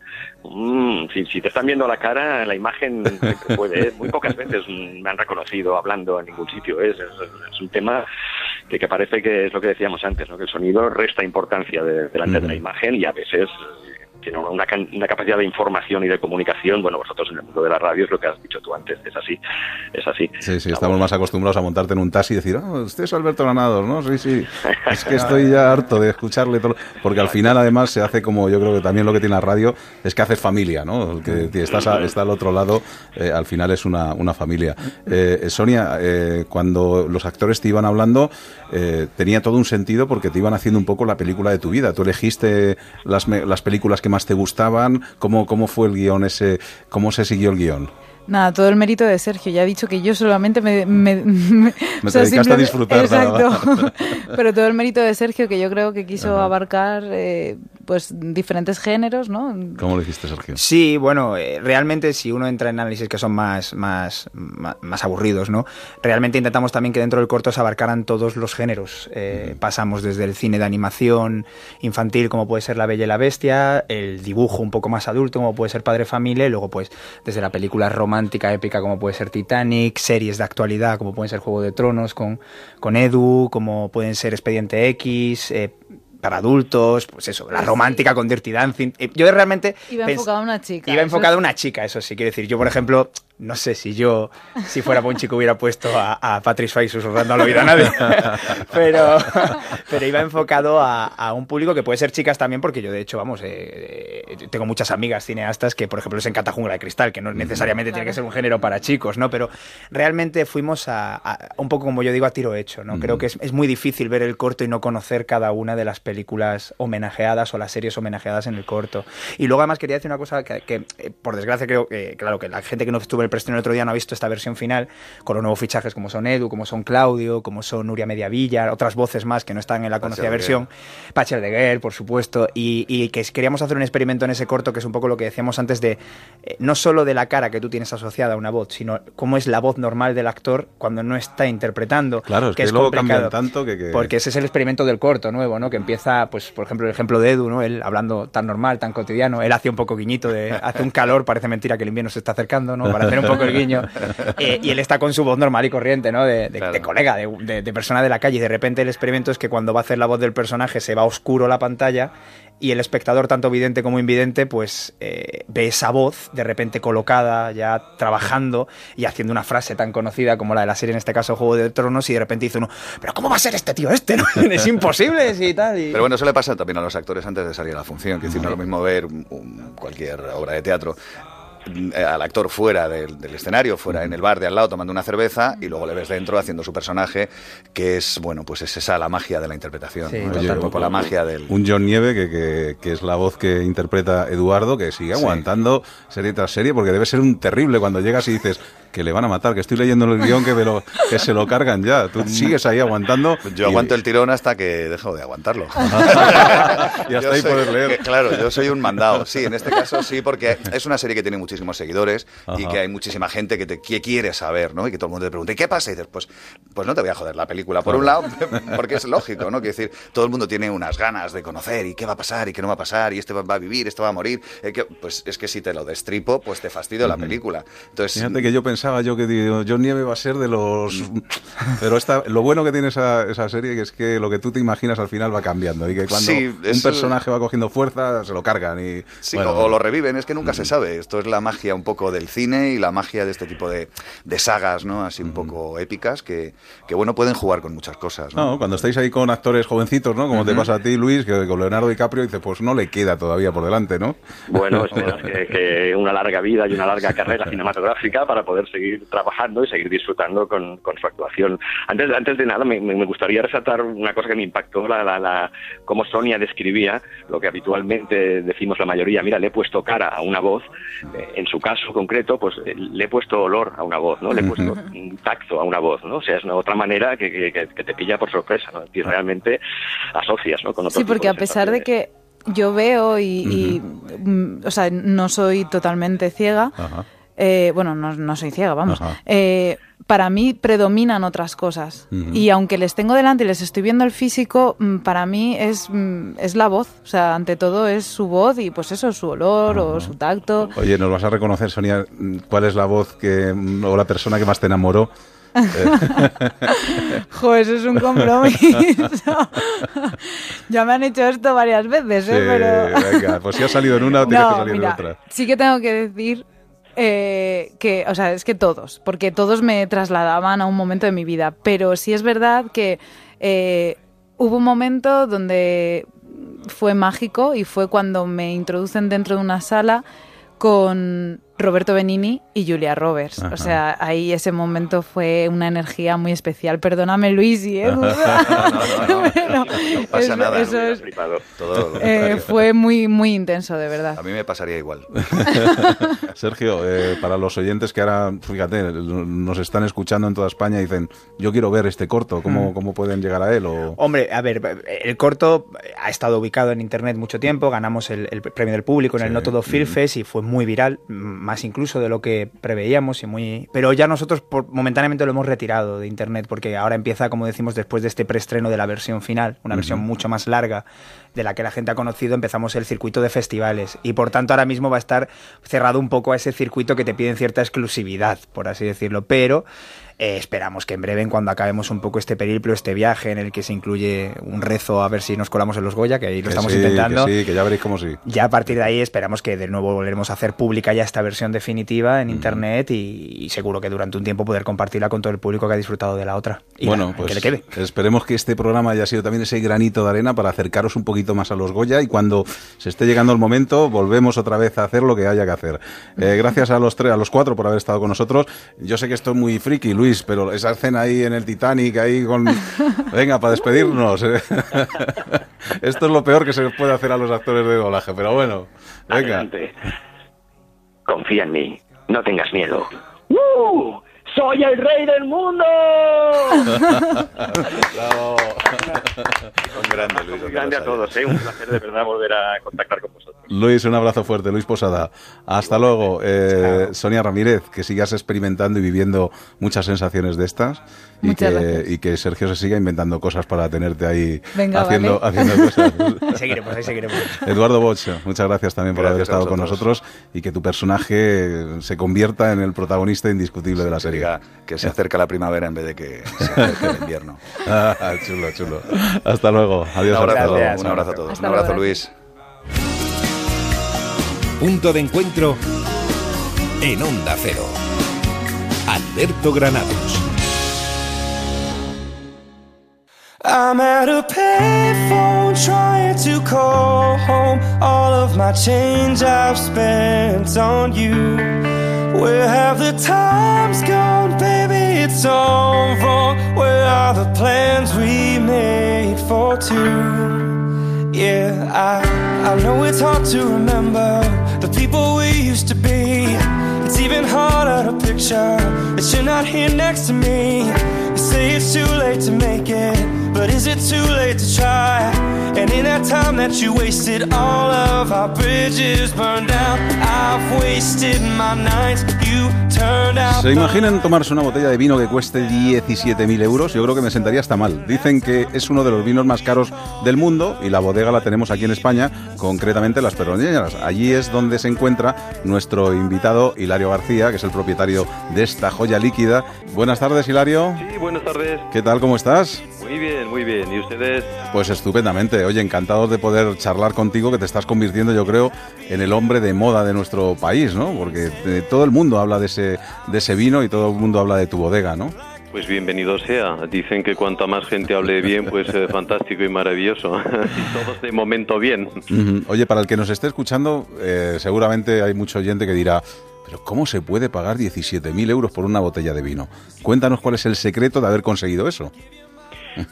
Speaker 30: mm, si, si te están viendo la cara la imagen puede ¿eh? muy pocas veces me han reconocido hablando en ningún sitio es, es, es un tema que, que parece que es lo que decíamos antes ¿no? que el sonido resta importancia de- delante de la imagen y a veces tiene una, una capacidad de información y de comunicación bueno vosotros en el mundo de la radio es lo que has dicho tú antes es así es así
Speaker 2: Sí, sí, estamos más acostumbrados a montarte en un taxi y decir, ah, usted es Alberto Granados, ¿no? Sí, sí. *laughs* Es que estoy ya harto de escucharle todo. Porque al final, además, se hace como yo creo que también lo que tiene la radio es que haces familia, ¿no? Que estás a- está al otro lado, eh, al final es una, una familia. Eh, Sonia, eh, cuando los actores te iban hablando, tenía todo un sentido porque te iban haciendo un poco la película de tu vida. Tú elegiste las, las películas que más te gustaban. ¿Cómo, cómo fue el guion ese? ¿Cómo se siguió el guion?
Speaker 27: Nada, todo el mérito de Sergio. Ya ha dicho que yo solamente me... Me, *laughs* me-
Speaker 2: Me dedicaste a disfrutar,
Speaker 27: Exacto. *laughs* Pero todo el mérito de Sergio, que yo creo que quiso abarcar eh, pues diferentes géneros, ¿no?
Speaker 2: ¿Cómo lo hiciste, Sergio?
Speaker 28: Sí, bueno, eh, realmente si uno entra en análisis que son más, más, más, aburridos, ¿no? Realmente intentamos también que dentro del corto se abarcaran todos los géneros. Eh, Pasamos desde el cine de animación infantil, como puede ser La Bella y la Bestia, el dibujo un poco más adulto, como puede ser Padre Familia, y luego pues desde la película romántica épica, como puede ser Titanic, series de actualidad, como pueden ser Juego de Tronos con, con Edu, como pueden ser Expediente X, eh, para adultos, pues eso, la romántica con Dirty Dancing. Eh, Yo realmente
Speaker 27: Iba enfocado a una chica.
Speaker 28: Iba enfocado a una chica, eso sí. Quiero decir, yo, por ejemplo, no sé si yo, si fuera buen chico, hubiera puesto a, a Patrick Swayze susurrando al oído a nadie. *laughs* pero, pero iba enfocado a, a un público que puede ser chicas también, porque yo, de hecho, vamos, eh, eh, tengo muchas amigas cineastas que, por ejemplo, les encanta Jungla de Cristal, que no necesariamente tiene que ser un género para chicos, ¿no? Pero realmente fuimos a, a- un poco, como yo digo, a tiro hecho, ¿no? Creo que es, es muy difícil ver el corto y no conocer cada una de las películas homenajeadas o las series homenajeadas en el corto. Y luego además quería decir una cosa que, que, eh, por desgracia creo que, claro, que la gente que no estuvo en el preestreno el otro día no ha visto esta versión final, con los nuevos fichajes como son Edu, como son Claudio, como son Nuria Mediavilla, otras voces más que no están en la conocida versión, Pacher de Guerre, por supuesto, y, y que queríamos hacer un experimento en ese corto que es un poco lo que decíamos antes de, eh, no solo de la cara que tú tienes asociada a una voz, sino cómo es la voz normal del actor cuando no está interpretando.
Speaker 2: Claro, es que, luego cambian tanto que... que-
Speaker 28: Porque ese es el experimento del corto nuevo, ¿no? Que empieza, pues, por ejemplo, el ejemplo de Edu, ¿no? Él hablando tan normal, tan cotidiano, él hace un poco guiñito de, hace un calor, parece mentira que el invierno se está acercando, ¿no? Para hacer *laughs* un poco el guiño. *laughs* Eh, y él está con su voz normal y corriente, ¿no? De, de- de colega, de, persona de la calle. Y de repente el experimento es que cuando va a hacer la voz del personaje se va oscuro la pantalla y el espectador, tanto vidente como invidente, pues eh, ve esa voz de repente colocada, ya trabajando y haciendo una frase tan conocida como la de la serie, en este caso Juego de Tronos, y de repente dice uno, pero ¿cómo va a ser este tío este? no? *laughs* es imposible sí, y tal. y-
Speaker 29: Pero bueno, eso le pasa también a los actores antes de salir a la función. Que decir, no es lo mismo ver un- cualquier obra de teatro al actor fuera del, del escenario, fuera en el bar de al lado tomando una cerveza y luego le ves dentro haciendo su personaje, que es, bueno, pues es esa la magia de la interpretación.
Speaker 2: Sí,
Speaker 29: un poco la magia del...
Speaker 2: Un John Nieve, que, que- que es la voz que interpreta Eduardo, que sigue
Speaker 29: Sí.
Speaker 2: aguantando serie tras serie, porque debe ser un terrible cuando llegas y dices que le van a matar, que estoy leyendo el guion que, me lo- que se lo cargan ya. Tú *laughs* sigues ahí aguantando.
Speaker 29: Yo
Speaker 2: y-
Speaker 29: aguanto el tirón hasta que dejo de aguantarlo. *laughs*
Speaker 2: Y hasta
Speaker 29: Yo
Speaker 2: ahí
Speaker 29: soy-
Speaker 2: puedes leer.
Speaker 29: que, claro, yo soy un mandado. Sí, en este caso sí, porque es una serie que tiene muchísimos seguidores y que hay muchísima gente que, te, que quiere saber, ¿no? Y que todo el mundo te pregunta, ¿y qué pasa? Y dices, pues, pues no te voy a joder la película. Por un lado, *laughs* porque es lógico, ¿no? Quiero decir, todo el mundo tiene unas ganas de conocer y qué va a pasar y qué no va a pasar y este va a vivir, este va a morir. Eh, que- pues es que si te lo destripo, pues te fastidio la película. Entonces,
Speaker 2: Fíjate que yo pensaba yo que digo, John Nieve va a ser de los... *laughs* Pero esta, lo bueno que tiene esa, esa serie que es que lo que tú te imaginas al final va cambiando y que cuando
Speaker 29: Sí,
Speaker 2: un personaje va cogiendo fuerza se lo cargan y...
Speaker 29: Sí,
Speaker 2: bueno,
Speaker 29: o, lo reviven, es que nunca se sabe. Esto es la magia un poco del cine y la magia de este tipo de, de sagas, ¿no? Así un poco épicas que, que, bueno, pueden jugar con muchas cosas, ¿no?
Speaker 2: No, cuando estáis ahí con actores jovencitos, ¿no? Como te pasa a ti, Luis, que con Leonardo DiCaprio dices, pues no le queda todavía por delante, ¿no?
Speaker 30: Bueno, *laughs* esperas que, que una larga vida y una larga carrera *laughs* cinematográfica para poder seguir trabajando y seguir disfrutando con, con su actuación. Antes, antes de nada, me, me- gustaría resaltar una cosa que me impactó, la, la, la, cómo Sonia describía lo que habitualmente decimos la mayoría. Mira, le he puesto cara a una voz. Eh, en su caso concreto, pues eh, le he puesto olor a una voz, ¿no? Le he puesto un tacto a una voz, ¿no? O sea, es una otra manera que, que- que- te pilla por sorpresa, ¿no? Y realmente asocias, ¿no? Con otro
Speaker 27: Sí,
Speaker 30: tipo
Speaker 27: porque
Speaker 30: de
Speaker 27: a pesar de que yo veo y, y, mm, o sea, no soy totalmente ciega, eh, bueno, no, no soy ciega, vamos, eh, para mí predominan otras cosas. Y aunque les tengo delante y les estoy viendo el físico, mm, para mí es, mm, es la voz. O sea, ante todo es su voz y pues eso, su olor o su tacto.
Speaker 2: Oye, ¿nos vas a reconocer, Sonia, cuál es la voz que o la persona que más te enamoró? *laughs* Eh,
Speaker 27: Jo, eso es un compromiso. *laughs* ya me han hecho esto varias veces, ¿eh? Pero...
Speaker 2: venga, pues si ha salido en una, tienes
Speaker 27: No,
Speaker 2: que salir
Speaker 27: mira,
Speaker 2: en otra.
Speaker 27: Sí que tengo que decir eh, que, o sea, es que todos, porque todos me trasladaban a un momento de mi vida, pero sí es verdad que eh, hubo un momento donde fue mágico y fue cuando me introducen dentro de una sala con Roberto Benini y Julia Roberts.
Speaker 37: Ajá.
Speaker 27: O sea, ahí ese momento fue una energía muy especial. Perdóname, Luis *laughs* y Edu.
Speaker 29: No pasa nada.
Speaker 27: eso es-
Speaker 29: Todo
Speaker 27: Eh, fue muy, muy intenso, de verdad.
Speaker 29: A mí me pasaría igual. *laughs*
Speaker 2: Sergio, eh, para los oyentes que ahora, fíjate, nos están escuchando en toda España y dicen, yo quiero ver este corto, ¿cómo,
Speaker 28: Mm.
Speaker 2: cómo pueden llegar a él? O...
Speaker 28: Hombre, a ver, el corto ha estado ubicado en internet mucho tiempo, ganamos el, el premio del público en el No Todo Film Fest y fue muy viral, m- más incluso de lo que preveíamos y muy... Pero ya nosotros por- momentáneamente lo hemos retirado de internet porque ahora empieza, como decimos, después de este preestreno de la versión final, una versión mucho más larga de la que la gente ha conocido, empezamos el circuito de festivales y por tanto ahora mismo va a estar cerrado un poco a ese circuito que te piden cierta exclusividad, por así decirlo, pero eh, esperamos que en breve, en cuando acabemos un poco este periplo, este viaje en el que se incluye un rezo a ver si nos colamos en los Goya, que ahí lo
Speaker 2: Que
Speaker 28: estamos
Speaker 2: sí,
Speaker 28: intentando.
Speaker 2: Que sí, que ya veréis cómo sí.
Speaker 28: Ya a partir de ahí esperamos que de nuevo volveremos a hacer pública ya esta versión definitiva en internet y, y seguro que durante un tiempo poder compartirla con todo el público que ha disfrutado de la otra. Y
Speaker 2: bueno,
Speaker 28: nada,
Speaker 2: pues
Speaker 28: que le quede.
Speaker 2: esperemos que este programa haya sido también ese granito de arena para acercaros un poquito más a los Goya y cuando se esté llegando el momento volvemos otra vez a hacer lo que haya que hacer. Eh, gracias a los tres, a los cuatro por haber estado con nosotros. Yo sé que esto es muy friki, Luis, pero esa escena ahí en el Titanic, ahí con... *laughs* Venga, para despedirnos. eh. *laughs* esto es lo peor que se les puede hacer a los actores de doblaje, pero bueno, venga.
Speaker 30: Adelante. Confía en mí. No tengas miedo. ¡Uh! ¡Soy el rey del mundo!
Speaker 2: Bravo.
Speaker 29: Un grande, Luis.
Speaker 30: Un grande a todos, ¿eh? Un placer de verdad volver a contactar con vosotros.
Speaker 2: Luis, un abrazo fuerte. Luis Posada. Hasta luego. Eh, Sonia Ramírez, que sigas experimentando y viviendo muchas sensaciones de estas. Y que,
Speaker 27: gracias.
Speaker 2: y que Sergio se siga inventando cosas para tenerte ahí
Speaker 27: Venga,
Speaker 2: haciendo,
Speaker 27: vale.
Speaker 2: haciendo cosas. *laughs*
Speaker 28: Ahí seguiremos, ahí seguiremos.
Speaker 2: Eduardo Bosch, muchas gracias también por haber
Speaker 29: Gracias
Speaker 2: estado con nosotros y que tu personaje se convierta en el protagonista indiscutible de la serie.
Speaker 29: Que se acerca la primavera en vez de que se acerque el invierno. *laughs*
Speaker 2: Ah, chulo, chulo. Hasta luego. Adiós.
Speaker 29: Un abrazo, un abrazo a todos.
Speaker 2: Hasta
Speaker 29: un abrazo,
Speaker 2: luego.
Speaker 29: Luis.
Speaker 26: Punto de encuentro en Onda Cero. Alberto Granados.
Speaker 25: I'm at a payphone trying to call home all of my change I've spent on you. Where have the times gone, baby? It's wrong. Where are the plans we made for two? Yeah, I, I know it's hard to remember the people we used to be. It's even harder to picture that you're not here next to me. You say it's too late to make it, but is it too late to try? And in that time that you wasted, all of our bridges burned down. I've wasted my nights. You turned out.
Speaker 2: ¿Se imaginan tomarse una botella de vino que cueste 17.000 euros? Yo creo que me sentaría hasta mal. Dicen que es uno de los vinos más caros del mundo y la bodega la tenemos aquí en España, concretamente Las Perroñeras. Allí es donde se encuentra nuestro invitado Hilario García, que es el propietario de esta joya líquida. Buenas tardes, Hilario.
Speaker 37: Sí, buenas tardes.
Speaker 2: ¿Qué tal? ¿Cómo estás?
Speaker 37: Muy bien, muy bien. ¿Y ustedes?
Speaker 2: Pues estupendamente. Oye, encantados de poder charlar contigo, que te estás convirtiendo, yo creo, en el hombre de moda de nuestro país, ¿no? Porque eh, todo el mundo habla de ese, de ese vino y todo el mundo habla de tu bodega, ¿no?
Speaker 37: Pues bienvenido sea. Dicen que cuanta más gente hable bien, pues eh, fantástico y maravilloso. *laughs* y todos de momento bien.
Speaker 2: Oye, para el que nos esté escuchando, eh, seguramente hay mucho oyente que dirá, Pero ¿cómo se puede pagar 17.000 euros por una botella de vino? Cuéntanos cuál es el secreto de haber conseguido eso.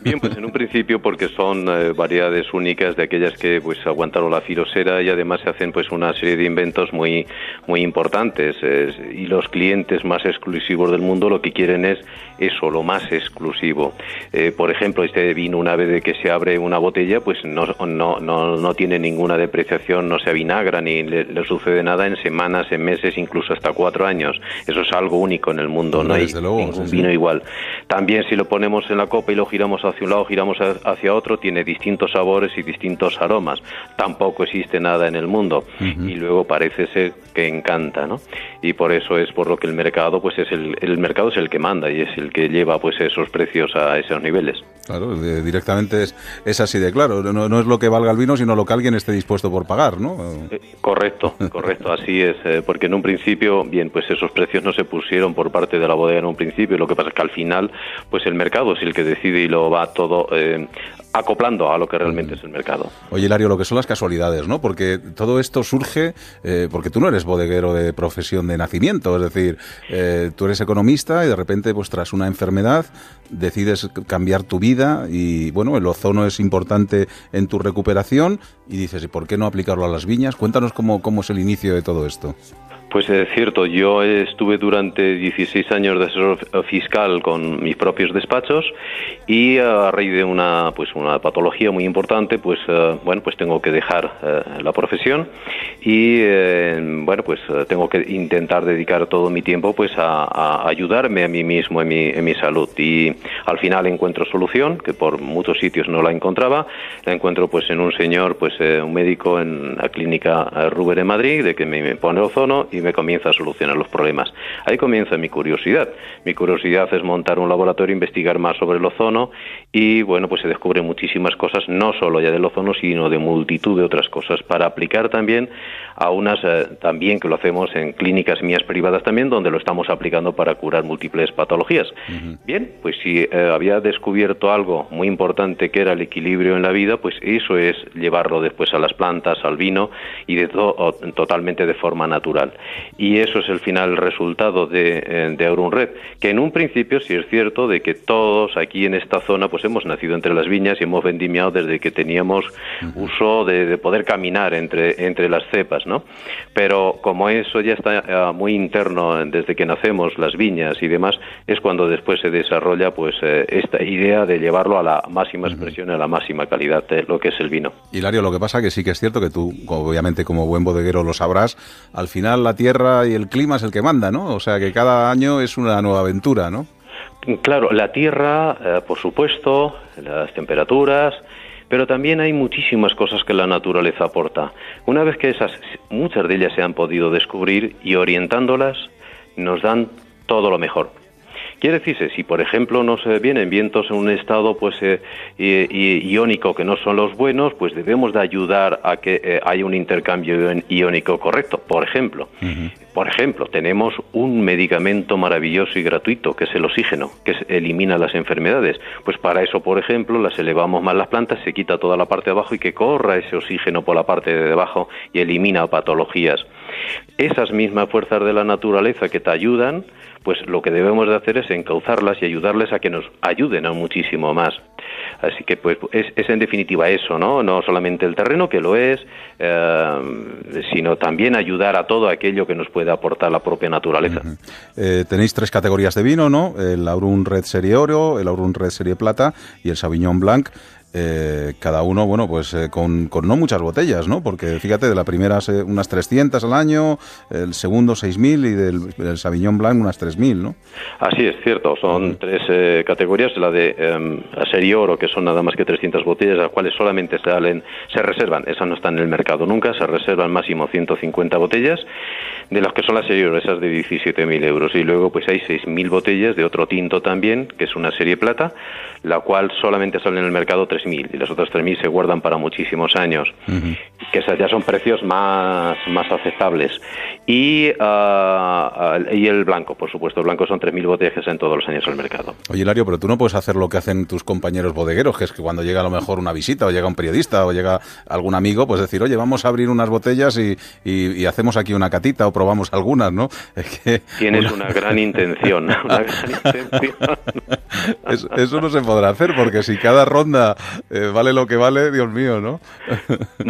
Speaker 37: Bien, pues en un principio porque son eh, variedades únicas de aquellas que pues aguantaron la filosera y además se hacen pues una serie de inventos muy muy importantes eh, y los clientes más exclusivos del mundo lo que quieren es eso, lo más exclusivo. Eh, por ejemplo, este vino una vez de que se abre una botella pues no, no, no, no tiene ninguna depreciación, no se avinagra ni le, le sucede nada en semanas, en meses, incluso hasta cuatro años. Eso es algo único en el mundo, no hay
Speaker 2: Desde luego,
Speaker 37: ningún
Speaker 2: sí, sí.
Speaker 37: vino igual. También si lo ponemos en la copa y lo giramos hacia un lado, giramos hacia otro, tiene distintos sabores y distintos aromas. Tampoco existe nada en el mundo. Y luego parece ser que encanta, ¿no? Y por eso es por lo que el mercado, pues es el, el mercado es el que manda y es el que lleva pues esos precios a esos niveles.
Speaker 2: Claro, directamente es, es así de claro. No, no es lo que valga el vino, sino lo que alguien esté dispuesto por pagar, ¿no?
Speaker 37: Correcto, correcto, así es, eh, porque en un principio, bien, pues esos precios no se pusieron por parte de la bodega en un principio, lo que pasa es que al final, pues el mercado es el que decide y lo va todo eh, acoplando a lo que realmente es el mercado.
Speaker 2: Oye, Hilario, lo que son las casualidades, ¿no? Porque todo esto surge eh, porque tú no eres bodeguero de profesión de nacimiento, es decir, eh, tú eres economista y de repente, pues tras una enfermedad, decides cambiar tu vida y, bueno, el ozono es importante en tu recuperación y dices, ¿y por qué no aplicarlo a las viñas? Cuéntanos cómo, cómo es el inicio de todo esto.
Speaker 37: Pues es cierto, yo estuve durante 16 años de asesor fiscal con mis propios despachos y a raíz de una pues una patología muy importante, pues eh, bueno, pues tengo que dejar eh, la profesión y eh, bueno, pues eh, tengo que intentar dedicar todo mi tiempo pues a, ayudarme a mí mismo en mi, en mi salud. Y al final encuentro solución que por muchos sitios no la encontraba, la encuentro pues en un señor pues eh, un médico en la clínica eh, Ruber en Madrid de que me pone ozono y me comienza a solucionar los problemas. Ahí comienza mi curiosidad. Mi curiosidad es montar un laboratorio, investigar más sobre el ozono y bueno, pues se descubren muchísimas cosas, no solo ya del ozono, sino de multitud de otras cosas para aplicar también a unas eh, también que lo hacemos en clínicas mías privadas también donde lo estamos aplicando para curar múltiples patologías. Bien, pues si eh, había descubierto algo muy importante que era el equilibrio en la vida, pues eso es llevarlo después a las plantas, al vino y de to- o- totalmente de forma natural. Y eso es el final resultado de, eh, de Aurum Red, que en un principio sí es cierto de que todos aquí en esta zona pues hemos nacido entre las viñas y hemos vendimiado desde que teníamos uso de, de poder caminar entre, entre las cepas, ¿no? Pero como eso ya está eh, muy interno desde que nacemos, las viñas y demás, es cuando después se desarrolla pues eh, esta idea de llevarlo a la máxima expresión, a la máxima calidad de lo que es el vino.
Speaker 2: Hilario, lo que pasa que sí que es cierto que tú, obviamente como buen bodeguero lo sabrás, al final la tierra y el clima es el que manda, ¿no? O sea que cada año es una nueva aventura, ¿no?
Speaker 37: Claro, la tierra, eh, por supuesto, las temperaturas, pero también hay muchísimas cosas que la naturaleza aporta. Una vez que esas, muchas de ellas se han podido descubrir y orientándolas, nos dan todo lo mejor. Quiere decirse, si por ejemplo nos vienen vientos en un estado pues eh, iónico que no son los buenos, pues debemos de ayudar a que eh, haya un intercambio iónico correcto. Por ejemplo, por ejemplo, tenemos un medicamento maravilloso y gratuito que es el oxígeno, que elimina las enfermedades. Pues para eso, por ejemplo, las elevamos más las plantas, se quita toda la parte de abajo y que corra ese oxígeno por la parte de debajo y elimina patologías. Esas mismas fuerzas de la naturaleza que te ayudan, pues lo que debemos de hacer es encauzarlas y ayudarles a que nos ayuden a muchísimo más. Así que pues es, es en definitiva eso, ¿no? No solamente el terreno, que lo es, eh, sino también ayudar a todo aquello que nos puede aportar la propia naturaleza.
Speaker 2: Eh, tenéis tres categorías de vino, ¿no? El Aurum Red Serie Oro, el Aurum Red Serie Plata y el Sauvignon Blanc. Eh, cada uno, bueno, pues eh, con, con no muchas botellas, ¿no? Porque fíjate, de la primera se- unas 300 al año, el segundo 6.000 y del, del Sauvignon Blanc unas 3.000, ¿no?
Speaker 37: Así es cierto, son tres eh, categorías, la de eh, la serie oro, que son nada más que 300 botellas, las cuales solamente salen, se reservan, esas no están en el mercado nunca, se reservan máximo 150 botellas, de las que son las serie oro, esas de 17.000 euros, y luego pues hay 6.000 botellas de otro tinto también, que es una serie plata, la cual solamente sale en el mercado 3.000, y las otras 3.000 se guardan para muchísimos años. Que esas ya son precios más, más aceptables. Y, ah, y el blanco, por supuesto, el blanco son 3.000 botellas en todos los años al mercado.
Speaker 2: Oye, Hilario, pero tú no puedes hacer lo que hacen tus compañeros bodegueros, que es que cuando llega a lo mejor una visita, o llega un periodista, o llega algún amigo, pues decir, oye, vamos a abrir unas botellas y, y- y hacemos aquí una catita o probamos algunas, ¿no? *laughs* Es que
Speaker 37: Tienes una gran intención, una gran *laughs* intención.
Speaker 2: es- eso no se podrá hacer, porque si cada ronda eh, vale lo que vale, Dios mío, ¿no?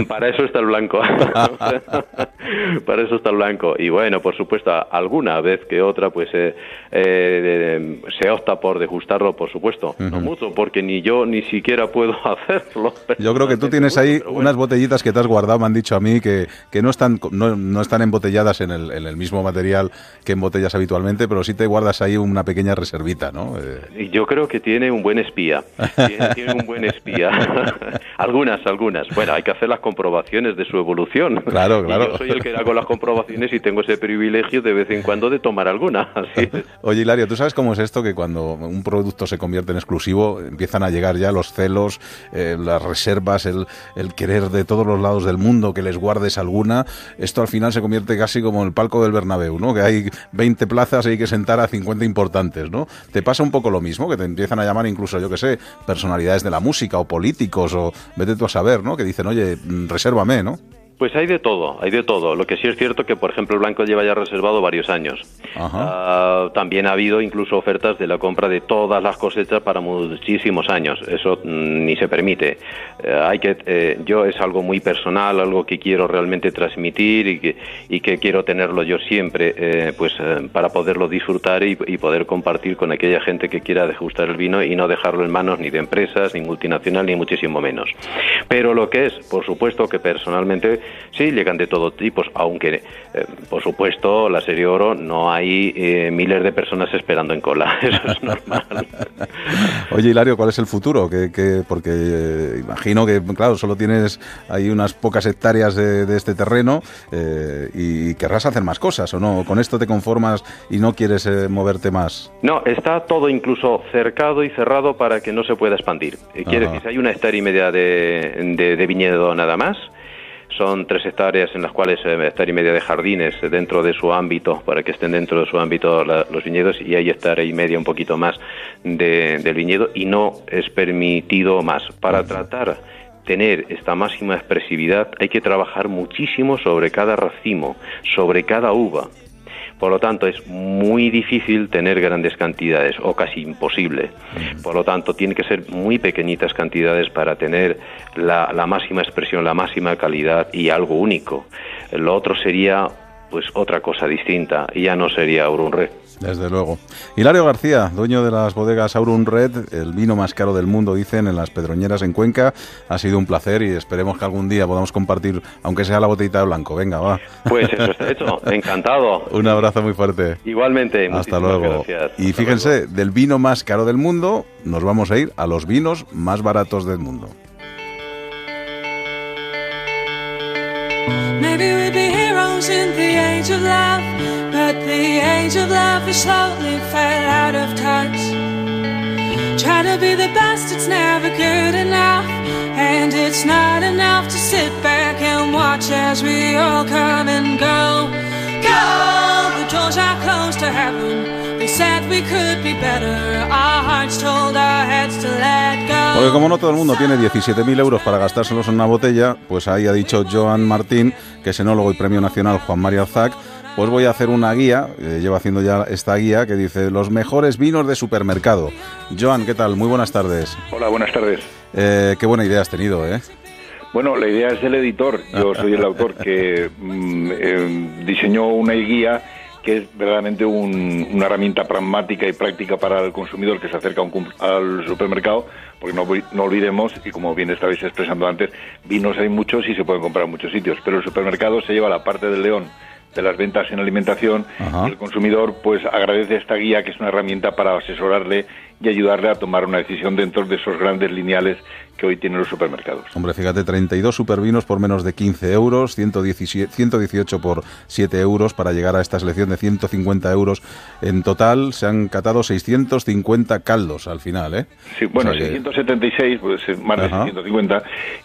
Speaker 37: Para eso está el blanco. *laughs* Para eso está el blanco. Y bueno, por supuesto, alguna vez que otra, pues eh, eh, se opta por degustarlo, por supuesto. No mucho, porque ni yo ni siquiera puedo *laughs* hacerlo.
Speaker 2: Yo creo que tú tienes ahí unas botellitas que te has guardado, me han dicho a mí, que, que no, están, no, no están embotelladas en el, en el mismo material que embotellas habitualmente, pero sí te guardas ahí una pequeña reservita, ¿no? Eh,
Speaker 37: Y Yo creo que tiene un buen espía. Tiene, tiene un buen espía. *laughs* algunas, algunas. Bueno, hay que hacer las comprobaciones de su evolución.
Speaker 2: Claro, *laughs*
Speaker 37: Y
Speaker 2: claro.
Speaker 37: yo soy el que hago las comprobaciones y tengo ese privilegio de vez en cuando de tomar alguna. *laughs* Así es. *laughs*
Speaker 2: Oye, Hilario, ¿tú sabes cómo es esto? Que cuando un producto se convierte en exclusivo, empiezan a llegar ya los celos, eh, las reservas, el, el querer de todos los lados del mundo que les guardes alguna. Esto al final se convierte casi como el palco del Bernabéu, ¿no? Que hay 20 plazas y hay que sentar a 50 importantes, ¿no? ¿Te pasa un poco lo mismo? Que te empiezan a llamar incluso, yo que sé, personalidades de la música o políticos o vete tú a saber, ¿no? Que dicen, oye, mm, resérvame, ¿no?
Speaker 37: Pues hay de todo, hay de todo. Lo que sí es cierto que, por ejemplo, el blanco lleva ya reservado varios años. Ah, también ha habido incluso ofertas de la compra de todas las cosechas para muchísimos años. Eso mm, ni se permite. Eh, hay que, eh, yo es algo muy personal, algo que quiero realmente transmitir y que, y que quiero tenerlo yo siempre, eh, pues eh, para poderlo disfrutar y, y poder compartir con aquella gente que quiera degustar el vino y no dejarlo en manos ni de empresas, ni multinacional, ni muchísimo menos. Pero lo que es, por supuesto que personalmente sí llegan de todo tipo, aunque eh, por supuesto la serie oro no hay eh, miles de personas esperando en cola, *laughs* eso es normal. *laughs*
Speaker 2: Oye, Hilario, ¿cuál es el futuro? Que, que- porque eh, imagino que, claro, solo tienes ahí unas pocas hectáreas de, de este terreno eh, y querrás hacer más cosas, ¿o no? ¿Con esto te conformas y no quieres eh, moverte más?
Speaker 37: No, está todo incluso cercado y cerrado para que no se pueda expandir. Quiere decir, hay una hectárea y media de, de- de viñedo nada más. Son tres hectáreas en las cuales eh, hectárea y media de jardines dentro de su ámbito, para que estén dentro de su ámbito la- los viñedos, y hay hectárea y media un poquito más de- del viñedo, y no es permitido más. Para tratar tener esta máxima expresividad hay que trabajar muchísimo sobre cada racimo, sobre cada uva. Por lo tanto, es muy difícil tener grandes cantidades o casi imposible. Por lo tanto, tiene que ser muy pequeñitas cantidades para tener la, la máxima expresión, la máxima calidad y algo único. Lo otro sería pues otra cosa distinta y ya no sería Aurum Red.
Speaker 2: Desde luego. Hilario García, dueño de las bodegas Aurum Red, el vino más caro del mundo, dicen, en las Pedroñeras en Cuenca. Ha sido un placer y esperemos que algún día podamos compartir, aunque sea la botellita de blanco. Venga, va.
Speaker 37: Pues eso *laughs* está hecho. Encantado.
Speaker 2: Un abrazo muy fuerte.
Speaker 37: Igualmente.
Speaker 2: Hasta luego.
Speaker 37: gracias.
Speaker 2: Y fíjense, del vino más caro del mundo, nos vamos a ir a los vinos más baratos del mundo.
Speaker 38: Maybe we'd be in the age of love, but the age of love has slowly fell out of touch. Try to be the best, it's never good enough, and it's not enough to sit back and watch as we all come and go. Go! The doors are closed to heaven. They said we could be better. Our hearts told our heads to let go.
Speaker 2: Porque como no todo el mundo tiene 17.000 euros para gastárselos en una botella, pues ahí ha dicho Joan Martín, que es enólogo y premio nacional Juan María Alzac, pues voy a hacer una guía, eh, llevo haciendo ya esta guía, que dice los mejores vinos de supermercado. Joan, ¿qué tal? Muy buenas tardes.
Speaker 34: Hola, buenas tardes.
Speaker 2: Eh, qué buena idea has tenido, ¿eh?
Speaker 34: Bueno, la idea es del editor. Yo soy el autor que mm, eh, diseñó una guía que es verdaderamente un- una herramienta pragmática y práctica para el consumidor que se acerca un al supermercado, porque no, olvidemos, y como bien estabais expresando antes, vinos hay muchos y se pueden comprar en muchos sitios, pero el supermercado se lleva la parte del león de las ventas en alimentación y el consumidor pues agradece esta guía que es una herramienta para asesorarle y ayudarle a tomar una decisión dentro de esos grandes lineales que hoy tienen los supermercados.
Speaker 2: Hombre, fíjate, 32 supervinos por menos de 15 euros, 117, 118 por 7 euros para llegar a esta selección de 150 euros. En total se han catado 650 caldos al final, ¿eh?
Speaker 34: Sí, bueno,
Speaker 2: O sea que-
Speaker 34: 676, pues es más de
Speaker 2: Ajá.
Speaker 34: 650,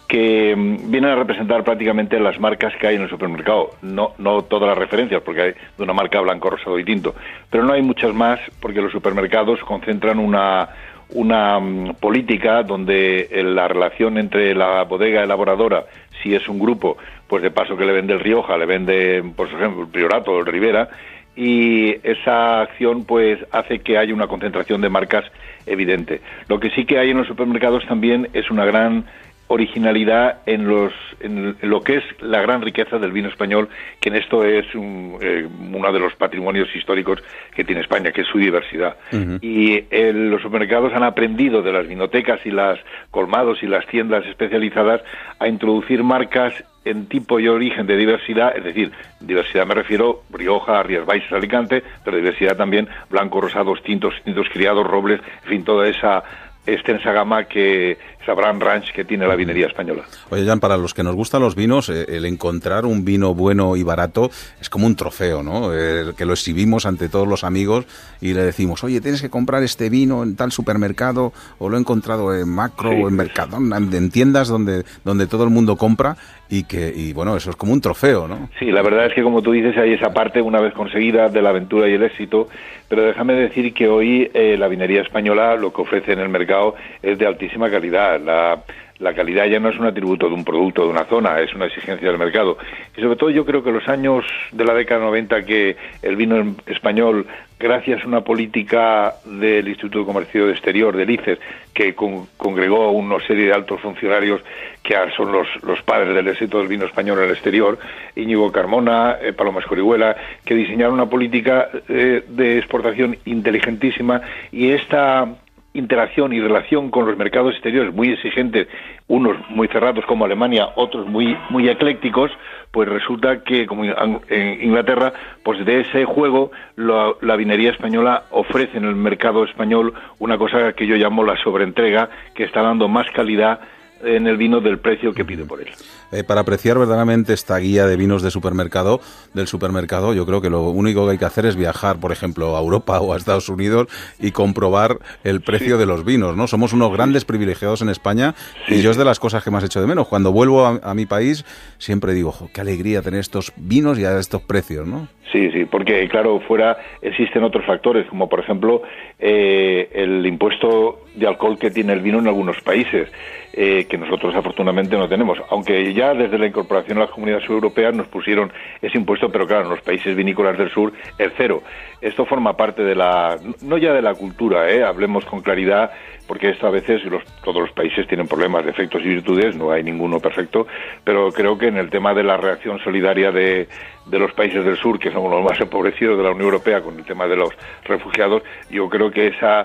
Speaker 34: que mm, vienen a representar prácticamente las marcas que hay en el supermercado. No, no todas las referencias, porque hay de una marca blanco, rosado y tinto. Pero no hay muchas más, porque los supermercados concentran una una mm, política donde eh, la relación entre la bodega elaboradora, si es un grupo, pues de paso que le vende el Rioja, le vende, por ejemplo, el Priorato o el Rivera, y esa acción pues hace que haya una concentración de marcas evidente. Lo que sí que hay en los supermercados también es una gran originalidad en los en lo que es la gran riqueza del vino español que en esto es un, eh, uno de los patrimonios históricos que tiene España que es su diversidad. Y eh, los supermercados han aprendido de las vinotecas y las colmados y las tiendas especializadas a introducir marcas en tipo y origen de diversidad, es decir, diversidad me refiero Rioja, Rías Baixas, Alicante, pero diversidad también blancos, rosados, tintos, tintos criados, robles, en fin, toda esa extensa gama que esa brand ranch que tiene la vinería española.
Speaker 2: Oye, Jan, para los que nos gustan los vinos, eh, el encontrar un vino bueno y barato es como un trofeo, ¿no? Eh, que lo exhibimos ante todos los amigos y le decimos, oye, tienes que comprar este vino en tal supermercado o lo he encontrado en Macro o en Mercadona, en, en tiendas donde, donde todo el mundo compra y que, y bueno, eso es como un trofeo, ¿no?
Speaker 34: Sí, la verdad es que como tú dices, hay esa parte una vez conseguida de la aventura y el éxito, pero déjame decir que hoy eh, la vinería española lo que ofrece en el mercado es de altísima calidad. La, la calidad ya no es un atributo de un producto, de una zona, es una exigencia del mercado. Y sobre todo yo creo que los años de la década 90 que el vino español, gracias a una política del Instituto de Comercio Exterior, del ICES, que con- congregó una serie de altos funcionarios que son los, los padres del éxito del vino español en el exterior, Íñigo Carmona, eh, Paloma Escorihuela, que diseñaron una política eh, de exportación inteligentísima y esta interacción y relación con los mercados exteriores muy exigentes, unos muy cerrados como Alemania, otros muy muy eclécticos, pues resulta que como en Inglaterra, pues de ese juego lo- la vinería española ofrece en el mercado español una cosa que yo llamo la sobreentrega, que está dando más calidad en el vino del precio que pide por él.
Speaker 2: Eh, para apreciar verdaderamente esta guía de vinos de supermercado, del supermercado, yo creo que lo único que hay que hacer es viajar, por ejemplo, a Europa o a Estados Unidos y comprobar el precio de los vinos, ¿no? Somos unos grandes privilegiados en España y yo es de las cosas que más echo de menos. Cuando vuelvo a, a mi país, siempre digo, "Jo, qué alegría tener estos vinos y a estos precios, ¿no?
Speaker 34: Sí, sí, porque claro, fuera existen otros factores, como por ejemplo eh, el impuesto de alcohol que tiene el vino en algunos países, eh, que nosotros afortunadamente no tenemos. Aunque ya desde la incorporación a las comunidades europeas nos pusieron ese impuesto, pero claro, en los países vinícolas del sur es cero. Esto forma parte de la, no ya de la cultura, ¿eh? hablemos con claridad, porque esto a veces los- todos los países tienen problemas, defectos y virtudes, no hay ninguno perfecto, pero creo que en el tema de la reacción solidaria de, de los países del sur, que somos los más *laughs* empobrecidos de la Unión Europea con el tema de los refugiados, yo creo que esa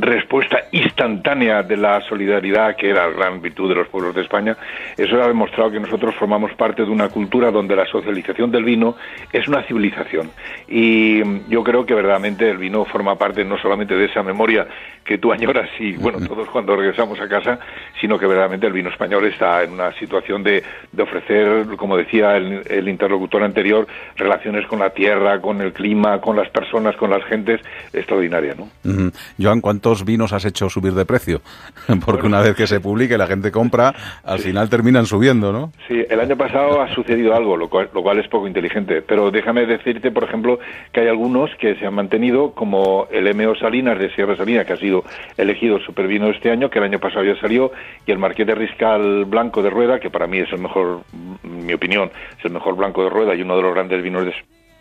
Speaker 34: respuesta instantánea de la solidaridad, que era la gran virtud de los pueblos de España, eso ha demostrado que nosotros formamos parte de una cultura donde la socialización del vino es una civilización. Y mm, yo creo que verdaderamente el vino forma parte no solamente de esa memoria que tú añoras y, bueno, todos cuando regresamos a casa, sino que verdaderamente el vino español está en una situación de, de ofrecer, como decía el, el interlocutor anterior, relaciones con la tierra, con el clima, con las personas, con las gentes, extraordinaria, ¿no?
Speaker 2: Joan, ¿cuántos vinos has hecho subir de precio? *laughs* Porque una vez que se publique la gente compra, al final terminan subiendo, ¿no?
Speaker 34: Sí, el año pasado ha sucedido algo, lo cual, lo cual es poco inteligente, pero déjame decirte, por ejemplo, que hay algunos que se han mantenido, como el MO Salinas de Sierra Salina, que ha sido elegido supervino este año, que el año pasado ya salió, y el Marqués de Riscal Blanco de Rueda, que para mí es el mejor, en mi opinión, es el mejor blanco de Rueda y uno de los grandes vinos de,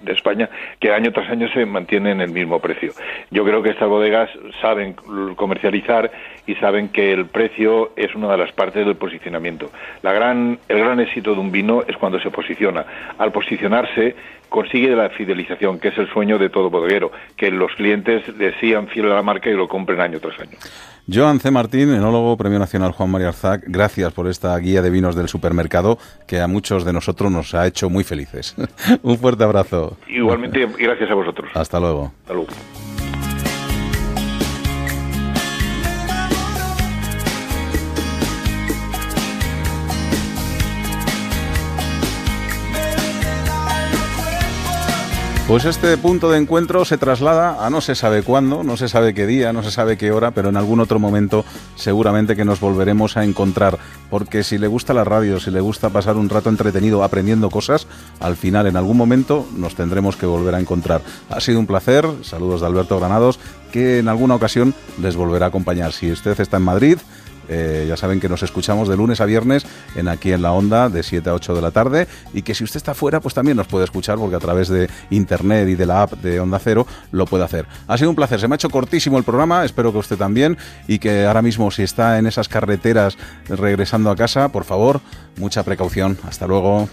Speaker 34: de España, que año tras año se mantienen en el mismo precio. Yo creo que estas bodegas saben comercializar y saben que el precio es una de las partes del posicionamiento. La gran, el gran éxito de un vino es cuando se posiciona. Al posicionarse consigue la fidelización, que es el sueño de todo bodeguero, que los clientes le sigan fiel a la marca y lo compren año tras año.
Speaker 2: Joan C. Martín, enólogo, Premio Nacional Juan María Arzac, gracias por esta guía de vinos del supermercado que a muchos de nosotros nos ha hecho muy felices. *laughs* Un fuerte abrazo.
Speaker 34: Igualmente, gracias a vosotros.
Speaker 2: Hasta luego.
Speaker 34: Hasta luego.
Speaker 2: Pues este punto de encuentro se traslada a no se sabe cuándo, no se sabe qué día, no se sabe qué hora, pero en algún otro momento seguramente que nos volveremos a encontrar, porque si le gusta la radio, si le gusta pasar un rato entretenido aprendiendo cosas, al final en algún momento nos tendremos que volver a encontrar. Ha sido un placer, saludos de Alberto Granados, que en alguna ocasión les volverá a acompañar. Si usted está en Madrid, eh, ya saben que nos escuchamos de lunes a viernes en aquí en la onda de 7 a 8 de la tarde y que si usted está fuera pues también nos puede escuchar porque a través de internet y de la app de Onda Cero lo puede hacer. Ha sido un placer, se me ha hecho cortísimo el programa, espero que usted también y que ahora mismo si está en esas carreteras regresando a casa, por favor, mucha precaución. Hasta luego.